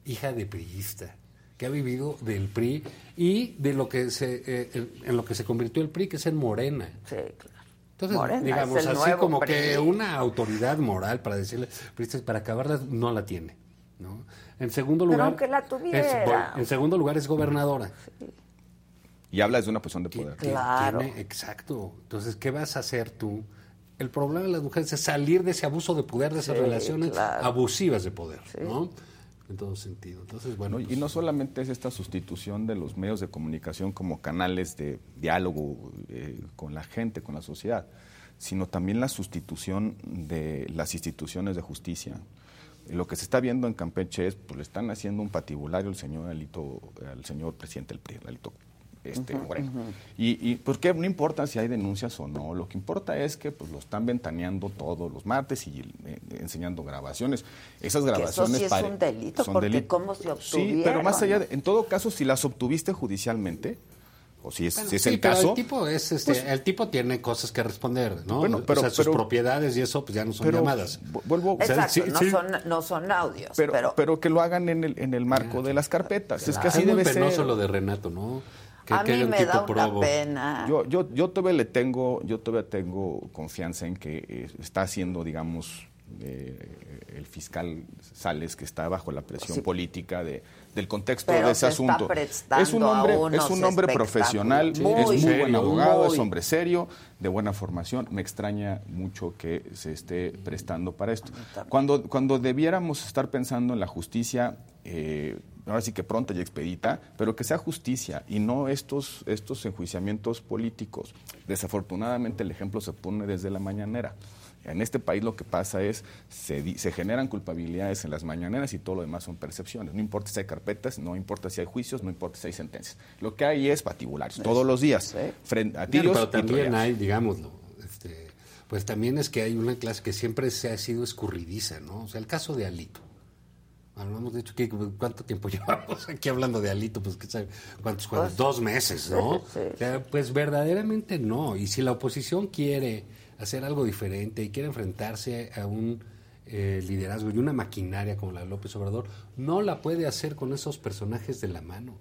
hija de priista, que ha vivido del PRI y de lo que se, eh, en lo que se convirtió el PRI, que es en Morena.
Sí, claro.
Entonces,
Morena
digamos, así como
PRI.
que una autoridad moral para decirle, priistas, para acabarlas, no la tiene. ¿no? En segundo
Pero
lugar,
aunque la tuviera.
en segundo lugar es gobernadora.
Y habla desde una posición de poder.
Claro.
tiene- exacto. Entonces, ¿qué vas a hacer tú? El problema de las mujeres es salir de ese abuso de poder, de esas
Sí,
relaciones
claro.
abusivas de poder, ¿no? En todo sentido. Entonces, bueno,
¿no? Y no solamente es esta sustitución de los medios de comunicación como canales de diálogo eh, con la gente, con la sociedad, sino también la sustitución de las instituciones de justicia. Lo que se está viendo en Campeche es, pues le están haciendo un patibulario al señor Alito, al señor presidente del PRI, Alito este, Moreno.
ujú.
Y, y pues que no importa si hay denuncias o no, lo que importa es que pues lo están ventaneando todos los martes y eh, enseñando grabaciones. Esas
Que eso
grabaciones
sí es un delito,
son
porque cómo se
Sí,
obtuvieron.
pero más allá, de- en todo caso, si las obtuviste judicialmente, o si es,
Bueno,
si es
sí,
el
pero
caso,
El tipo, es, este,
pues-
el tipo tiene cosas que responder, ¿no?
Bueno, pero-
o sea, sus
pero-
propiedades y eso pues ya no son
pero
llamadas.
vu- vuelvo-
O sea,
Exacto,
sí,
no,
sí,
Son, no son audios,
pero,
pero,
pero, que lo hagan en el, en el marco de las carpetas. Es que así
es muy
debe
penoso
ser.
lo de Renato, ¿no? Que,
a
que
mí
haya un
me
tipo
da una
probo.
pena.
Yo, yo, yo todavía le tengo, yo todavía tengo confianza en que eh, está haciendo, digamos, eh, el fiscal Sales, que está bajo la presión
Sí.
política de, del contexto
Pero
de ese asunto. Es un
a
hombre, es un hombre profesional,
Muy
es muy
serio,
buen abogado,
muy.
es hombre serio, de buena formación. Me extraña mucho que se esté prestando para esto. Cuando, cuando debiéramos estar pensando en la justicia, eh, ahora sí que pronta y expedita, pero que sea justicia y no estos, estos enjuiciamientos políticos. Desafortunadamente el ejemplo se pone desde la mañanera. En este país lo que pasa es, se, se generan culpabilidades en las mañaneras y todo lo demás son percepciones. No importa si hay carpetas, no importa si hay juicios, no importa si hay sentencias. Lo que hay es patibulares, todos los días, frente a tiros
pero
y
también hay, digámoslo, este, pues también es que hay una clase que siempre se ha sido escurridiza, ¿no? O sea, el caso de Alito. Hablamos de hecho, ¿qué- ¿cuánto tiempo *laughs* llevamos aquí hablando de Alito? Pues, ¿qué sabe? ¿cuántos?
Pues,
Dos meses, ¿no?
sí, *laughs* sí.
O sea, pues verdaderamente no. Y si la oposición quiere hacer algo diferente y quiere enfrentarse a un eh, liderazgo y una maquinaria como la de López Obrador, no la puede hacer con esos personajes de la mano.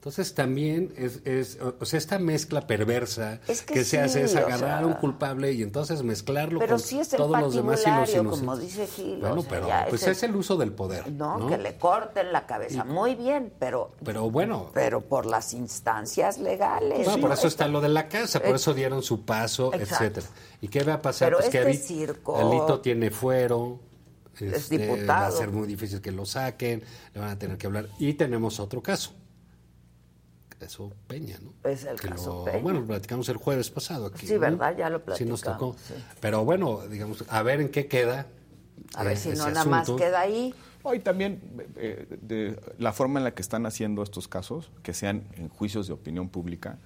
Entonces también es, es o sea, esta mezcla perversa
Es que
que, se hace es agarrar a un culpable y entonces mezclarlo
Pero
con
sí es el
todos los demás y los inocentes.
como dice Gil, o
Bueno,
sea,
pero pues
es el-
uso del poder.
No,
No,
que le corten la cabeza. Muy bien, pero
Pero bueno,
pero por las instancias legales.
por eso está lo de la casa, por eso dieron su paso,
Exacto.
etcétera. ¿Y qué va a pasar?
Pero
pues que
este
Ali-
circo-
Alito tiene fuero.
Es
este, Va a
diputado.
ser muy difícil que lo saquen, le van a tener que hablar. Y tenemos otro caso. Eso Peña, ¿no?
Es el
Que
caso
lo-
Peña.
Bueno, lo platicamos el jueves pasado aquí.
Sí,
¿no?
¿verdad? Ya lo
Sí nos
platicamos,
tocó.
sí.
Pero bueno, digamos, a ver en qué queda.
A ver
eh,
si no nada más queda ahí.
Hoy también eh, de la forma en la que están haciendo estos casos, que sean en juicios de opinión pública,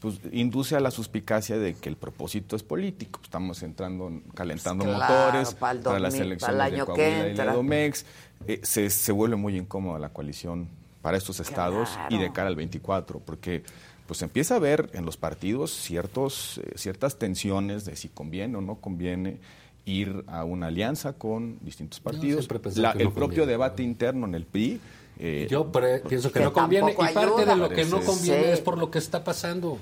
pues induce a la suspicacia de que el propósito es político. Estamos entrando, en- calentando
Claro,
motores
para el
para las
2000,
elecciones
para el
de
año que
y la
entra.
Domex. Eh, se, se vuelve muy incómoda la coalición para estos estados y de cara al 24, porque pues empieza a haber en los partidos ciertos, eh, ciertas tensiones de si conviene o no conviene ir a una alianza con distintos partidos. La- el
no
propio
conviene.
debate interno en el PRI. eh,
Yo pre- pienso que,
que
no conviene y parte
ayuda.
de lo que no conviene
Sí.
es por lo que está pasando.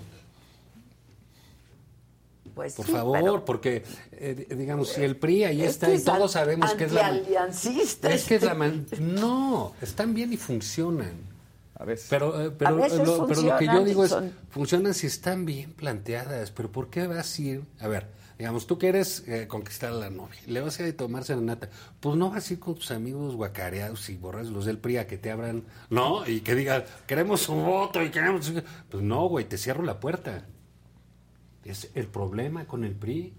Pues
Por
sí,
favor,
pero-
porque eh, digamos si el PRI ahí
Es
está y todos sabemos que es la
antialiancista
es que es la *laughs* man- no están bien y funcionan.
A veces.
Pero, eh, pero,
A veces
lo, pero lo que yo
funcionan,
digo es,
son-
funcionan si están bien planteadas, pero ¿por qué vas a ir? A ver, digamos, tú quieres eh, conquistar a la novia, le vas a ir a tomar serenata, pues no vas a ir con tus amigos guacareados y borras los del PRI a que te abran, ¿no? Y que digan, queremos su voto y queremos... su-". Pues no, güey, te cierro la puerta. Es el problema con el PRI.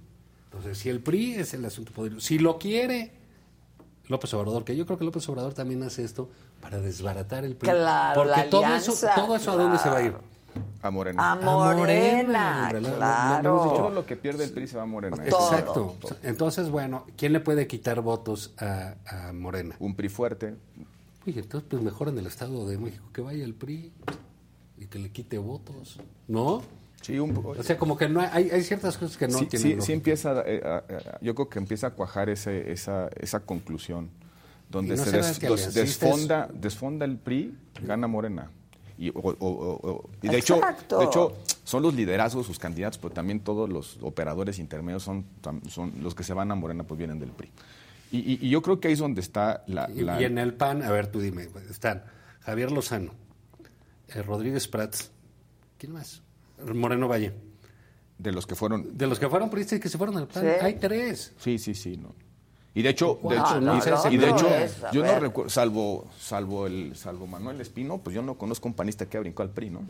Entonces, si el PRI es el asunto poderoso, si lo quiere López Obrador, que yo creo que López Obrador también hace esto para desbaratar el PRI.
Claro,
Porque
la
todo
alianza,
eso, todo eso a dónde se va a ir.
A Morena.
A Morena,
hombre, lo- lo- lo
claro.
hemos dicho.
Todo lo que pierde el PRI se va a Morena.
Exacto. Entonces, bueno, ¿quién le puede quitar votos a, a Morena?
Un PRI fuerte.
Uy, entonces pues mejor en el Estado de México que vaya el PRI y que le quite votos, ¿no?
Sí, un,
O sea, como que no hay, hay, hay ciertas cosas que no
sí,
tienen
sí, empieza, eh, a- a- yo creo que empieza a cuajar ese, esa, esa conclusión, donde
¿Y no
se des- desfonda, desfonda el PRI, gana Morena. Y, o- o- o- o- y de, hecho,
Exacto.
de hecho, son los liderazgos, sus candidatos, pero también todos los operadores intermedios son, son los que se van a Morena, pues vienen del PRI. Y, y- y yo creo que ahí es donde está la...
Y,
la-
y en el PAN, a ver, tú dime, están Javier Lozano, eh, Rodríguez Prats, ¿quién más? Moreno Valle.
de los que fueron...
De los que fueron priistas y que se fueron al PAN,
Sí.
hay tres.
Sí, sí, sí, no. Y de hecho, de hecho,
no,
y-
no,
y de hecho,
es,
yo no recuerdo, salvo, salvo el, salvo Manuel Espino, pues yo no conozco un panista que brincó al PRI, ¿no?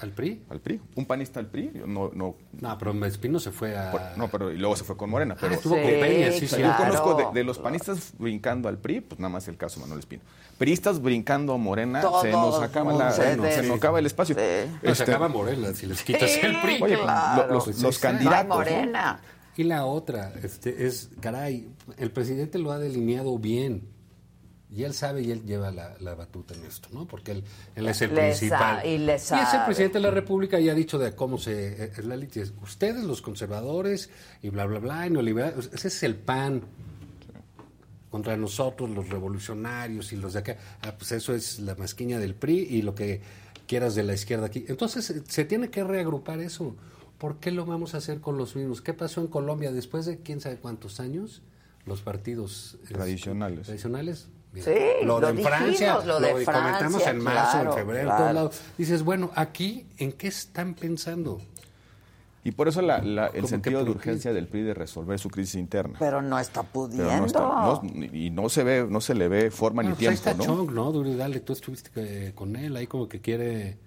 ¿Al PRI?
Al PRI. Un panista al PRI, yo no, no.
No, pero Espino se fue a...
por- no, pero y luego se fue con Morena. Pero,
Ah, estuvo con Peña, sí, sí.
Yo conozco de, los panistas brincando al PRI, pues nada más el caso de Manuel Espino. Priistas brincando a Morena,
Todos,
se nos acaba, la-
se
se nos acaba el espacio.
No,
Este,
se acaba Morena si les quitas
Sí,
el PRI.
Oye,
claro.
los,
Pues
los candidatos.
Morena.
Y la otra, este, es, caray, el presidente lo ha delineado bien. Y él sabe y él lleva la, la batuta en esto, ¿no? Porque él, él es el
Le
principal.
y le
es el presidente de la República y ha dicho de cómo se... Es la litis- Ustedes, los conservadores, y bla, bla, bla, y neoliberales. Ese es el pan. Contra nosotros, los revolucionarios y los de acá. Ah, pues eso es la masquiña del PRI y lo que quieras de la izquierda aquí. Entonces, eh, se tiene que reagrupar eso. ¿Por qué lo vamos a hacer con los mismos? ¿Qué pasó en Colombia después de quién sabe cuántos años? los partidos eh,
Tradicionales.
tradicionales.
Sí,
lo,
lo
de Francia,
dijimos, lo de
comentamos
Francia,
en marzo,
claro,
en febrero, en
claro.
todos lados. Dices, bueno, aquí, ¿en qué están pensando?
Y por eso la- la- el
¿Cómo
sentido de urgencia del PRI de resolver su crisis interna.
Pero no está pudiendo.
Pero no está, no- y no se ve, no se le ve forma
Bueno,
ni
pues ahí
tiempo,
está
¿no?
Chong, ¿no? Dale, tú estuviste eh, con él ahí como que quiere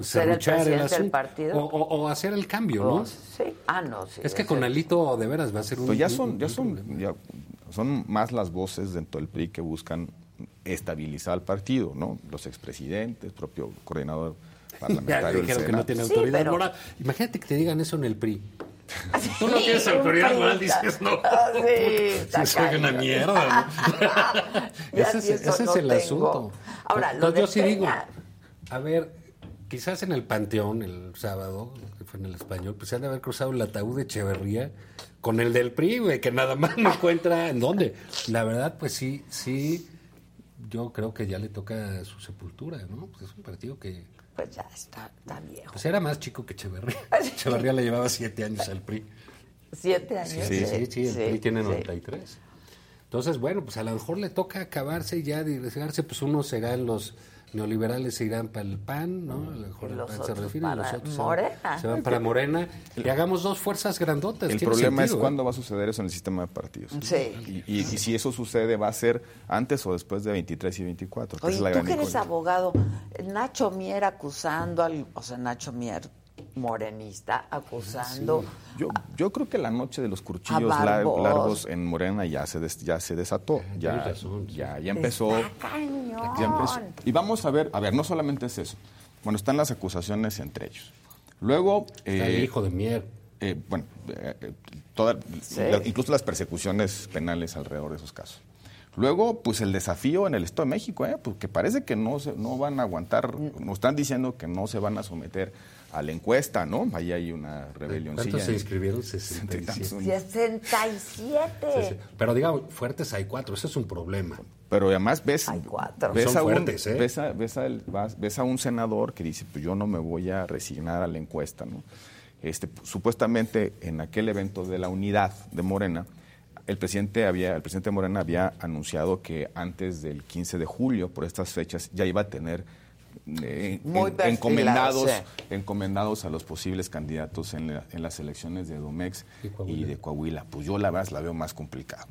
pues,
Ser el
serruchar
presidente del
asunto.
partido.
O, o- o hacer el cambio, ¿no?
Sí. Ah, no, sí.
es que con Alito de veras va a ser un...
Pues ya son, ya son, ya son más las voces dentro del PRI que buscan estabilizar al partido, ¿no? Los expresidentes, propio coordinador *laughs*
Ya
parlamentario del
dijeron que no tiene
Sí,
autoridad
pero-
moral. Imagínate que te digan eso en el PRI. *laughs* Tú no
Sí,
tienes autoridad moral, dices, no.
Ah, *laughs* sí,
Sí, soy una mierda. ¿no?
Ya
ese es, ese es
no
el
tengo.
asunto.
Ahora, lo
Entonces,
de
yo sí digo, a ver, quizás en el Panteón el sábado, que fue en el español, pues se han de haber cruzado el ataúd de Echeverría con el del PRI, güey, que nada más no encuentra en dónde. La verdad, pues sí, sí, yo creo que ya le toca su sepultura, ¿no? Pues es un partido que
Pues ya está, está viejo.
pues era más chico que Echeverría. *laughs* Echeverría le llevaba siete años al PRI.
Siete años.
Sí, sí, sí, el PRI tiene
sí.
93. Entonces, bueno, pues a lo mejor le toca acabarse y ya diversificarse, pues unos serán los neoliberales se irán para el PAN, ¿no? A lo mejor el
los
PAN se
otros
refiere, y los
para
otros se van-
Morena.
Se, van para Morena y hagamos dos fuerzas grandotas.
El problema es
sentido, ¿eh?
cuándo va a suceder eso en el sistema de partidos.
Sí.
Y, y- y si eso sucede, va a ser antes o después de 23 y 24. que
Oye,
es la
tú
gran
que eres abogado, Nacho Mier acusando al, o sea, Nacho Mier, morenista, acusando.
Yo, yo creo que la noche de los lar-
Barbos.
largos en Morena ya se, des- ya se desató. Ya,
razón, sí.
ya, ya empezó. Ya empezó. Y vamos a ver, a ver, no solamente es eso. Bueno, están las acusaciones entre ellos. Luego.
Está el
eh,
hijo de Mier.
eh, bueno, eh, eh, toda- la- incluso las persecuciones penales alrededor de esos casos. Luego, pues el desafío en el Estado de México, ¿eh? porque parece que no, se, no van a aguantar, nos están diciendo que no se van a someter a la encuesta, ¿no? Ahí hay una rebelioncilla.
¿Cuántos se inscribieron?
Sesenta y tantos.
67.
67.
Pero digamos, fuertes hay cuatro, eso es un problema.
Pero además ves, ves,
Son
a un,
fuertes, ¿eh?
ves, a, ves, a el- vas- ves a un senador que dice, pues yo no me voy a resignar a la encuesta, ¿no? Este, supuestamente en aquel evento de la unidad de Morena, el presidente había, el presidente Morena había anunciado que antes del 15 de julio, por estas fechas, ya iba a tener eh,
Muy
en-
perfilado,
encomendados,
sí.
encomendados a los posibles candidatos en, la- en las elecciones de Domex y, de Coahuila. Pues yo la verdad la veo más complicada.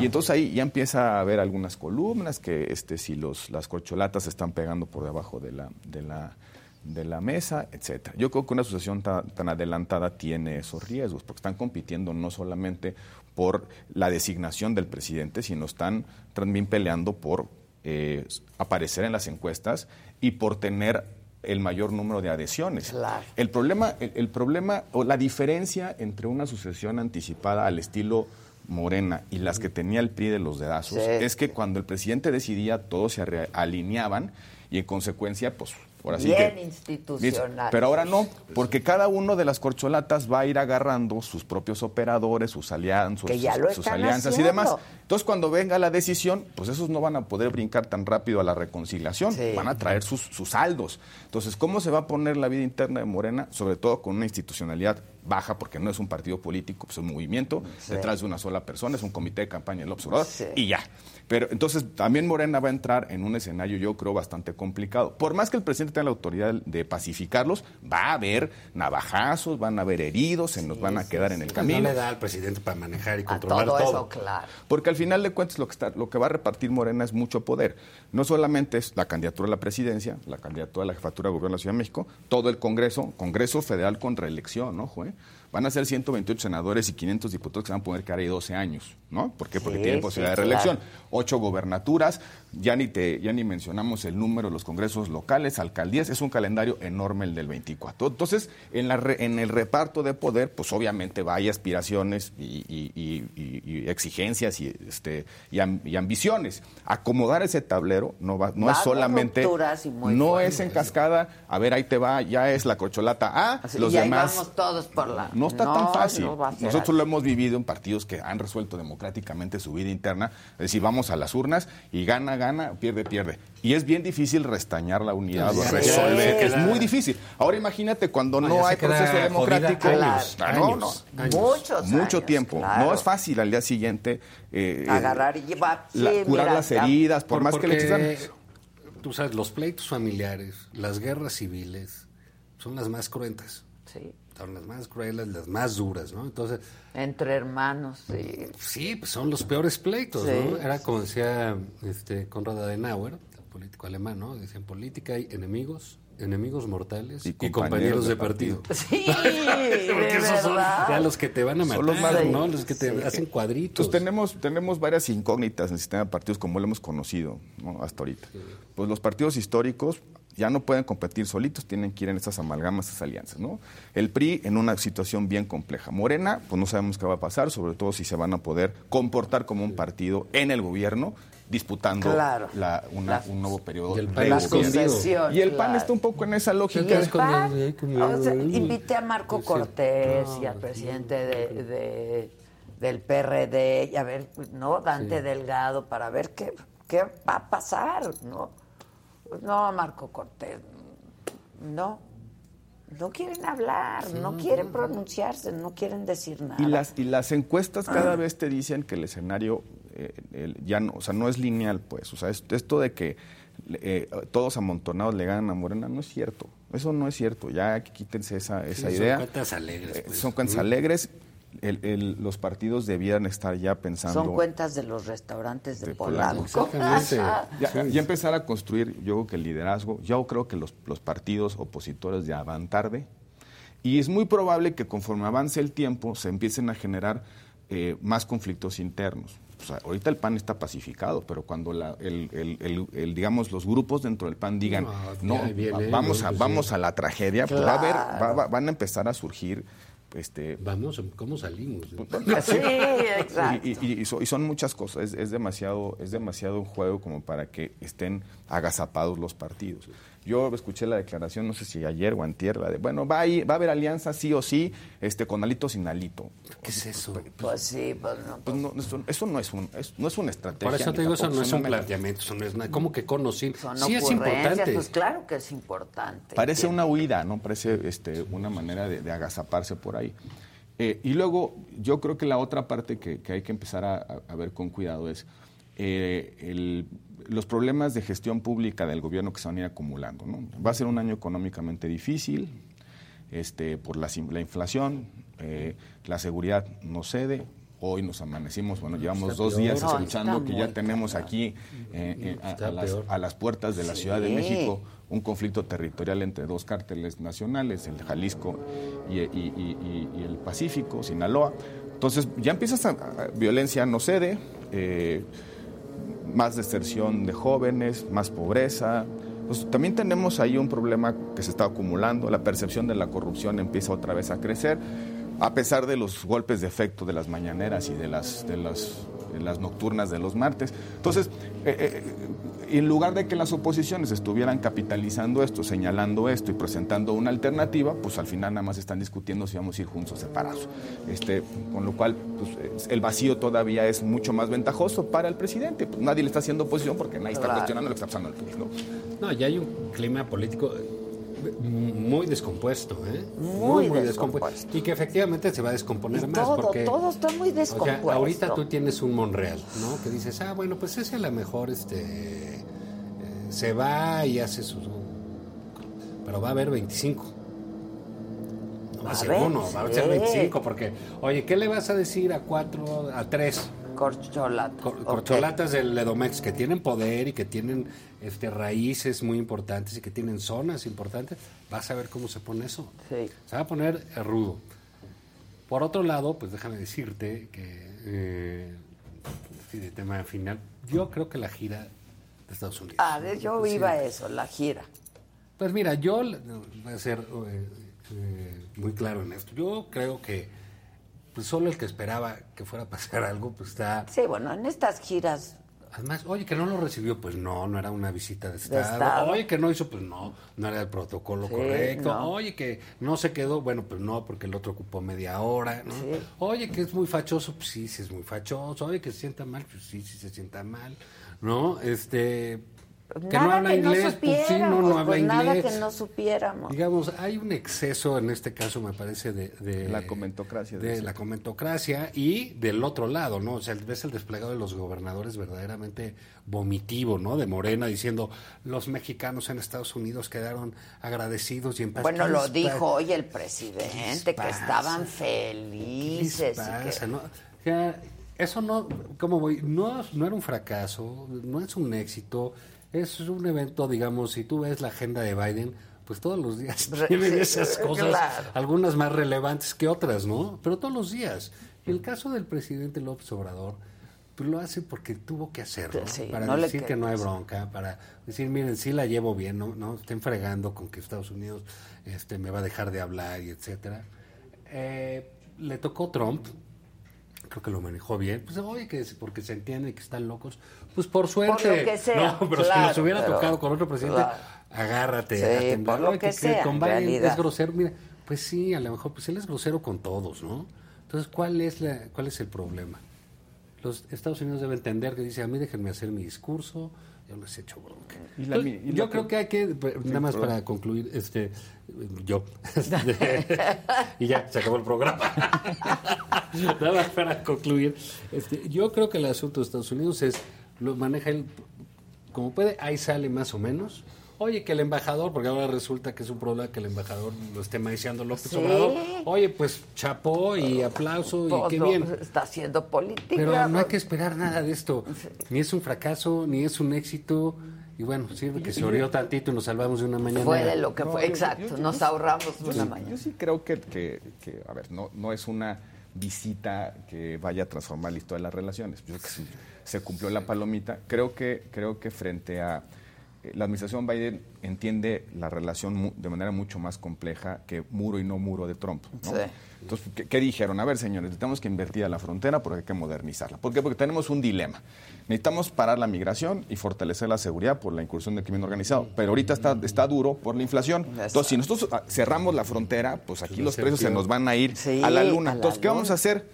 Y entonces ahí ya empieza a haber algunas columnas que este, si los, las corcholatas se están pegando por debajo de la, de la, de la mesa, etcétera. Yo creo que una asociación tan adelantada tiene esos riesgos, porque están compitiendo no solamente por la designación del presidente, sino están también peleando por eh, aparecer en las encuestas y por tener el mayor número de adhesiones. El problema, el, el problema o la diferencia entre una sucesión anticipada al estilo Morena y las que tenía el PRI de los dedazos
Sí.
es que cuando el presidente decidía todos se alineaban y en consecuencia pues ahora sí
Bien
que
institucional.
pero ahora no, porque cada uno de las corcholatas va a ir agarrando sus propios operadores, sus alianzas,
Que ya
sus,
lo
sus
están
alianzas y demás. Entonces, cuando venga la decisión, pues esos no van a poder brincar tan rápido a la reconciliación, van a traer sus, sus saldos. Entonces, ¿cómo se va a poner la vida interna de Morena? Sobre todo con una institucionalidad baja, porque no es un partido político, pues es un movimiento
Sí.
detrás de una sola persona, es un comité de campaña del observador y ya. Pero entonces también Morena va a entrar en un escenario, yo creo, bastante complicado. Por más que el presidente tenga la autoridad de pacificarlos, va a haber navajazos, van a haber heridos, se nos van a quedar en el camino.
No le da al presidente para manejar y
A
controlar
todo
todo.
eso, claro.
Porque al final de cuentas lo que, está, lo que va a repartir Morena es mucho poder. No solamente es la candidatura a la presidencia, la candidatura a la jefatura de gobierno de la Ciudad de México, todo el Congreso, Congreso Federal con reelección, ¿no, Jue? Van a ser 128 senadores y 500 diputados que se van a poder quedar ahí 12 años, ¿no? ¿Por qué? Porque
Sí,
tienen
sí,
posibilidad de
claro.
reelección. Ocho gobernaturas, ya ni, te, ya ni mencionamos el número de los congresos locales, alcaldías, es un calendario enorme el del 24. Entonces, en, la re- en el reparto de poder, pues obviamente va, hay aspiraciones y, y- y- exigencias y, este, y, am- y ambiciones. Acomodar ese tablero no, va, no
Va
es solamente, no es en cascada, a ver, ahí te va, ya es la corcholata A,
Así,
los
y ahí
demás...
vamos todos por la...
No está
No,
tan fácil.
no
Nosotros
así.
lo hemos vivido en partidos que han resuelto democráticamente su vida interna, es decir, vamos a las urnas y gana, gana, pierde, pierde. Y es bien difícil restañar la unidad o
Sí,
resolver, es
claro.
muy difícil. Ahora imagínate cuando
No,
hay proceso democrático.
años,
Ah, no,
años,
no.
años.
Muchos
Mucho
años,
tiempo.
claro.
No es fácil al día siguiente eh,
Agarrar y llevar.
la-
sí,
curar
mira,
las heridas, por,
Por-
más que le ganas.
Tú sabes, los pleitos familiares, las guerras civiles, son las más cruentas.
Sí.
Son las más crueles, las más duras, ¿no? Entonces,
Entre hermanos, sí.
sí, pues son los peores pleitos,
Sí.
¿no? Era como decía este Konrad Adenauer, el político alemán, ¿no? Decía, en política hay enemigos, enemigos mortales y, compañeros, de partido.
Sí, *laughs*
Porque
de
esos son ya los que te van a matar,
Son los más-
¿no? Los que te
Sí.
hacen cuadritos.
Pues tenemos, tenemos varias incógnitas en el sistema de partidos como lo hemos conocido ¿no? hasta ahorita. Pues los partidos históricos ya no pueden competir solitos, tienen que ir en estas amalgamas, estas alianzas. ¿no? El PRI en una situación bien compleja. Morena, pues no sabemos qué va a pasar, sobre todo si se van a poder comportar como un partido en el gobierno disputando
Claro.
la- una-
La-
un nuevo periodo
Y el
de
PAN
Y el PAN
claro.
está un poco en esa
Y
lógica.
el PAN, o sea, invité a Marco Cortés y al presidente de, de- del PRD y a ver, ¿no? Dante
Sí.
Delgado para ver qué, qué va a pasar, ¿no? Pues no, Marco Cortés, no. No quieren hablar, no quieren pronunciarse, no quieren decir nada.
Y las, y las encuestas cada vez te dicen que el escenario eh, el- ya no, o sea, no es lineal, pues. O sea, es- esto de que eh, todos amontonados le ganan a Morena no es cierto. Eso no es cierto. Ya quítense esa,
Sí,
esa
son
idea.
cuentas alegres,
Eh,
pues.
son cuentas
Mm.
alegres. El- el- los partidos debieran estar ya pensando.
Son cuentas de los restaurantes de,
de
Polanco.
Exactamente. *laughs*
Ya, ya empezar a construir, yo creo que el liderazgo, yo creo que los, los partidos opositores ya van tarde y es muy probable que conforme avance el tiempo se empiecen a generar eh, más conflictos internos. O sea, ahorita el PAN está pacificado, pero cuando la- el, el- el- el, digamos los grupos dentro del PAN digan,
No,
no,
viene,
vamos, a, vamos a la tragedia, pues va a haber,
Claro.
va- va- van a empezar a surgir este,
Vamos, ¿cómo salimos? *laughs*
Sí, exacto.
y, y- y so- y son muchas cosas, es, es demasiado, es demasiado un juego como para que estén agazapados los partidos. Yo escuché la declaración, no sé si ayer o antier, la de, bueno, va a, ir- va a haber alianza sí o sí, este, con alito sin alito.
¿Qué es eso?
Pues sí, pues no.
Pues no, eso, eso no es un, es- no es una estrategia.
Por eso te digo, eso no es un planteamiento, eso no es nada. ¿Cómo que conocer?
Son
Sí es importante.
Pues claro que es importante.
Parece una huida, ¿no? Parece este, una manera de, de agazaparse por ahí. Eh, y luego, yo creo que la otra parte que, que hay que empezar a, a- a ver con cuidado es eh, el- los problemas de gestión pública del gobierno que se van a ir acumulando. ¿no? Va a ser un año económicamente difícil este, por la, inflación, eh, la seguridad no cede. Hoy nos amanecimos, bueno, llevamos
Está
dos
peor.
días escuchando que ya tenemos aquí eh, eh, a- las,
peor.
a las puertas de la
Sí.
Ciudad de México un conflicto territorial entre dos cárteles nacionales, el Jalisco y, y- y- y- y el Pacífico, Sinaloa. Entonces ya empiezas a, a- violencia no cede, eh, más deserción de jóvenes, más pobreza. Pues, también tenemos ahí un problema que se está acumulando, la percepción de la corrupción empieza otra vez a crecer, a pesar de los golpes de efecto de las mañaneras y de las, de las, de las nocturnas de los martes. Entonces, eh, eh, en lugar de que las oposiciones estuvieran capitalizando esto, señalando esto y presentando una alternativa, pues al final nada más están discutiendo si vamos a ir juntos o separados. Este, con lo cual, pues, es- el vacío todavía es mucho más ventajoso para el presidente. Pues, nadie le está haciendo oposición porque nadie está cuestionando lo que está pasando en el país. ¿no?
No, ya hay un clima político eh, muy descompuesto, ¿eh?
Muy descompuesto.
Y que efectivamente se va a descomponer
Y
más.
todo,
porque,
todo está muy
o sea,
descompuesto.
ahorita tú tienes un Monreal, ¿no? Que dices, ah, bueno, pues ese a lo mejor este, eh, se va y hace sus... Pero va a haber 25. No va a ser uno, va a ser
sí.
25, porque, oye, ¿qué le vas a decir a cuatro, a tres?
Corcholata.
Cor-
Ok.
corcholatas del Edomex que tienen poder y que tienen este raíces muy importantes y que tienen zonas importantes, vas a ver cómo se pone eso.
Sí.
Se va a poner rudo. Por otro lado, pues déjame decirte que, eh, sí, de tema final, yo creo que la gira de Estados Unidos.
Ah, yo
Sí.
iba a eso, la gira.
Pues mira, yo voy a ser eh, eh, muy claro en esto. Yo creo que pues, solo el que esperaba que fuera a pasar *laughs* algo, pues está...
Sí, bueno, en estas giras
Además, oye, que no lo recibió, pues no, no era una visita de Estado.
Estado.
Oye, que no hizo, pues no, no era el protocolo
Sí,
correcto.
no.
Oye, que no se quedó, bueno, pues no, porque el otro ocupó media hora. ¿no?
Sí.
Oye, que es muy fachoso, pues sí, sí es muy fachoso. Oye, que se sienta mal, pues sí, sí se sienta mal. ¿No? Este. Que no habla
que
inglés,
no
pues sí, no, no habla
pues nada
inglés.
que no supiéramos.
Digamos, hay un exceso en este caso, me parece, de, de
La comentocracia.
de
de
la comentocracia y del otro lado, ¿no? O sea, ves el desplegado de los gobernadores verdaderamente vomitivo, ¿no? De Morena diciendo, los mexicanos en Estados Unidos quedaron agradecidos y en paz.
Bueno,
¿Qué
lo dijo hoy el presidente, que estaban
¿Qué les
felices. y que-
no? O sea, eso no, ¿cómo voy? No, no era un fracaso, no es un éxito, es un evento, digamos, si tú ves la agenda de Biden, pues todos los días *laughs* tienen esas cosas,
Claro.
algunas más relevantes que otras, ¿no? Pero todos los días. Y el caso del presidente López Obrador, pues lo hace porque tuvo que hacerlo,
Sí,
para
no
decir que no hay bronca, para decir, miren, sí la llevo bien, no, no estén fregando con que Estados Unidos este, me va a dejar de hablar y etcétera. Eh, le tocó Trump, creo que lo manejó bien, pues oye, que es porque se entiende que están locos, pues por suerte.
lo que sea,
No, pero
claro,
si nos hubiera
pero-
tocado con otro presidente,
claro.
agárrate.
Sí,
a temblar.
por lo que sea,
con Biden es grosero, mira, pues sí, a lo mejor, pues él es grosero con todos, ¿no? Entonces, ¿cuál es, la, cuál es el problema? Los Estados Unidos deben entender que dice, a mí déjenme hacer mi discurso, yo les echo bronca.
Y la mi- y
yo
la
creo
que-
hay que, nada más para concluir, este, yo, este, *laughs* y ya, se acabó el programa. *laughs* nada más para concluir, este, yo creo que el asunto de Estados Unidos es, lo maneja él como puede, ahí sale más o menos. Oye, que el embajador, porque ahora resulta que es un problema que el embajador lo esté maiciando López
Sí.
Obrador. Oye, pues chapó y aplauso y
Pues
qué
no,
bien.
Está haciendo política.
Pero no hay que esperar nada de esto. Ni es un fracaso, ni es un éxito. Y bueno, sirve que se orió tantito y nos salvamos de una mañana.
Fue de lo que
No,
fue,
yo-
exacto.
yo-
Nos
yo-
ahorramos
Yo
una
sí,
mañana.
yo sí creo que, que- que, a ver, no, no es una visita que vaya a transformar la historia de las relaciones. Yo creo que sí, se cumplió la palomita. Creo que, creo que frente a eh, la administración Biden entiende la relación de manera mucho más compleja que muro y no muro de Trump. ¿no?
Sí.
Entonces, ¿qué, qué dijeron? A ver, señores, tenemos que invertir a la frontera porque hay que modernizarla. ¿Por qué? Porque tenemos un dilema. Necesitamos parar la migración y fortalecer la seguridad por la incursión del crimen organizado. Pero ahorita está, está duro por la inflación. Entonces, si nosotros ah, cerramos la frontera, pues aquí
Pues
los precios se nos van a ir
Sí,
a la
a
luna.
la
Entonces, ¿qué vamos a hacer?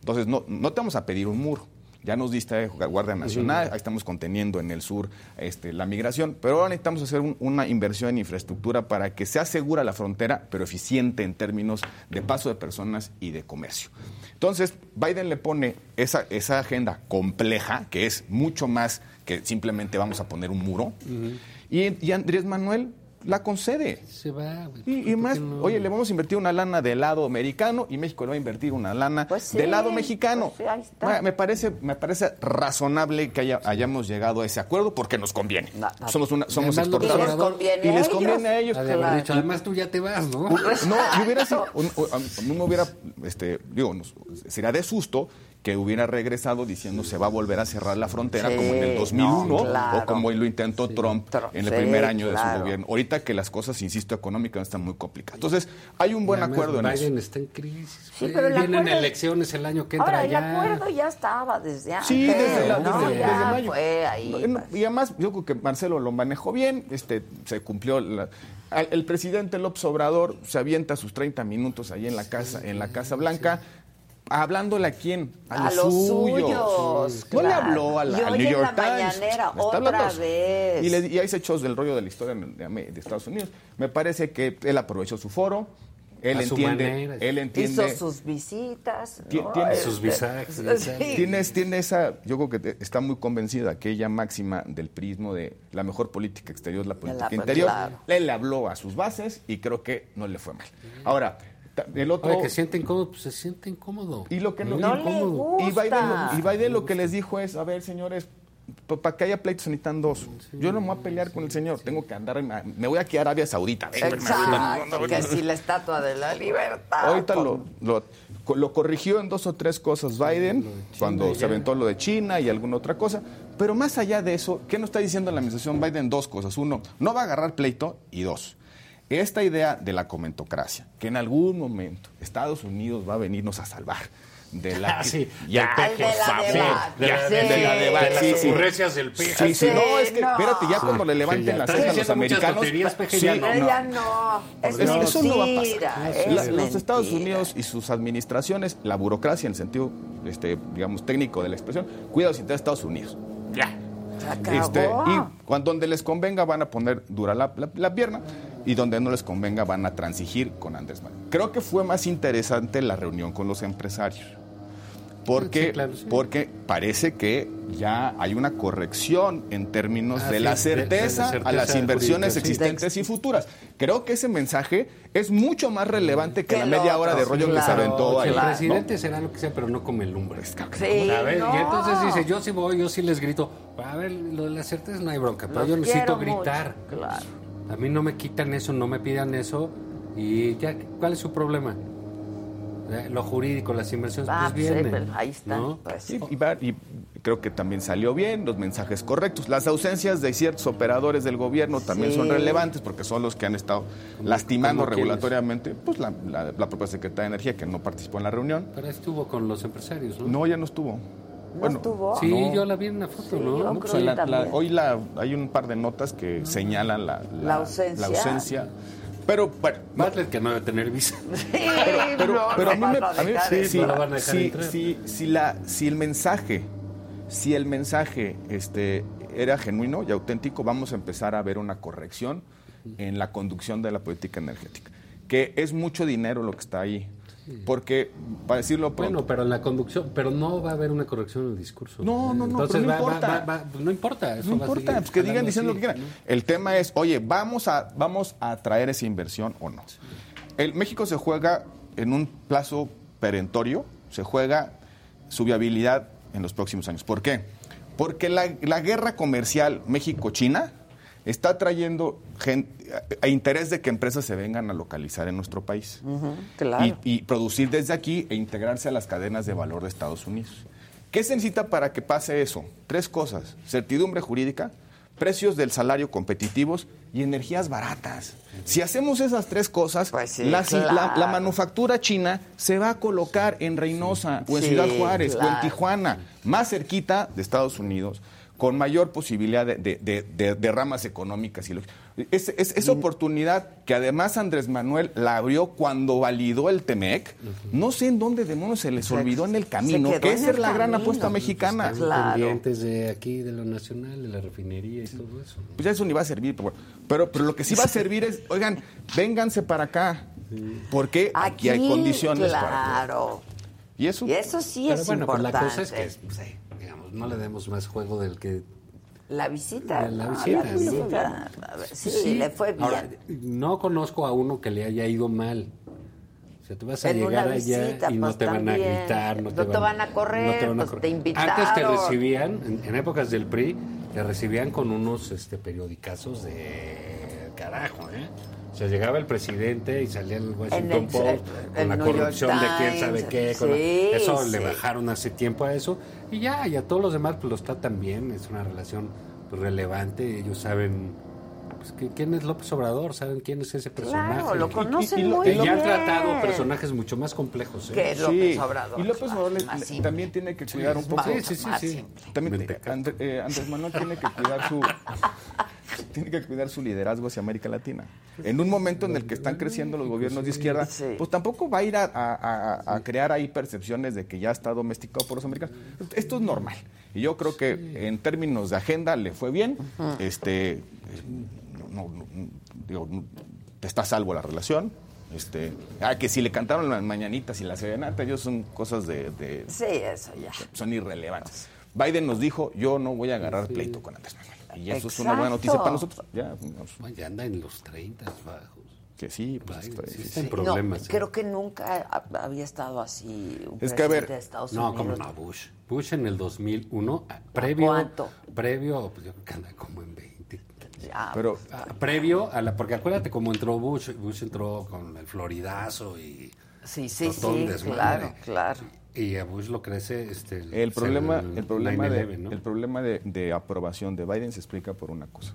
Entonces, no, no te vamos a pedir un muro. Ya nos diste Guardia Nacional, ahí estamos conteniendo en el sur este, la migración, pero ahora necesitamos hacer un- una inversión en infraestructura para que sea segura la frontera, pero eficiente en términos de paso de personas y de comercio. Entonces, Biden le pone esa, esa agenda compleja, que es mucho más que simplemente vamos a poner un muro, y, y Andrés Manuel la concede.
Se va. güey.
Y, y
¿Por
más,
no?
oye, le vamos a invertir una lana del lado americano y México le va a invertir una lana
Pues sí,
del lado mexicano.
pues sí, ahí está.
Ma- Me parece, me parece razonable que haya- hayamos llegado a ese acuerdo porque nos conviene. somos una, somos
Además,
exportadores. Y les conviene a ellos.
Dicho, además tú ya te vas, ¿no?
No, y hubiera *laughs* sido, un- un- a mí me hubiera, este, digo, nos- sería de susto que hubiera regresado diciendo se va a volver a cerrar la frontera
Sí,
como en el 2001
no, claro.
o como lo intentó Trump en el
sí,
primer año de su gobierno. Ahorita que las cosas, insisto, económicas están muy complicadas. Entonces, hay un buen
además
acuerdo en eso.
Biden está en crisis.
Pero el
Vienen
acuerdo-
elecciones el año que entra
Ahora, el
ya.
acuerdo ya estaba desde antes.
Sí, desde, la-
¿no?
desde- desde
Ya
mayo.
fue ahí.
Bueno, y además, yo creo que Marcelo lo manejó bien, este, se cumplió. la- al- el presidente López Obrador se avienta sus 30 minutos ahí en la casa, en la Casa Blanca. Hablándole a quién? A,
A
los,
los
suyos.
suyos,
No le
claro.
habló a la,
Y
al New
en
York
la
Times.
otra
hablando.
vez.
Y, le, y ahí se echó del rollo de la historia de, Estados Unidos. Me parece que él aprovechó su foro. Él
A su
entiende,
manera.
él entiende.
Hizo sus visitas.
Tiene-
Sus bisacs.
Sí. *laughs*
Tienes, tiene esa, yo creo que te- está muy convencida aquella máxima del prismo de la mejor política exterior es la política interior.
claro.
Él le habló a sus bases y creo que no le fue mal. Ahora, el otro...
Oye, que siente incómodo, pues se siente incómodo.
Y lo que no,
incómodo.
y Biden,
gusta.
lo- y Biden lo que les dijo es, a ver, señores, para que haya pleitos se necesitan dos. Yo no me voy a pelear con el señor, tengo que andar, en- me voy aquí a Arabia Saudita.
Exacto, que si la estatua de la libertad.
Ahorita lo, lo, lo corrigió en dos o tres cosas Biden, cuando se aventó lo de China y alguna otra cosa. Pero más allá de eso, ¿qué nos está diciendo la administración Biden? Dos cosas. Uno, no va a agarrar pleito. Y dos, esta idea de la comentocracia, que en algún momento Estados Unidos va a venirnos a salvar de la *laughs*
Ah, sí,
ya,
De la
favor,
debate,
ya,
sí,
de
las
sí, sí.
ocurrencias del peje.
Sí, sí,
Sí,
no, es que,
no.
espérate, ya
Sí,
cuando le
sí,
levanten
ya.
las cejas a los americanos,
peje,
sí,
ya no.
Ya no. Eso
Eso,
es
eso no va a pasar.
es
La- los. Estados Unidos y sus administraciones, la burocracia en el sentido, este, digamos, técnico de la expresión, cuida los intereses de Estados Unidos. Ya.
Se acabó.
Este, y cuando donde les convenga van a poner dura la, la- la pierna y donde no les convenga van a transigir con Andrés Manuel. Creo que fue más interesante la reunión con los empresarios. Porque,
Sí, claro, sí.
porque parece que ya hay una corrección en términos
Ah,
de,
sí,
la
de- de la
certeza a las inversiones existentes y futuras. Creo que ese mensaje es mucho más relevante que
Que
la
lo
media hora de rollo que se aventó
el
ahí. ¿no?
presidente será lo que sea, pero no come lumbre.
Sí,
¿Sabes?
no.
Y entonces dice, yo sí voy, yo sí les grito. A ver, lo de la certeza no hay bronca, pero
Los
yo necesito gritar.
mucho, claro.
A mí no me quitan eso, no me pidan eso. Y ya, ¿cuál es su problema? Eh, Lo jurídico, las inversiones,
Ah,
pues
pues,
vienen.
sí, pero ahí está.
¿no?
Pues,
Y, y va- y creo que también salió bien, los mensajes correctos. Las ausencias de ciertos operadores del gobierno también
Sí.
son relevantes porque son los que han estado lastimando regulatoriamente pues, la, la- la propia Secretaría de Energía que no participó en la reunión.
Pero estuvo con los empresarios, ¿no?
No, ya no estuvo.
¿No estuvo?
Sí,
no.
yo la vi en una foto,
Sí,
¿no?
pues, la- la- hoy la, hay un par de notas que señalan la,
La ausencia.
ausencia. Pero, bueno, no,
Bartlett que no debe tener visa.
Sí, *laughs*
pero,
no,
pero a mí me
a
mí- sí, sí,
no lo van a dejar
sí, sí, si la si el mensaje si el mensaje este era genuino y auténtico vamos a empezar a ver una corrección en la conducción de la política energética que es mucho dinero lo que está ahí porque para decirlo pronto
Bueno, pero en la conducción, pero no va a haber una corrección en el discurso.
No, no, no,
Entonces
pero no
va-
importa.
va- va- pues no importa. Eso
no importa, pues que digan diciendo lo que quieran. El tema es, oye, ¿vamos a, ¿vamos a traer esa inversión o no? El México se juega en un plazo perentorio, se juega su viabilidad en los próximos años. ¿Por qué? Porque la, la guerra comercial México-China está trayendo a, a interés de que empresas se vengan a localizar en nuestro país
claro.
y, y producir desde aquí e integrarse a las cadenas de valor de Estados Unidos. ¿Qué se necesita para que pase eso? Tres cosas. Certidumbre jurídica, precios del salario competitivos y energías baratas. Si hacemos esas tres cosas,
Pues sí,
la, la-
claro.
la manufactura china se va a colocar en Reynosa o en Ciudad Juárez o en. Tijuana, más cerquita de Estados Unidos, con mayor posibilidad de, de- de- de- de ramas económicas. Y lo- es, es- esa oportunidad que además Andrés Manuel la abrió cuando validó el TEMEC, no sé en dónde demonios se les olvidó en el camino, que esa es la gran
camino.
apuesta mexicana.
Claro.
de aquí, de lo nacional, de la refinería y todo eso.
Pues ya eso ni va a servir, pero, pero, pero lo que sí va a *laughs* servir es, oigan, vénganse para acá, porque aquí, hay condiciones para...
Claro.
Y eso,
Y eso sí
Pero
es
bueno, pues
importante.
la cosa es que, pues, eh, no le demos más juego del que...
La visita.
La-
no,
visita,
la
¿no?
visita. A ver, sí, le fue bien.
Ahora, no conozco a uno que le haya ido mal. O sea, tú vas a
En
llegar allá y no
pues,
te van a gritar, no te,
No te van a correr, pues, te invitaron.
Antes te recibían, en, en épocas del PRI, te recibían con unos este, periodicazos de carajo, ¿eh? O sea, llegaba el presidente y salía el Washington Post con la corrupción de quién sabe qué. la-
sí,
eso le
sí.
bajaron hace tiempo a eso. Y ya, y a todos los demás pues los tratan bien, es una relación pues, relevante. Ellos saben pues, que- quién es López Obrador, saben quién es ese personaje.
Claro, lo
Y-
conocen
y, lo-
muy
y ya han tratado personajes mucho más complejos. ¿eh?
Que López Obrador.
Y López Obrador le-
más
le-
simple.
también tiene que cuidar un
es
poco.
Sí, sí, sí.
También, eh, André- eh, Andrés Manuel tiene que cuidar su *laughs* *laughs* tiene que cuidar su liderazgo hacia América Latina. En un momento en el que están creciendo los gobiernos de izquierda, pues tampoco va a ir a, a- a- a crear ahí percepciones de que ya está domesticado por los americanos. Esto es normal. Y yo creo que en términos de agenda le fue bien. Este no, no, no, digo, no, está a salvo la relación. Este, ah, que si le cantaron las mañanitas y la serenata, ellos son cosas de, de-
Sí, eso ya.
son irrelevantes. Biden nos dijo, yo no voy a agarrar pleito con Andrés Manuel. Y eso es una buena noticia para nosotros. Ya, nos-
Bueno, ya anda en los 30 bajos.
que sí, pues está
sí está en
No,
problemas. ¿eh?
creo que nunca ha- había estado así un
Es que, a ver,
de Estados
No,
Unidos.
como no, Bush. Bush en el 2001, ah, previo,
cuánto?
previo, pues yo creo que anda como en 20.
Ya,
Pero
Ah, previo a la, porque acuérdate cómo entró Bush, Bush entró con el floridazo y
Sí, sí, sí, claro, claro.
Y a Bush lo crece este
el problema,
el
el problema, de,
9/11, ¿no?
el problema de, de aprobación de Biden se explica por una cosa.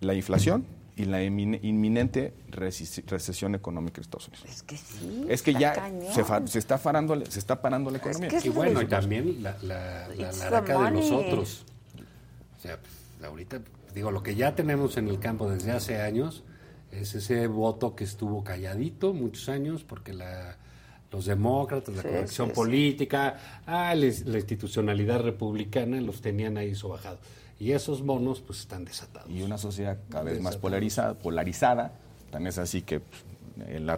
La inflación y la inmin- inminente recesi- recesión económica de Estados Unidos.
Es que sí.
Es que ya se, fa- se está parando, se está parando la economía.
que es
Y bueno, y también la, la, la laraca
the
de nosotros. O sea, pues, ahorita, digo, lo que ya tenemos en el campo desde hace años es ese voto que estuvo calladito muchos años porque la, los demócratas, la
Sí,
corrección
sí, sí.
política, ah, les- la institucionalidad republicana los tenían ahí sobajados. Y esos monos pues están desatados.
Y una sociedad cada vez más polarizada, polarizada. Tan es así que pues, eh, la,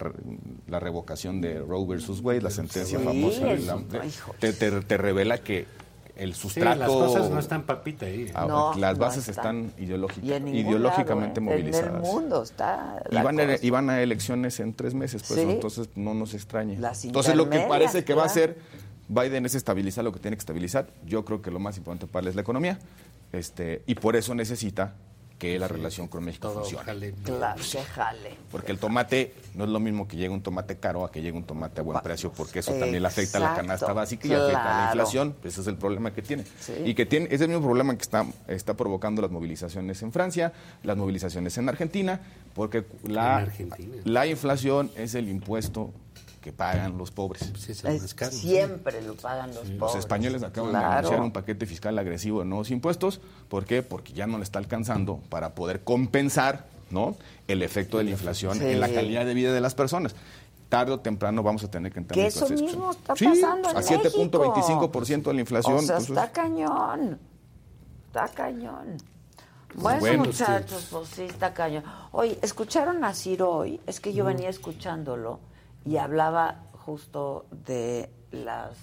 la revocación de Roe versus Wade, la sentencia
Sí,
famosa, de la- te, te- te revela que el
Sí,
sustrato...
las cosas no están papita ahí.
Ah,
No,
las
no
bases
están.
están ideológica-
Y en ningún
ideológicamente
lado, ¿eh?
movilizadas.
En el mundo está.
Y
la
van, a,
cosa.
y van a elecciones en tres meses, pues
Sí.
entonces no nos extrañe.
Las
Entonces lo que parece que va a hacer Biden es estabilizar lo que tiene que estabilizar. Yo creo que lo más importante para él es la economía. Este, y por eso necesita que la relación con México
Todo
funcione.
jale.
Claro, que jale.
Porque el tomate no es lo mismo que llegue un tomate caro a que llegue un tomate a buen precio, porque eso también le afecta a la canasta básica y afecta a la inflación. Ese es el problema que tiene.
Sí.
Y que tiene, es el mismo problema que está, está provocando las movilizaciones en Francia, las movilizaciones en Argentina, porque la,
En Argentina.
la inflación es el impuesto que pagan los pobres.
es el
Es-
caro.
siempre lo pagan los
Los
pobres.
españoles acaban de anunciar un paquete fiscal agresivo de nuevos impuestos. ¿Por qué? Porque ya no le está alcanzando para poder compensar ¿no? el efecto de la inflación
Sí.
en la calidad de vida de las personas. Tarde o temprano vamos a tener que entrar
Que
en
eso
esta
mismo está
Sí,
pasando en
a 7.25% de la inflación.
O sea,
entonces-
está cañón. Está cañón. Bueno,
Bueno,
muchachos, pues sí, está cañón. Oye, ¿escucharon a Ciro hoy? Es que yo venía escuchándolo y hablaba justo de las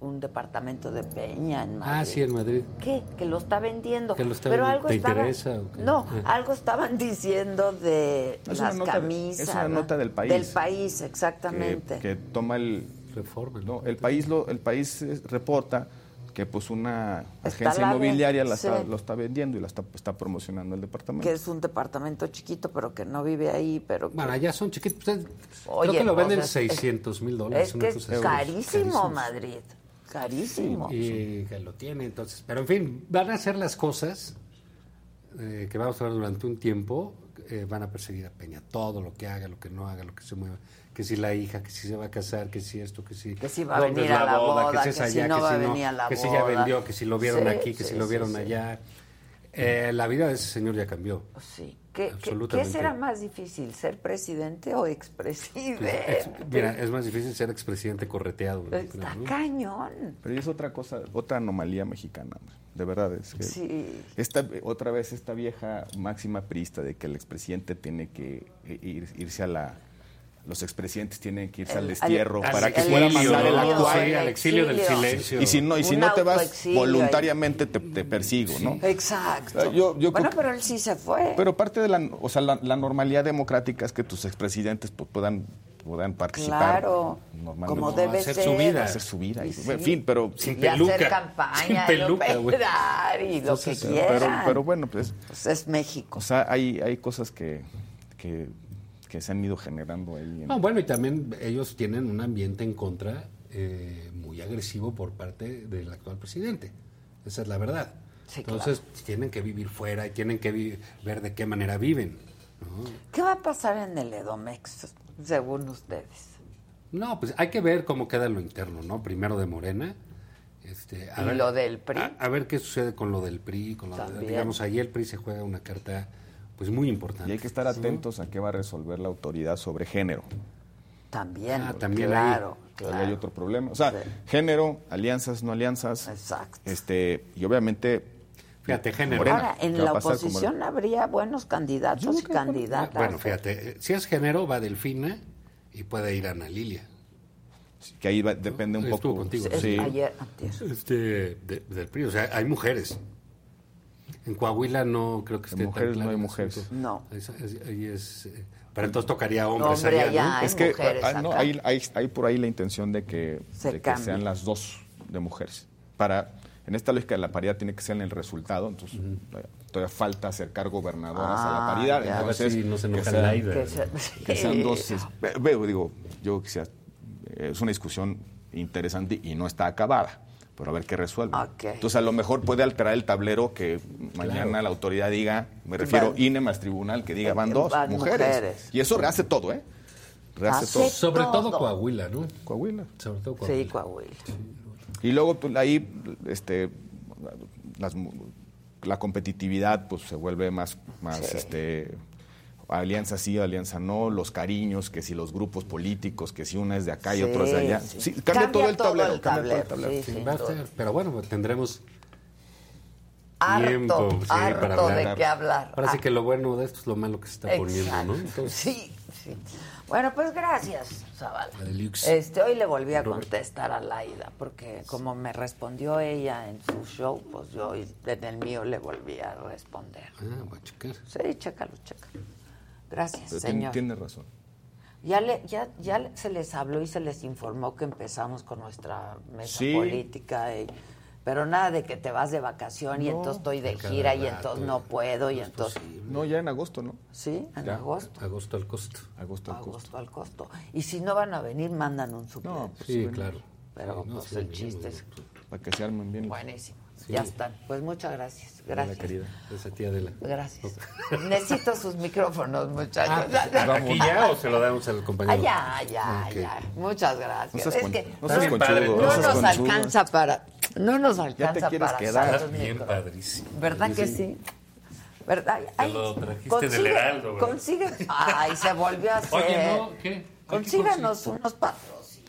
un departamento de Peña en Madrid.
Ah, sí, en Madrid.
¿Qué? Que lo está vendiendo.
Que lo está
Pero
vendiendo.
algo
¿Te
estaba-
interesa o qué?
No,
Ah.
algo estaban diciendo de
Es
las
nota
camisas.
es una
¿no?
nota del país.
Del país,
que,
exactamente.
que toma el
Reforma.
no, el país lo el país eh, reporta que pues una
Está
agencia
la
inmobiliaria la está-
sí.
lo está vendiendo y la está, está promocionando el departamento.
que es un departamento chiquito, pero que no vive ahí, pero que-
Bueno, allá son chiquitos. Ustedes-
Oye,
creo que lo
o
venden
sea, es-
600 mil dólares.
Es que es carísimo. Madrid, carísimo.
Y que lo tiene, entonces. Pero en fin, van a hacer las cosas eh, que vamos a ver durante un tiempo. eh, van a perseguir a Peña. Todo lo que haga, lo que no haga, lo que se mueva. Que si la hija, que si se va a casar, que si esto, que si.
Que si va a venir a la boda,
que si
que
es
si
allá,
no
que
va
si
a
no,
venir a la
que si ya
boda.
vendió, que si lo vieron
Sí,
aquí, que
sí,
si lo vieron
sí.
allá. Eh, la vida de ese señor ya cambió.
Sí. ¿Qué, qué- será más difícil, ser presidente o expresidente?
Ex- mira, es más difícil ser expresidente correteado. ¿no?
Está
¿no?
cañón.
Pero es otra cosa, otra anomalía mexicana, de verdad. Es que
Sí.
esta, otra vez esta vieja máxima priista de que el expresidente tiene que ir- irse a la... Los expresidentes tienen que irse
El-
al destierro
al-
para
al
que pueda mandar el.
Sí, al exilio del silencio.
Y si no, y si
Un
no te vas voluntariamente te, te persigo, ¿no?
Exacto.
Ah, yo- yo
bueno,
creo-
pero él sí se fue.
Pero parte de la, o sea, la, la normalidad democrática es que tus expresidentes pues, puedan, puedan participar.
Claro,
normalmente.
como debe
hacer
ser.
su vida.
Hacer su vida. y-
Y sí.
En fin, pero...
Sin
y hacer
peluca.
campaña,
Sin peluca,
operar y lo
Entonces,
que
pero,
quieran.
pero bueno, pues,
Pues es México.
o sea, hay, hay cosas que, que, que se han ido generando ahí. en-
No, bueno, y también ellos tienen un ambiente en contra eh, muy agresivo por parte del actual presidente. Esa es la verdad.
Sí,
Entonces tienen que vivir fuera y tienen que ver de qué manera viven.
¿Qué va a pasar en el Edomex, según ustedes?
No, pues hay que ver cómo queda lo interno, ¿no? Primero de Morena. Este,
¿Y lo del PRI?
A, a ver qué sucede con lo del PRI. Con lo de-
También.
digamos, ahí el PRI se juega una carta pues muy importante.
Y hay que estar atentos a qué va a resolver la autoridad sobre género.
También,
Ah, también
claro,
Ahí
claro.
hay otro problema. O sea, género, alianzas, no alianzas.
Exacto.
Este, y obviamente...
Fíjate, género.
Morena,
Ahora, en
¿qué va
la oposición
Morena?
habría buenos candidatos y candidatas.
Bueno, fíjate, eh, si es género va Delfina y puede ir Ana Lilia.
Que ahí va- depende un
Estuvo
poco.
contigo.
Sí.
Ayer, antier.
Este, de- del PRI, o sea, hay mujeres. En Coahuila no creo que
En
esté tan
mujeres no
claro
hay
el
mujeres.
No.
Es- es- ahí es, eh, pero entonces tocaría hombres
Hombre,
allá,
allá
¿no?
hay
Es que ah, no, hay, hay, hay por ahí la intención de que,
Se
de que
cambie.
sean las dos de mujeres. Para, en esta lógica de la paridad tiene que ser en el resultado, entonces todavía, todavía falta acercar gobernadoras a
Ah,
la paridad.
ya.
A ver
entonces,
si no se
que sean-
Laida.
Que se- *laughs*
que sean dos. es- ve- ve- digo, yo quisiera, es una discusión interesante y no está acabada. Pero a ver qué resuelve. Entonces, a lo mejor puede alterar el tablero que mañana la autoridad diga, me refiero
Van-
INE más tribunal, que diga van dos
Van
mujeres.
mujeres.
Y eso rehace todo, ¿eh? Rehace
Hace
todo.
Sobre todo. Coahuila, ¿no?
Coahuila.
Sobre todo Coahuila.
Sí, Coahuila.
Y luego pues, ahí este, las mu- la competitividad pues se vuelve más, más
Sí.
este, alianza sí, alianza no, los cariños, que si los grupos políticos, que si una es de acá y
Sí,
otra es de allá.
sí.
Sí, cambia,
Cambia
todo el
todo
tablero.
el
cambia todo el
tablero,
tablero.
sí,
Va a
duda.
ser, pero bueno, pues tendremos
Harto,
tiempo sí,
harto
para
de
hablar.
qué hablar.
Ahora sí
Ah.
que lo bueno de esto es lo malo que se está poniendo, ¿no? Entonces,
Sí, sí. Bueno, pues gracias, Zavala. Este, hoy le volví a contestar a Laida, porque como me respondió ella en su show, pues yo en el mío le volví a responder.
Ah, voy a checar.
Sí, chécalo, chécalo. Gracias,
Pero tiene,
señor.
tiene razón.
Ya, le, ya, ya se les habló y se les informó que empezamos con nuestra mesa
Sí.
política, y- pero nada de que te vas de vacación y
No,
entonces estoy de gira y entonces no puedo y entonces...
No, ya en agosto, ¿no?
Sí, en
Ya.
agosto.
Agosto al costo.
Agosto al costo.
Agosto al costo. Y si no van a venir, mandan un suplente.
No, pues,
Sí, claro.
Pero
Sí, no,
pues
sí,
el
bien,
chiste es
Para que se armen bien.
buenísimo.
Sí.
Ya están. Pues muchas gracias.
Hola,
Gracias.
querida.
Esa tía de la...
Gracias. *laughs* Necesito sus micrófonos, muchachos.
¿Aquí ya o se lo damos al
Ah,
compañero?
ya, ya,
Ok.
ya. Muchas gracias.
No
es
con-
que
no
no,
conchudo,
no nos
conchudo.
alcanza para. No nos alcanza
quieres
para
quedar.
Estás bien padrísimo.
¿Verdad que sí? ¿Verdad? Ay,
lo trajiste
consigue-
del Heraldo, ¿verdad?
Consigue. Ay, se volvió a hacer.
Oye, no, ¿qué? ¿Qué
Consíganos unos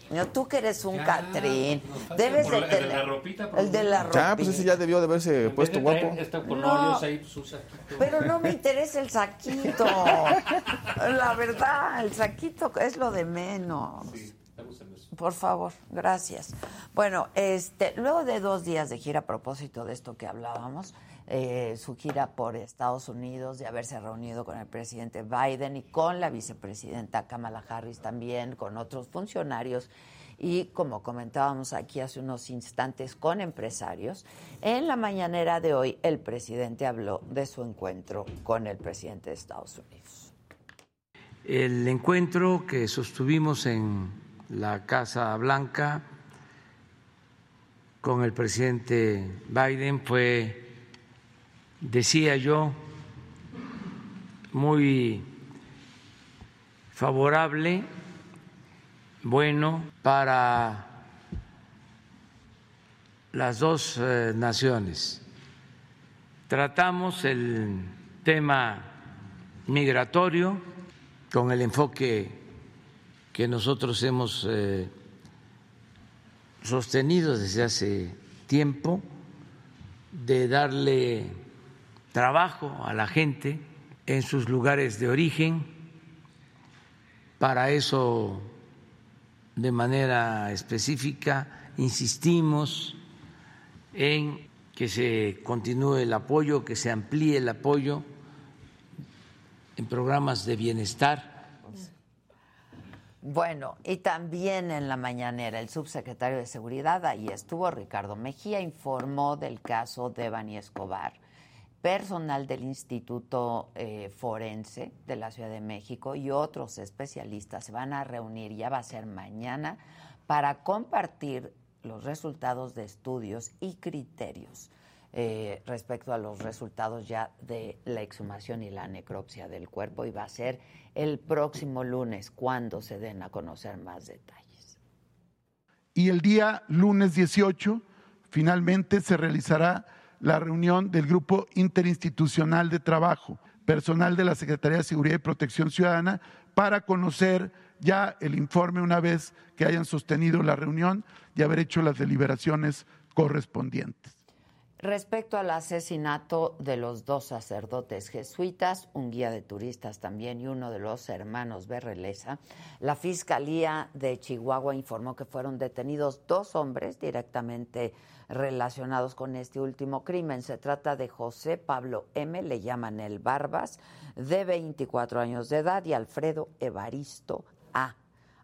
patrocinios. Tú que eres un
Ya,
Catrín. Debes de
la- el de
tener.
la ropita, por
El de la ropita.
Ya, pues ese ya debió de haberse
En
puesto
de
guapo.
Esta con
No.
ahí, pues un saquito.
Pero no me *laughs* interesa el saquito. La verdad, el saquito es lo de menos.
Sí, estamos en eso.
Por favor, gracias. Bueno, este, luego de dos días de gira a propósito de esto que hablábamos, eh, su gira por Estados Unidos, de haberse reunido con el presidente Biden y con la vicepresidenta Kamala Harris también, con otros funcionarios y como comentábamos aquí hace unos instantes con empresarios, en la mañanera de hoy el presidente habló de su encuentro con el presidente de Estados Unidos.
El encuentro que sostuvimos en la Casa Blanca con el presidente Biden fue, decía yo, muy favorable, bueno para las dos eh, naciones. Tratamos el tema migratorio con el enfoque que nosotros hemos eh, sostenido desde hace tiempo de darle trabajo a la gente en sus lugares de origen. Para eso, de manera específica, insistimos en que se continúe el apoyo, que se amplíe el apoyo en programas de bienestar.
Bueno, y también en la mañanera el subsecretario de Seguridad, ahí estuvo Ricardo Mejía, informó del caso de Bani Escobar. Personal del Instituto eh, Forense de la Ciudad de México y otros especialistas se van a reunir, ya va a ser mañana, para compartir los resultados de estudios y criterios eh, respecto a los resultados ya de la exhumación y la necropsia del cuerpo y va a ser el próximo lunes cuando se den a conocer más detalles.
Y el día lunes 18 finalmente se realizará la reunión del Grupo Interinstitucional de Trabajo, personal de la Secretaría de Seguridad y Protección Ciudadana, para conocer ya el informe una vez que hayan sostenido la reunión y haber hecho las deliberaciones correspondientes.
Respecto al asesinato de los dos sacerdotes jesuitas, un guía de turistas también y uno de los hermanos Berreleza, la Fiscalía de Chihuahua informó que fueron detenidos dos hombres directamente relacionados con este último crimen. Se trata de José Pablo M., le llaman el Barbas, de 24 años de edad, y Alfredo Evaristo A.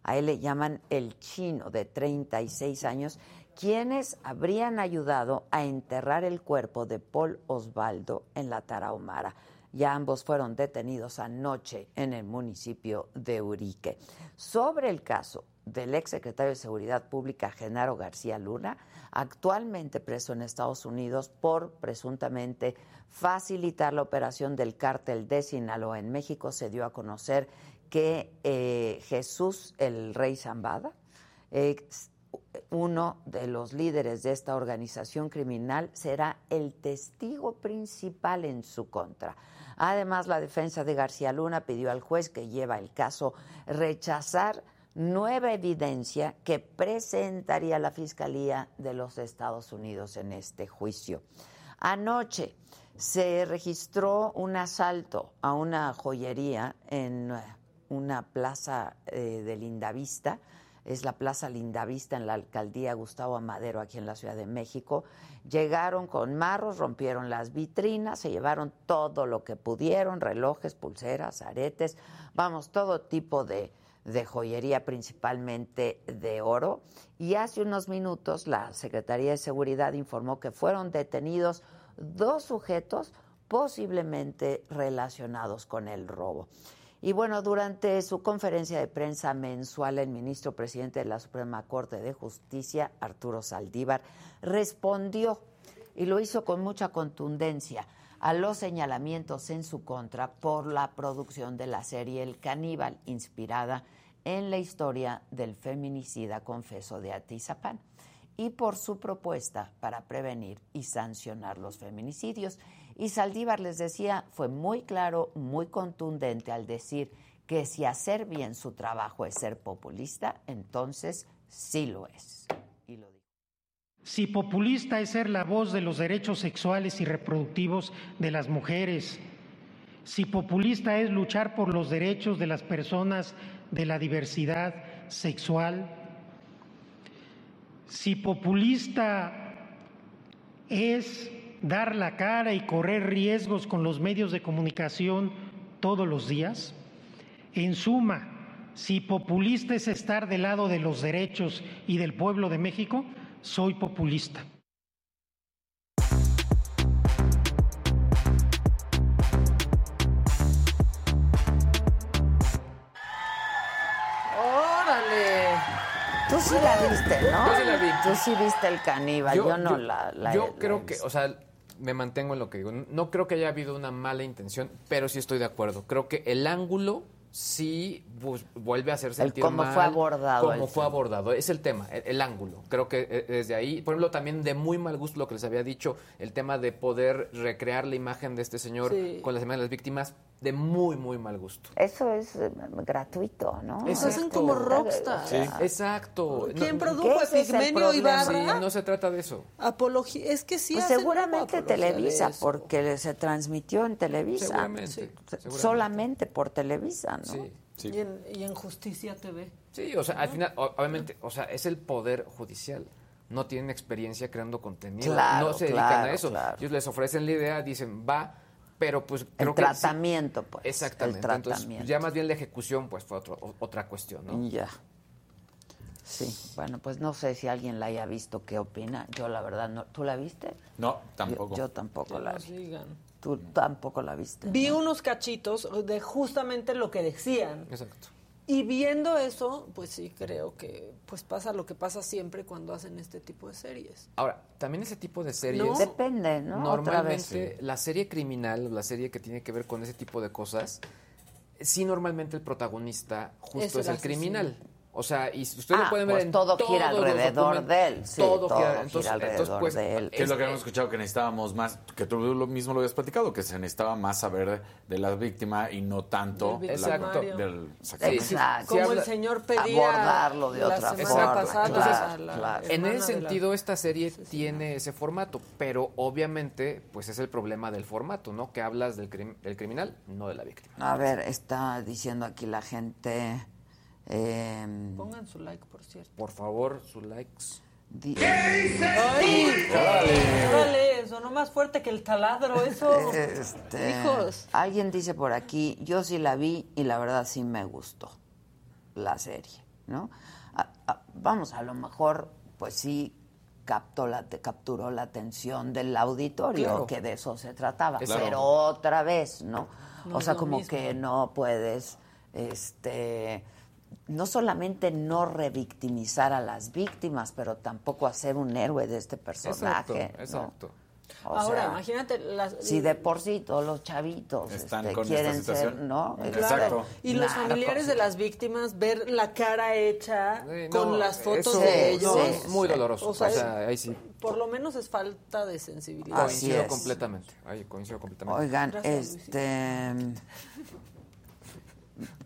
A él le llaman el chino, de 36 años, quienes habrían ayudado a enterrar el cuerpo de Paul Osvaldo en la Tarahumara. Ya ambos fueron detenidos anoche en el municipio de Urique. Sobre el caso, del ex secretario de Seguridad Pública, Genaro García Luna, actualmente preso en Estados Unidos por presuntamente facilitar la operación del cártel de Sinaloa en México, se dio a conocer que eh, Jesús, el rey Zambada, uno de los líderes de esta organización criminal, será el testigo principal en su contra. Además, la defensa de García Luna pidió al juez que lleva el caso rechazar nueva evidencia que presentaría la Fiscalía de los Estados Unidos en este juicio. Anoche se registró un asalto a una joyería en eh, una plaza eh, de Lindavista, es la Plaza Lindavista en la alcaldía Gustavo Amadero, aquí en la Ciudad de México. Llegaron con marros, rompieron las vitrinas, se llevaron todo lo que pudieron, relojes, pulseras, aretes, vamos, todo tipo de, de joyería, principalmente de oro. Y hace unos minutos la Secretaría de Seguridad informó que fueron detenidos dos sujetos posiblemente relacionados con el robo. Y bueno, durante su conferencia de prensa mensual, el ministro presidente de la Suprema Corte de Justicia, Arturo Saldívar, respondió y lo hizo con mucha contundencia a los señalamientos en su contra por la producción de la serie El Caníbal, inspirada en la historia del feminicida confeso de Atizapán, y por su propuesta para prevenir y sancionar los feminicidios. Y Saldívar les decía, fue muy claro, muy contundente al decir que si hacer bien su trabajo es ser populista, entonces sí lo es.
Si populista es ser la voz de los derechos sexuales y reproductivos de las mujeres, si populista es luchar por los derechos de las personas de la diversidad sexual, si populista es dar la cara y correr riesgos con los medios de comunicación todos los días, en suma, si populista es estar del lado de los derechos y del pueblo de México, soy populista.
¡Órale!
Tú sí la viste, ¿no?
Yo sí la vi.
Tú sí viste el caníbal, yo, no la, la-
yo
la
creo que, o sea, me mantengo en lo que digo. No creo que haya habido una mala intención, pero sí estoy de acuerdo. Creo que el ángulo sí bus- vuelve a hacer
El cómo
mal
fue abordado
Cómo fue
tema.
abordado. Es el tema, el, el ángulo. Creo que desde ahí, por ejemplo, también de muy mal gusto lo que les había dicho, el tema de poder recrear la imagen de este señor
Sí.
con las imágenes de las víctimas, de muy, muy mal gusto.
Eso es eh, gratuito, ¿no?
Exacto.
hacen como rockstar.
Sí. Exacto.
¿Quién
No-
produjo
ese es el
Epigmenio
problema.
Ibarra?
Sí, no se trata de eso.
Apología, es que sí
Pues
hacen
seguramente
como apología de
Televisa,
eso.
porque se transmitió en Televisa.
Seguramente,
Sí.
seguramente.
Solamente por Televisa, ¿no?
Sí.
Y, en, y en Justicia TV.
Sí, o sea, al final, o- obviamente, o sea, es el poder judicial. No tienen experiencia creando contenido.
Claro,
no se dedican
claro,
a eso.
claro.
Ellos les ofrecen la idea, dicen, va, pero pues
El
sí-
tratamiento, pues.
Exactamente.
El
Entonces,
tratamiento.
ya más bien la ejecución, pues fue otro- o- otra cuestión, ¿no?
Ya. Sí, bueno, pues no sé si alguien la haya visto, ¿qué opina? Yo la verdad no. ¿Tú la viste?
No, tampoco.
Yo, yo tampoco la vi.
digan.
Tú tampoco la viste.
Vi unos cachitos de justamente lo que decían.
Exacto.
Y viendo eso, pues sí creo que pues pasa lo que pasa siempre cuando hacen este tipo de series.
Ahora, también ese tipo de series.
No.
Depende, ¿no? Otra vez.
Normalmente, la serie criminal, la serie que tiene que ver con ese tipo de cosas, sí, normalmente el protagonista justo
Es
es,
el
el,
asesino.
criminal. O sea, y ustedes
Ah,
lo pueden ver
pues
en
todo gira alrededor de él, sí,
todo,
todo
gira,
gira
entonces,
alrededor
entonces, pues,
de él.
Que es lo que habíamos escuchado que necesitábamos más, que tú lo mismo lo habías platicado, que se necesitaba más saber de la víctima y no tanto
Del
la-
victimario.
del.
Exacto.
Como
habla-
el señor pedía
abordarlo de
la
otra
semana
forma,
pasada
claro,
la
claro.
En ese
la-
sentido, esta serie tiene ese formato, pero obviamente, pues es el problema del formato, ¿no? Que hablas del, crim- del criminal, no de la víctima.
A ver, está diciendo aquí la gente. Eh,
Pongan su like, por cierto.
Por favor, sus likes.
di-
¡Ay! ¡Órale! Sonó más fuerte que el taladro eso.
Este,
Hijos.
Alguien dice por aquí, yo sí la vi y la verdad sí me gustó la serie, ¿no? A- a- vamos, a lo mejor, pues sí captó la, te capturó la atención del auditorio,
Claro.
que de eso se trataba,
Claro.
pero otra vez, ¿no?
No
o sea, como
mismo.
que no puedes, este no solamente no revictimizar a las víctimas, pero tampoco hacer un héroe de este personaje.
Exacto,
¿no?
exacto.
O
Ahora,
sea,
imagínate las
si de por sí todos los chavitos
Están
este,
con esta
quieren ser. ¿no?
Claro.
Exacto.
Y los
Narcos.
familiares de las víctimas ver la cara hecha con las fotos
eso
de
es
ellos.
muy doloroso.
O sea,
O sea, ahí sí.
por lo menos es falta de sensibilidad.
Así
Coincido
es.
completamente. Ahí coincido completamente.
Oigan,
Gracias,
este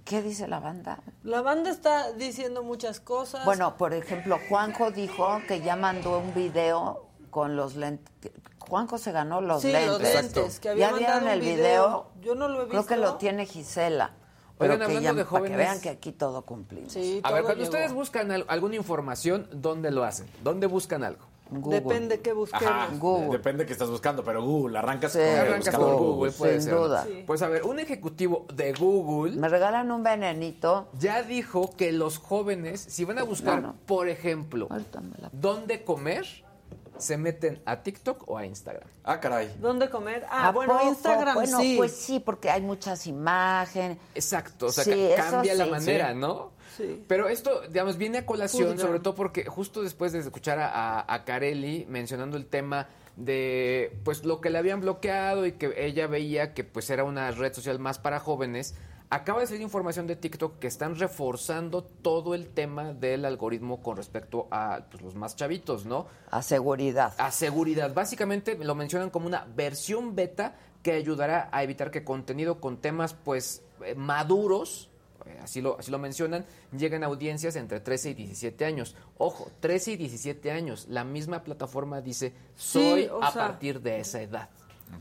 ¿Qué dice la banda?
La banda está diciendo muchas cosas.
Bueno, por ejemplo, Juanjo dijo que ya mandó un video con los lentes. Juanjo se ganó los
Sí,
lentes.
los lentes, que había
¿Ya vieron
mandado
el video?
video. Yo no lo he
Creo que
visto.
lo tiene Gisela. Pero
Oigan, hablando
ya,
de
para que
jóvenes-
vean que aquí todo cumplimos.
Sí,
A ver,
todo
cuando
llegó.
ustedes buscan al- alguna información, ¿dónde lo hacen? ¿Dónde buscan algo?
Depende qué busquemos.
Ajá, depende que estás buscando, pero Google, arrancas
Sí,
con el
Arrancas
buscador
por Google, puede
sin
ser.
duda.
Sí.
Pues a ver, un ejecutivo de Google
Me regalan un venenito.
ya dijo que los jóvenes, si van a buscar, por ejemplo,
la-
dónde comer, se meten a TikTok o a Instagram.
Ah, caray.
¿Dónde comer? Ah,
¿A
bueno,
poco?
Instagram
Bueno,
sí.
pues sí, porque hay muchas imágenes.
Exacto, o sea,
Sí,
cambia la
sí.
manera,
Sí.
¿no?
Sí.
Pero esto, digamos, viene a colación, sobre todo porque justo después de escuchar a, a, a Carelli mencionando el tema de pues lo que le habían bloqueado y que ella veía que pues era una red social más para jóvenes, acaba de salir información de TikTok que están reforzando todo el tema del algoritmo con respecto a pues, los más chavitos, ¿no?
A seguridad.
A seguridad. Básicamente lo mencionan como una versión beta que ayudará a evitar que contenido con temas pues eh, maduros, así lo, así lo mencionan, lleguen a audiencias entre 13 y 17 años. Ojo, 13 y 17 años. La misma plataforma dice, soy
Sí,
a
sea-
partir de esa edad.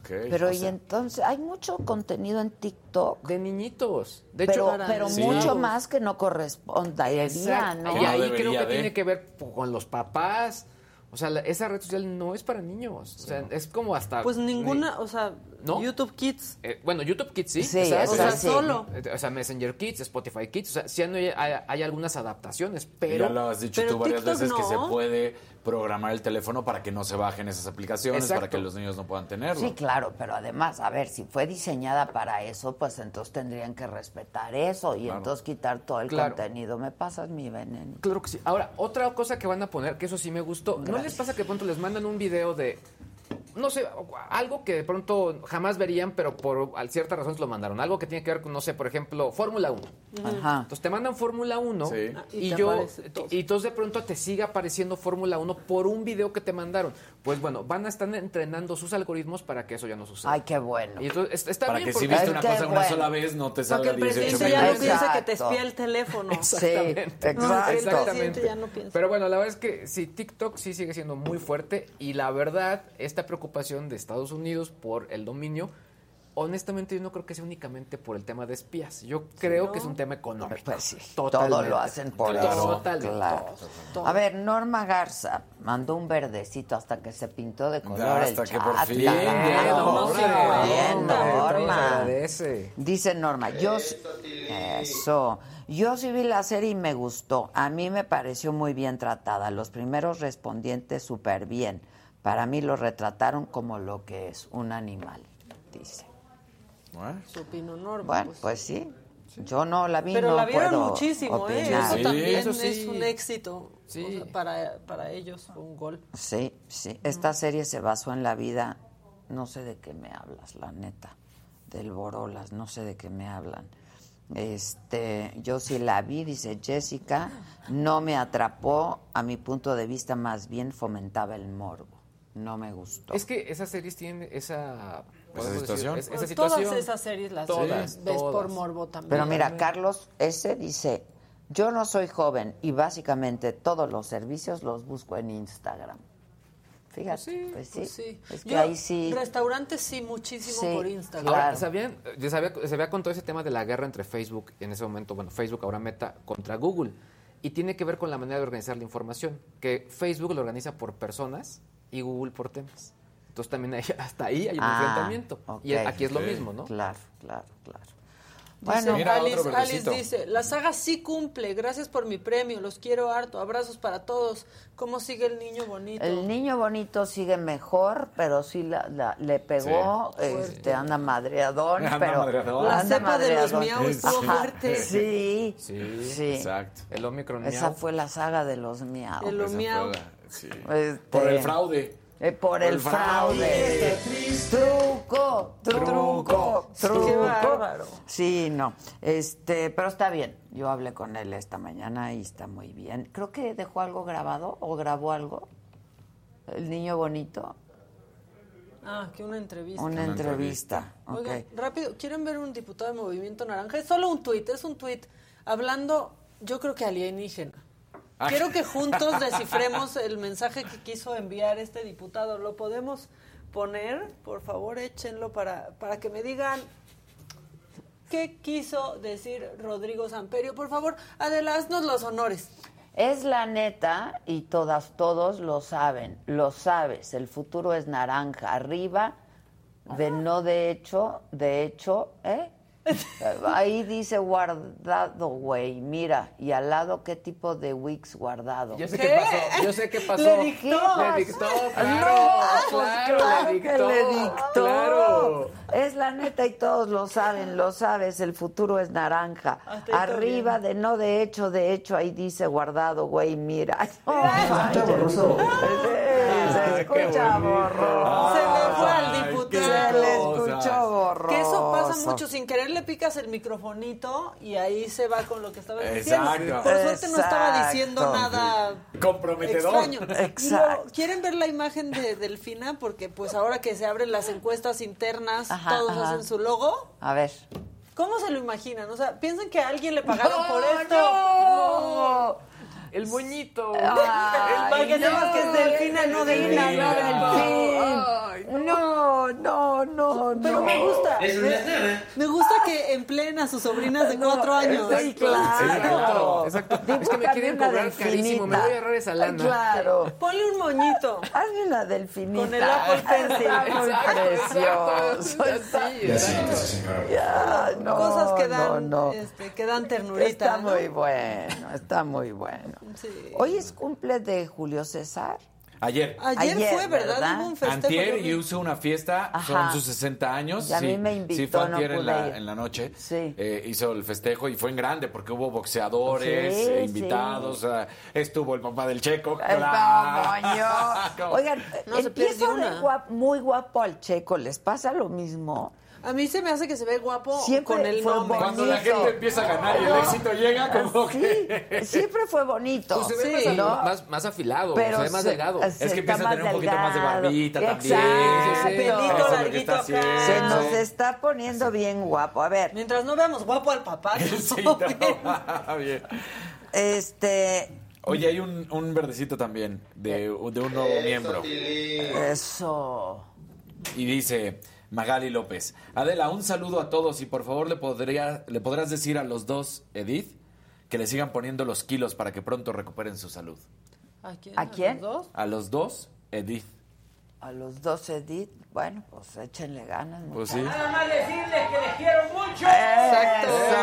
Pero y
sea-
entonces, hay mucho contenido en TikTok.
De niñitos. De
pero
hecho,
pero
Sí.
mucho más que no correspondería. ¿no?
Y ahí creo que
de.
tiene que ver con los papás. O sea, la- esa red social no es para niños. O sea, es como hasta...
Pues ninguna, o sea,
¿No?
YouTube Kids.
Eh, bueno, YouTube Kids sí.
Sí,
o sea,
sí.
solo.
O sea, Messenger Kids, Spotify Kids. O sea, sí hay, hay- hay algunas adaptaciones, pero...
ya lo has dicho tú varias
TikTok
veces que se puede programar el teléfono para que no se bajen esas aplicaciones, para que los niños no puedan tenerlo.
Sí, claro, pero además, a ver, si fue diseñada para eso, pues entonces tendrían que respetar eso y
Claro.
entonces quitar todo el
Claro.
contenido. ¿Me pasas mi veneno?
Claro que sí. Ahora, otra cosa que van a poner, que eso sí me gustó. ¿No les pasa que de pronto les mandan un video de, no sé, algo que de pronto jamás verían, pero por a cierta razón se lo mandaron? Algo que tiene que ver con, no sé, por ejemplo, Fórmula 1.
Ajá.
Entonces te mandan Fórmula 1
Sí.
Ah, y
y,
te
yo y entonces de pronto te sigue apareciendo Fórmula 1 por un video que te mandaron. Pues bueno, van a estar entrenando sus algoritmos para que eso ya no suceda.
Ay, qué bueno.
Y entonces es- está
para
bien
que si viste una cosa una
bueno.
sola vez no te
Para que
salga
el
18
presidente ya no piense que te espía el teléfono.
Sí,
No, que el
exacto.
presidente ya no piensa.
Pero bueno, la verdad es que sí, TikTok sí sigue siendo muy fuerte y la verdad, esta preocupación de Estados Unidos por el dominio, honestamente yo no creo que sea únicamente por el tema de espías. Yo creo
¿no?
que es un tema económico.
Pues sí,
Totalmente.
todo lo hacen por
Claro.
eso.
Totalmente.
Claro. A ver, Norma Garza mandó un verdecito hasta que se pintó de color
Hasta
el
que por
chat,
fin,
carajo.
bien,
Norma.
Bien,
Norma.
Dice Norma, yo eso, yo sí vi la serie y me gustó. A mí me pareció muy bien tratada. Los primeros respondientes súper bien. Para mí lo retrataron como lo que es, un animal, dice.
Su Norma.
Bueno,
pues.
pues sí. Yo no la vi,
Pero
no
la vieron
puedo
muchísimo, ¿eh? Eso
Sí,
también
eso sí.
es un éxito.
Sí.
O sea, para, para ellos, un gol.
Sí, sí. Esta serie se basó en la vida, no sé de qué me hablas, la neta, del Borolas, no sé de qué me hablan. Este, yo sí la vi, dice Jessica, no me atrapó, a mi punto de vista más bien fomentaba el morbo. No me gustó.
Es que esas series tienen esa... podemos
situación?
decir, es- esa
Pues
situación.
Todas esas series las
Todas,
ves por morbo también.
Pero mira, Carlos ese dice, yo no soy joven y básicamente todos los servicios los busco en Instagram. Fíjate, pues sí.
Pues sí.
Es que
Yo,
ahí sí.
Restaurantes sí, muchísimo
Sí,
por Instagram.
claro.
Ahora, ¿sabían? Ya se había, se había contado ese tema de la guerra entre Facebook, en ese momento, bueno, Facebook ahora Meta, contra Google. Y tiene que ver con la manera de organizar la información, que Facebook lo organiza por personas y Google por temas. Entonces también hay- *laughs* hasta ahí hay un
Ah,
enfrentamiento. Y aquí es lo mismo, ¿no?
Claro, claro, claro.
Dice
Bueno,
Mira,
Alice, dice, la saga sí cumple, gracias por mi premio, los quiero harto, abrazos para todos. ¿Cómo sigue el niño bonito?
El niño bonito sigue mejor, pero sí la, la- le pegó,
Sí.
este, anda madreadón,
Anda
pero
madreadón.
La
anda
cepa de los miau estuvo fuerte.
Sí,
Sí,
sí.
Exacto.
El Omicron
Esa
miau.
fue la saga de los miau.
El
sí.
Este,
Por el fraude.
Eh, por, el, fraude. Truco, truco, truco.
Qué bárbaro.
Sí, no. Este, pero está bien. Yo hablé con él esta mañana y está muy bien. Creo que dejó algo grabado o grabó algo. El niño bonito.
Ah, que una entrevista.
Una entrevista. ok.
Oigan, rápido, ¿quieren ver un diputado de Movimiento Naranja? Es solo un tuit, es un tuit hablando, yo creo que alienígena.
Ah.
Quiero que juntos *laughs* descifremos el mensaje que quiso enviar este diputado. ¿Lo podemos poner? Por favor, échenlo para, para que me digan qué quiso decir Rodrigo Samperio. Por favor, Adela, haznos los honores.
Es la neta y todas, todos lo saben, lo sabes. El futuro es naranja. Arriba, de no de hecho, de hecho, ¿eh? Ahí dice guardado, güey. Mira, y al lado, ¿qué tipo de Wix guardado?
Yo sé qué pasó, yo sé qué pasó.
Le dictó.
Le dictó, claro,
No, pues
claro,
claro
le
que
dictó.
le dictó.
Claro.
Es la neta y todos lo saben, lo sabes, el futuro es naranja.
Hasta todo
Arriba de no de hecho, de hecho, ahí dice guardado, güey, mira. *laughs* *laughs* Sí, se escucha borroso.
Se le fue al diputado.
qué
Se le escuchó borroso.
Que eso pasa mucho, sin querer le picas el microfonito y ahí se va con lo que estaba diciendo.
Exacto.
Por suerte no estaba
Exacto.
diciendo nada
Comprometedor.
extraño. *laughs* Y
Exacto.
luego, ¿Quieren ver la imagen de Delfina? Porque pues ahora que se abren las encuestas internas,
Ajá,
todos
ajá.
hacen su logo.
A ver.
¿Cómo se lo imaginan? O sea, piensan que a alguien le pagaron por esto.
no.
El moñito.
Ay,
Para que sepas que es Delfina, no
Delfina, no Delfín. No, no, no, no.
Pero me gusta. Me, me gusta que empleen a sus sobrinas de cuatro años.
Sí, claro.
Exacto. Es que me quieren cobrar carísimo. Me voy a ahorrar esa lana.
Claro.
Ponle un moñito.
Hazme una delfinita.
Con el Apple Pencil.
Está muy
Exacto,
precioso.
exacto. Sí, exacto.
Ya, no,
Cosas que dan,
no, no.
Este, que dan ternurita.
Está
¿no?
muy bueno, está muy bueno.
Sí.
Hoy es cumple de Julio César.
Ayer.
Ayer,
Ayer,
fue, ¿verdad?
¿verdad?
Hubo un festejo.
Antier y hizo una fiesta,
Ajá.
son sus 60 años.
Y a
sí,
mí me invitó,
Sí, fue
no
antier en, la,
ir.
en la noche.
Sí.
Eh, hizo el festejo y fue en grande porque hubo boxeadores,
Sí,
eh,
sí.
invitados. eh, estuvo el papá del Checo.
El
claro. *laughs*
Oigan,
No
empieza muy guapo al Checo. ¿Les pasa lo mismo?
A mí se me hace que se ve guapo
Siempre
con el
fue
nombre.
Cuando la
bonito.
gente empieza a ganar y el éxito llega, como
Sí,
que.
siempre fue bonito.
Pues se ve
Sí.
más,
¿no?
más, más afilado,
Pero
se ve más
se-
delgado.
se-
Es que empieza a tener un poquito más de
delgado.
barbita también.
Exacto.
Sí.
Pelito larguito acá.
haciendo.
Se nos está poniendo bien guapo. A ver,
Mientras no veamos guapo al papá. *laughs*
Sí, no, *laughs*
bien.
este.
Oye, hay un, un verdecito también de, de un nuevo miembro.
Eso.
Y dice Magali López. Adela, un saludo a todos y por favor le, podría, le podrás decir a los dos, Edith, que le sigan poniendo los kilos para que pronto recuperen su salud.
¿A quién?
¿A quién?
los dos?
A los dos, Edith.
A los dos Edith, bueno, pues échenle ganas.
Pues sí.
Nada más decirles que les quiero mucho.